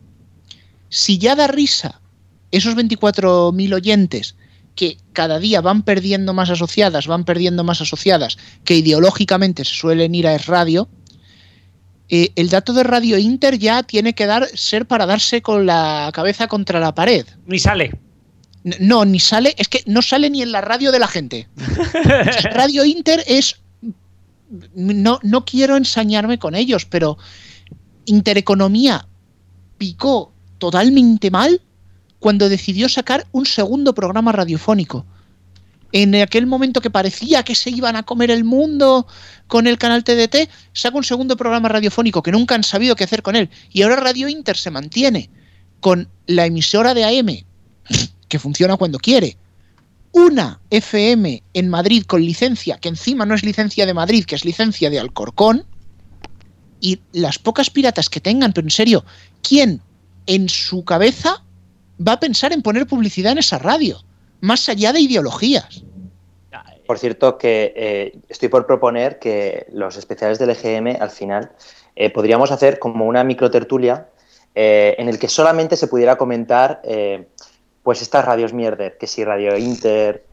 si ya da risa esos 24.000 oyentes que cada día van perdiendo más asociadas, van perdiendo más asociadas, que ideológicamente se suelen ir a Es Radio, eh, el dato de Radio Inter ya tiene que dar, ser para darse con la cabeza contra la pared. Ni sale. No, ni sale, es que no sale ni en la radio de la gente. radio Inter es. No, no quiero ensañarme con ellos, pero Intereconomía picó totalmente mal cuando decidió sacar un segundo programa radiofónico. En aquel momento que parecía que se iban a comer el mundo con el canal TDT, saca un segundo programa radiofónico que nunca han sabido qué hacer con él. Y ahora Radio Inter se mantiene con la emisora de AM, que funciona cuando quiere. Una FM en Madrid con licencia, que encima no es licencia de Madrid, que es licencia de Alcorcón. Y las pocas piratas que tengan, pero en serio, ¿quién en su cabeza va a pensar en poner publicidad en esa radio? Más allá de ideologías. Por cierto, que eh, estoy por proponer que los especiales del EGM al final eh, podríamos hacer como una microtertulia eh, en el que solamente se pudiera comentar eh, pues estas radios mierder, que si Radio Inter,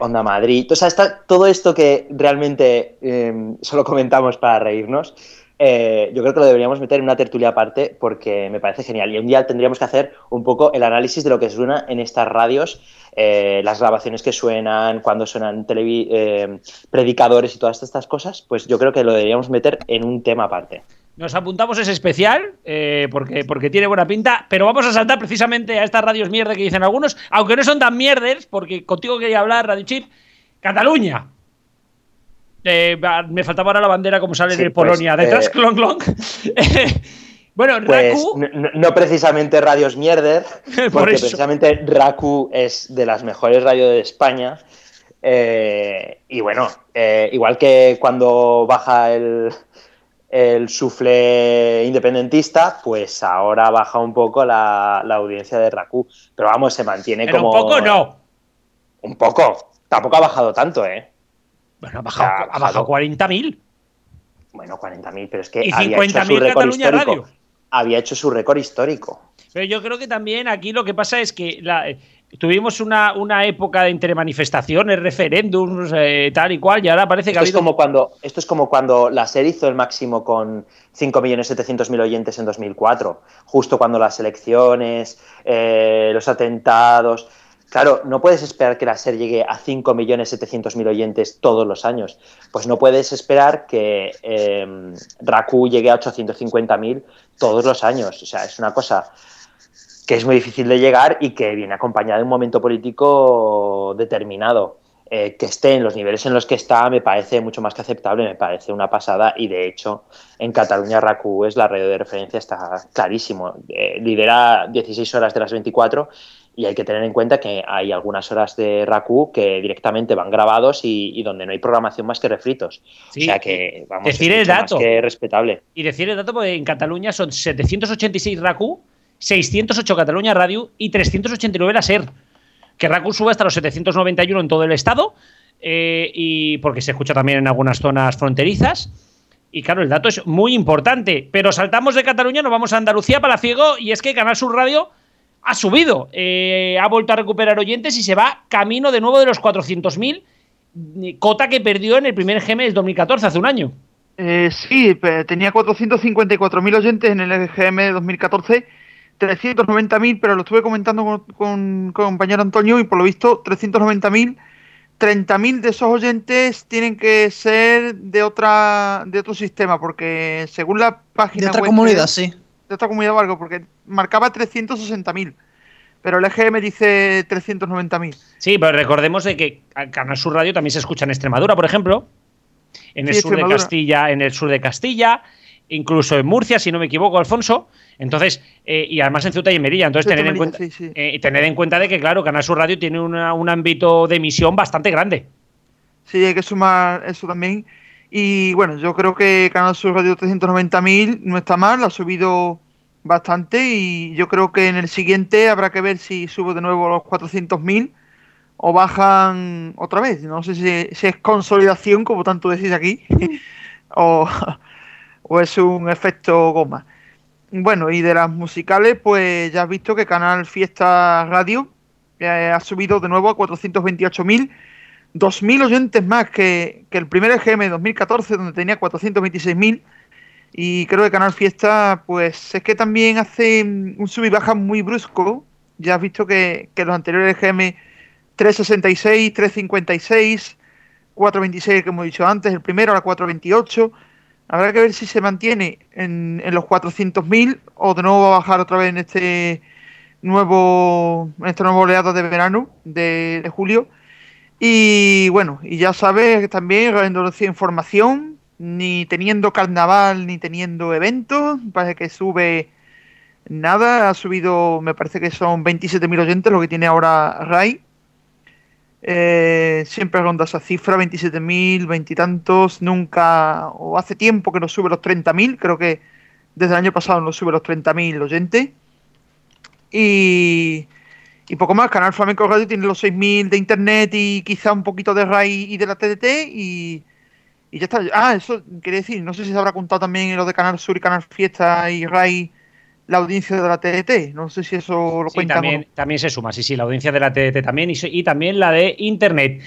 Onda Madrid, o sea, está todo esto que realmente solo comentamos para reírnos. Eh, yo creo que lo deberíamos meter en una tertulia aparte porque me parece genial. Y un día tendríamos que hacer un poco el análisis de lo que suena en estas radios, eh, las grabaciones que suenan, cuando suenan eh, predicadores y todas estas cosas. Pues yo creo que lo deberíamos meter en un tema aparte. Nos apuntamos ese especial porque, porque tiene buena pinta, pero vamos a saltar precisamente a estas radios mierda que dicen algunos, aunque no son tan mierdes, porque contigo quería hablar, Radio Chip, Cataluña. Eh, me faltaba ahora la bandera como sale Sí, de Polonia. pues, Detrás, eh, clon, clon. bueno, Pues Raku, no, precisamente radios mierder, Por porque precisamente Raku es de las mejores radios de España. Eh, y bueno, eh, igual que cuando baja el, el sufle independentista, pues ahora baja un poco la, la audiencia de Raku. Pero vamos, se mantiene pero como. un poco no. Un poco. Tampoco ha bajado tanto, ¿eh? Bueno, ha bajado, ha bajado 40.000. Bueno, 40.000, pero es que Y había hecho 50.000 su récord histórico. Radio. Había hecho su récord histórico. Pero yo creo que también aquí lo que pasa es que la- eh, tuvimos una, una época de entre manifestaciones, referéndums, eh, tal y cual, y ahora parece que ha Esto es, habido como cuando, esto es como cuando la SER hizo el máximo con 5.700.000 oyentes en 2004, justo cuando las elecciones, eh, los atentados. Claro, no puedes esperar que la SER llegue a 5.700.000 oyentes todos los años. Pues no puedes esperar que eh, Raku llegue a 850.000 todos los años. O sea, es una cosa que es muy difícil de llegar y que viene acompañada de un momento político determinado. Eh, que esté en los niveles en los que está me parece mucho más que aceptable, me parece una pasada y de hecho en Cataluña RACU es la radio de referencia, está clarísimo, Eh, lidera 16 horas de las 24 y hay que tener en cuenta que hay algunas horas de RACU que directamente van grabados y, y donde no hay programación más que refritos. Sí, o sea que vamos, decir es el dato. más que respetable. Y decir el dato, porque en Cataluña son 786 RACU, 608 Cataluña Radio y 389 la SER. Que RACU sube hasta los 791 en todo el estado, eh, y porque se escucha también en algunas zonas fronterizas. Y claro, el dato es muy importante. Pero saltamos de Cataluña, nos vamos a Andalucía, Palaciego, y es que Canal Sur Radio ha subido, eh, ha vuelto a recuperar oyentes y se va camino de nuevo de los 400.000, eh, cota que perdió en el primer GM del 2014, hace un año. Eh, sí, tenía 454.000 oyentes en el EGM de 2014, 390.000, pero lo estuve comentando con, con, con compañero Antonio y por lo visto 390.000, 30.000 de esos oyentes tienen que ser de otra de otro sistema, porque según la página De otra web comunidad, de- sí. De otra comunidad porque marcaba 360.000, pero el EGM dice 390.000. Sí, pero recordemos de que Canal Sur Radio también se escucha en Extremadura, por ejemplo, en el sur de. Castilla, en el sur de Castilla, incluso en Murcia, si no me equivoco, Alfonso. Entonces, eh, y además en Ceuta y en Melilla. Entonces, Ceuta tener en, Melilla, cuenta, sí, sí. eh, tener en cuenta de que, claro, Canal Sur Radio tiene una- un ámbito de emisión bastante grande. Sí, hay que sumar eso también. Y bueno, yo creo que Canal Sur Radio 390.000 no está mal, ha subido bastante y yo creo que en el siguiente habrá que ver si sube de nuevo los 400.000 o bajan otra vez. No sé si, es consolidación, como tanto decís aquí, o, o es un efecto goma. Bueno, y de las musicales, pues ya has visto que Canal Fiesta Radio eh, ha subido de nuevo a 428.000, 2.000 oyentes más que, que el primer EGM 2014, donde tenía 426.000. Y creo que Canal Fiesta, pues es que también hace un sub y baja muy brusco. Ya has visto que, que los anteriores EGM 366, 356, 426 que hemos dicho antes, el primero a la 428 Habrá que ver si se mantiene en, en los 400.000 o de nuevo va a bajar otra vez en este nuevo en este nuevo oleado de verano de, julio. Y bueno, y ya sabes que también reducir información, ni teniendo carnaval ni teniendo eventos, parece que sube nada, ha subido, me parece que son 27.000 oyentes lo que tiene ahora RAI. Eh, siempre ronda esa cifra, 27.000, veintitantos, nunca, o hace tiempo que no sube los 30.000, creo que desde el año pasado no sube los 30.000 oyentes. Y, y poco más, Canal Flamenco Radio tiene los 6.000 de internet y quizá un poquito de RAI y de la TDT y, y ya está. Ah, eso quería decir, no sé si se habrá contado también en lo de Canal Sur y Canal Fiesta y RAI la audiencia de la TDT. No sé si eso lo Sí, cuenta. también, también se suma, sí, sí, la audiencia de la TDT también y, y también la de Internet.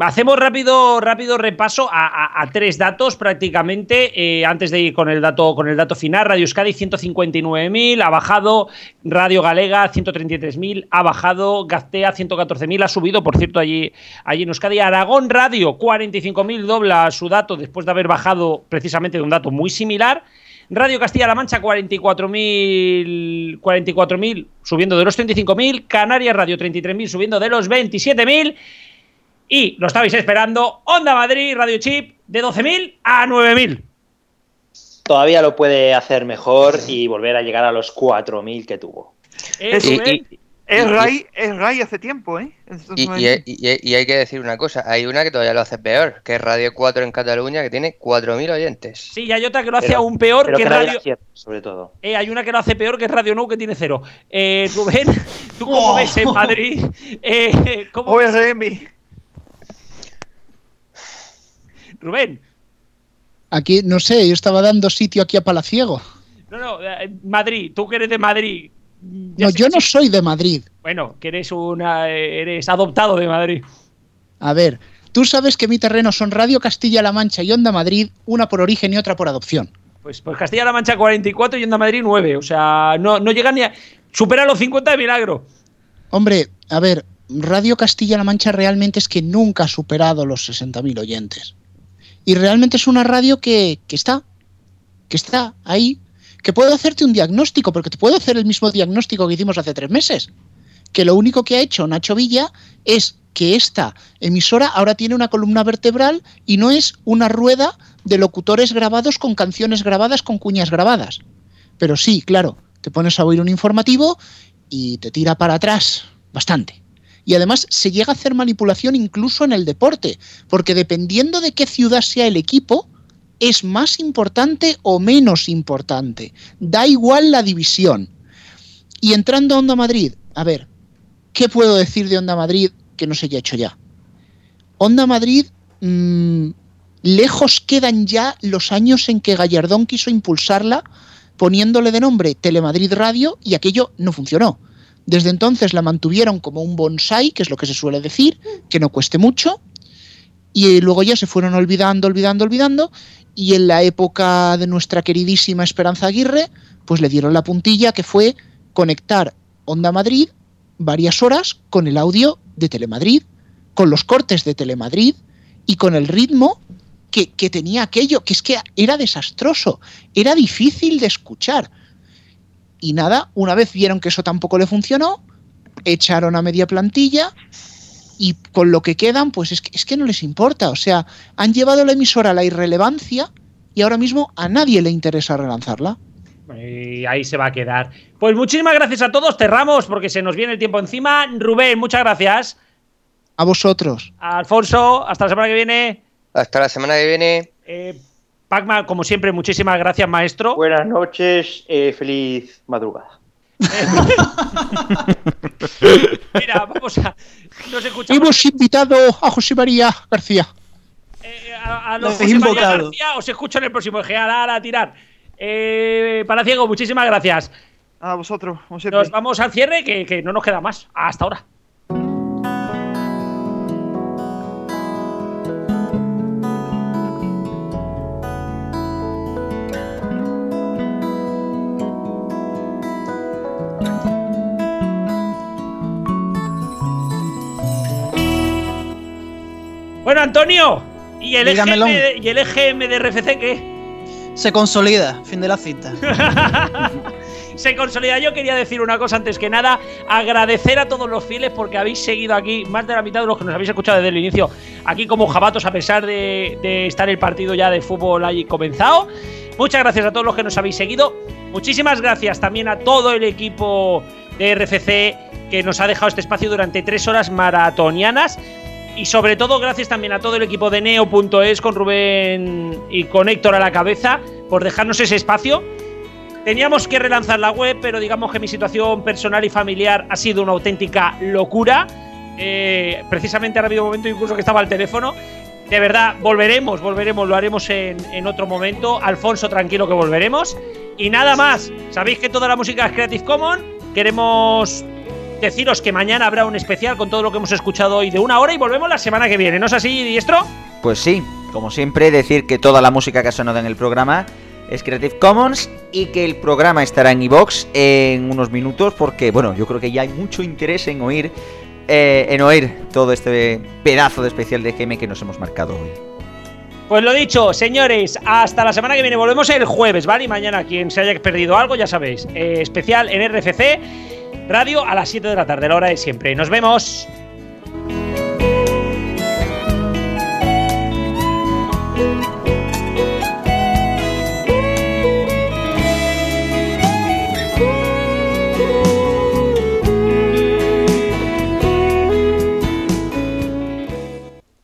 Hacemos rápido, rápido repaso a, tres datos prácticamente. eh, antes de ir con el dato, con el dato final, Radio Euskadi 159.000, ha bajado. Radio Galega 133.000, ha bajado. Gaztea 114.000, ha subido, por cierto, allí, allí en Euskadi. Aragón Radio 45.000, dobla su dato después de haber bajado precisamente de un dato muy similar. Radio Castilla-La Mancha 44.000, 44.000 subiendo de los 35.000, Canarias Radio 33.000 subiendo de los 27.000 y lo estabais esperando, Onda Madrid Radio Chip de 12.000 a 9.000. Todavía lo puede hacer mejor y volver a llegar a los 4.000 que tuvo. Es, es RAI, es RAI hace tiempo, ¿eh? Y, y- es- y- y hay que decir una cosa, hay una que todavía lo hace peor, que es Radio 4 en Cataluña, que tiene 4.000 oyentes. Sí, y hay otra que lo hace Pero- aún peor que que Radio. la cierra, sobre todo. Eh, hay una que lo hace peor que Radio Nou que tiene cero. Eh, Rubén, ¿tú cómo Oh. ves en Madrid? Eh, ¿cómo ves- ORM. Rubén, Aquí, no sé, yo estaba dando sitio aquí a Palaciego. no, no, eh, Madrid, tú que eres de Madrid. Ya No, sé yo no soy de Madrid. Bueno, que eres una, eres adoptado de Madrid. A ver, tú sabes que mi terreno son Radio Castilla-La Mancha y Onda Madrid, una por origen y otra por adopción. Pues, pues Castilla-La Mancha 44 y Onda Madrid 9. O sea, no, no llega ni a. Supera los 50 de milagro. Hombre, a ver, Radio Castilla-La Mancha realmente es que nunca ha superado los 60.000 oyentes. Y realmente es una radio que, que está, que está ahí, que puedo hacerte un diagnóstico, porque te puedo hacer el mismo diagnóstico que hicimos hace tres meses. Que lo único que ha hecho Nacho Villa es que esta emisora ahora tiene una columna vertebral y no es una rueda de locutores grabados con canciones grabadas, con cuñas grabadas. Pero sí, claro, te pones a oír un informativo y te tira para atrás bastante. Y además se llega a hacer manipulación incluso en el deporte, porque dependiendo de qué ciudad sea el equipo, es más importante o menos importante. Da igual la división. Y entrando a Onda Madrid, a ver, ¿qué puedo decir de Onda Madrid que no se haya hecho ya? Onda Madrid, mmm, lejos quedan ya los años en que Gallardón quiso impulsarla poniéndole de nombre Telemadrid Radio y aquello no funcionó. Desde entonces la mantuvieron como un bonsai, que es lo que se suele decir, que no cueste mucho, y luego ya se fueron olvidando, olvidando, olvidando, y en la época de nuestra queridísima Esperanza Aguirre, pues le dieron la puntilla que fue conectar Onda Madrid varias horas con el audio de Telemadrid, con los cortes de Telemadrid y con el ritmo que, que tenía aquello, que es que era desastroso, era difícil de escuchar. Y nada, una vez vieron que eso tampoco le funcionó, echaron a media plantilla y con lo que quedan, pues es que, es que no les importa. O sea, han llevado la emisora a la irrelevancia y ahora mismo a nadie le interesa relanzarla. Y ahí se va a quedar. Pues muchísimas gracias a todos. Cerramos porque se nos viene el tiempo encima. Rubén, muchas gracias. A vosotros. Alfonso, hasta la semana que viene. Hasta la semana que viene. Eh, Pacman, como siempre, muchísimas gracias, maestro. Buenas noches, eh, feliz madrugada. Mira, vamos a. Nos escuchamos Hemos invitado a José María García. a, a los Lo José María. García. Os escucho en el próximo. Eje, a tirar. Eh, Palaciego, muchísimas gracias. A vosotros, como siempre. Nos vamos al cierre, que, que no nos queda más. Hasta ahora. Bueno, Antonio, ¿y el, EGM de, ¿y el EGM de RFC qué? Se consolida, fin de la cita. Se consolida. Yo quería decir una cosa antes que nada, agradecer a todos los fieles porque habéis seguido aquí, más de la mitad de los que nos habéis escuchado desde el inicio, aquí como jabatos a pesar de, de estar el partido ya de fútbol ahí comenzado. Muchas gracias a todos los que nos habéis seguido. Muchísimas gracias también a todo el equipo de RFC que nos ha dejado este espacio durante tres horas maratonianas. Y sobre todo, gracias también a todo el equipo de Neo.es con Rubén y con Héctor a la cabeza por dejarnos ese espacio. Teníamos que relanzar la web, pero digamos que mi situación personal y familiar ha sido una auténtica locura. Eh, precisamente ha habido momento incluso que estaba al teléfono. De verdad, volveremos, volveremos, lo haremos en, en otro momento. Alfonso, tranquilo que volveremos. Y nada más, sabéis que toda la música es Creative Commons. Queremos deciros que mañana habrá un especial con todo lo que hemos escuchado hoy de una hora y volvemos la semana que viene. ¿No es así, Diestro? Pues sí, como siempre, decir que toda la música que ha sonado en el programa es Creative Commons y que el programa estará en iBox en unos minutos porque, bueno, yo creo que ya hay mucho interés en oír, eh, en oír todo este pedazo de especial de GM que nos hemos marcado hoy. Pues lo dicho, señores, hasta la semana que viene. Volvemos el jueves, ¿vale? Y mañana, quien se haya perdido algo, ya sabéis. eh, especial en RFC Radio a las 7 de la tarde, la hora de siempre. Nos vemos.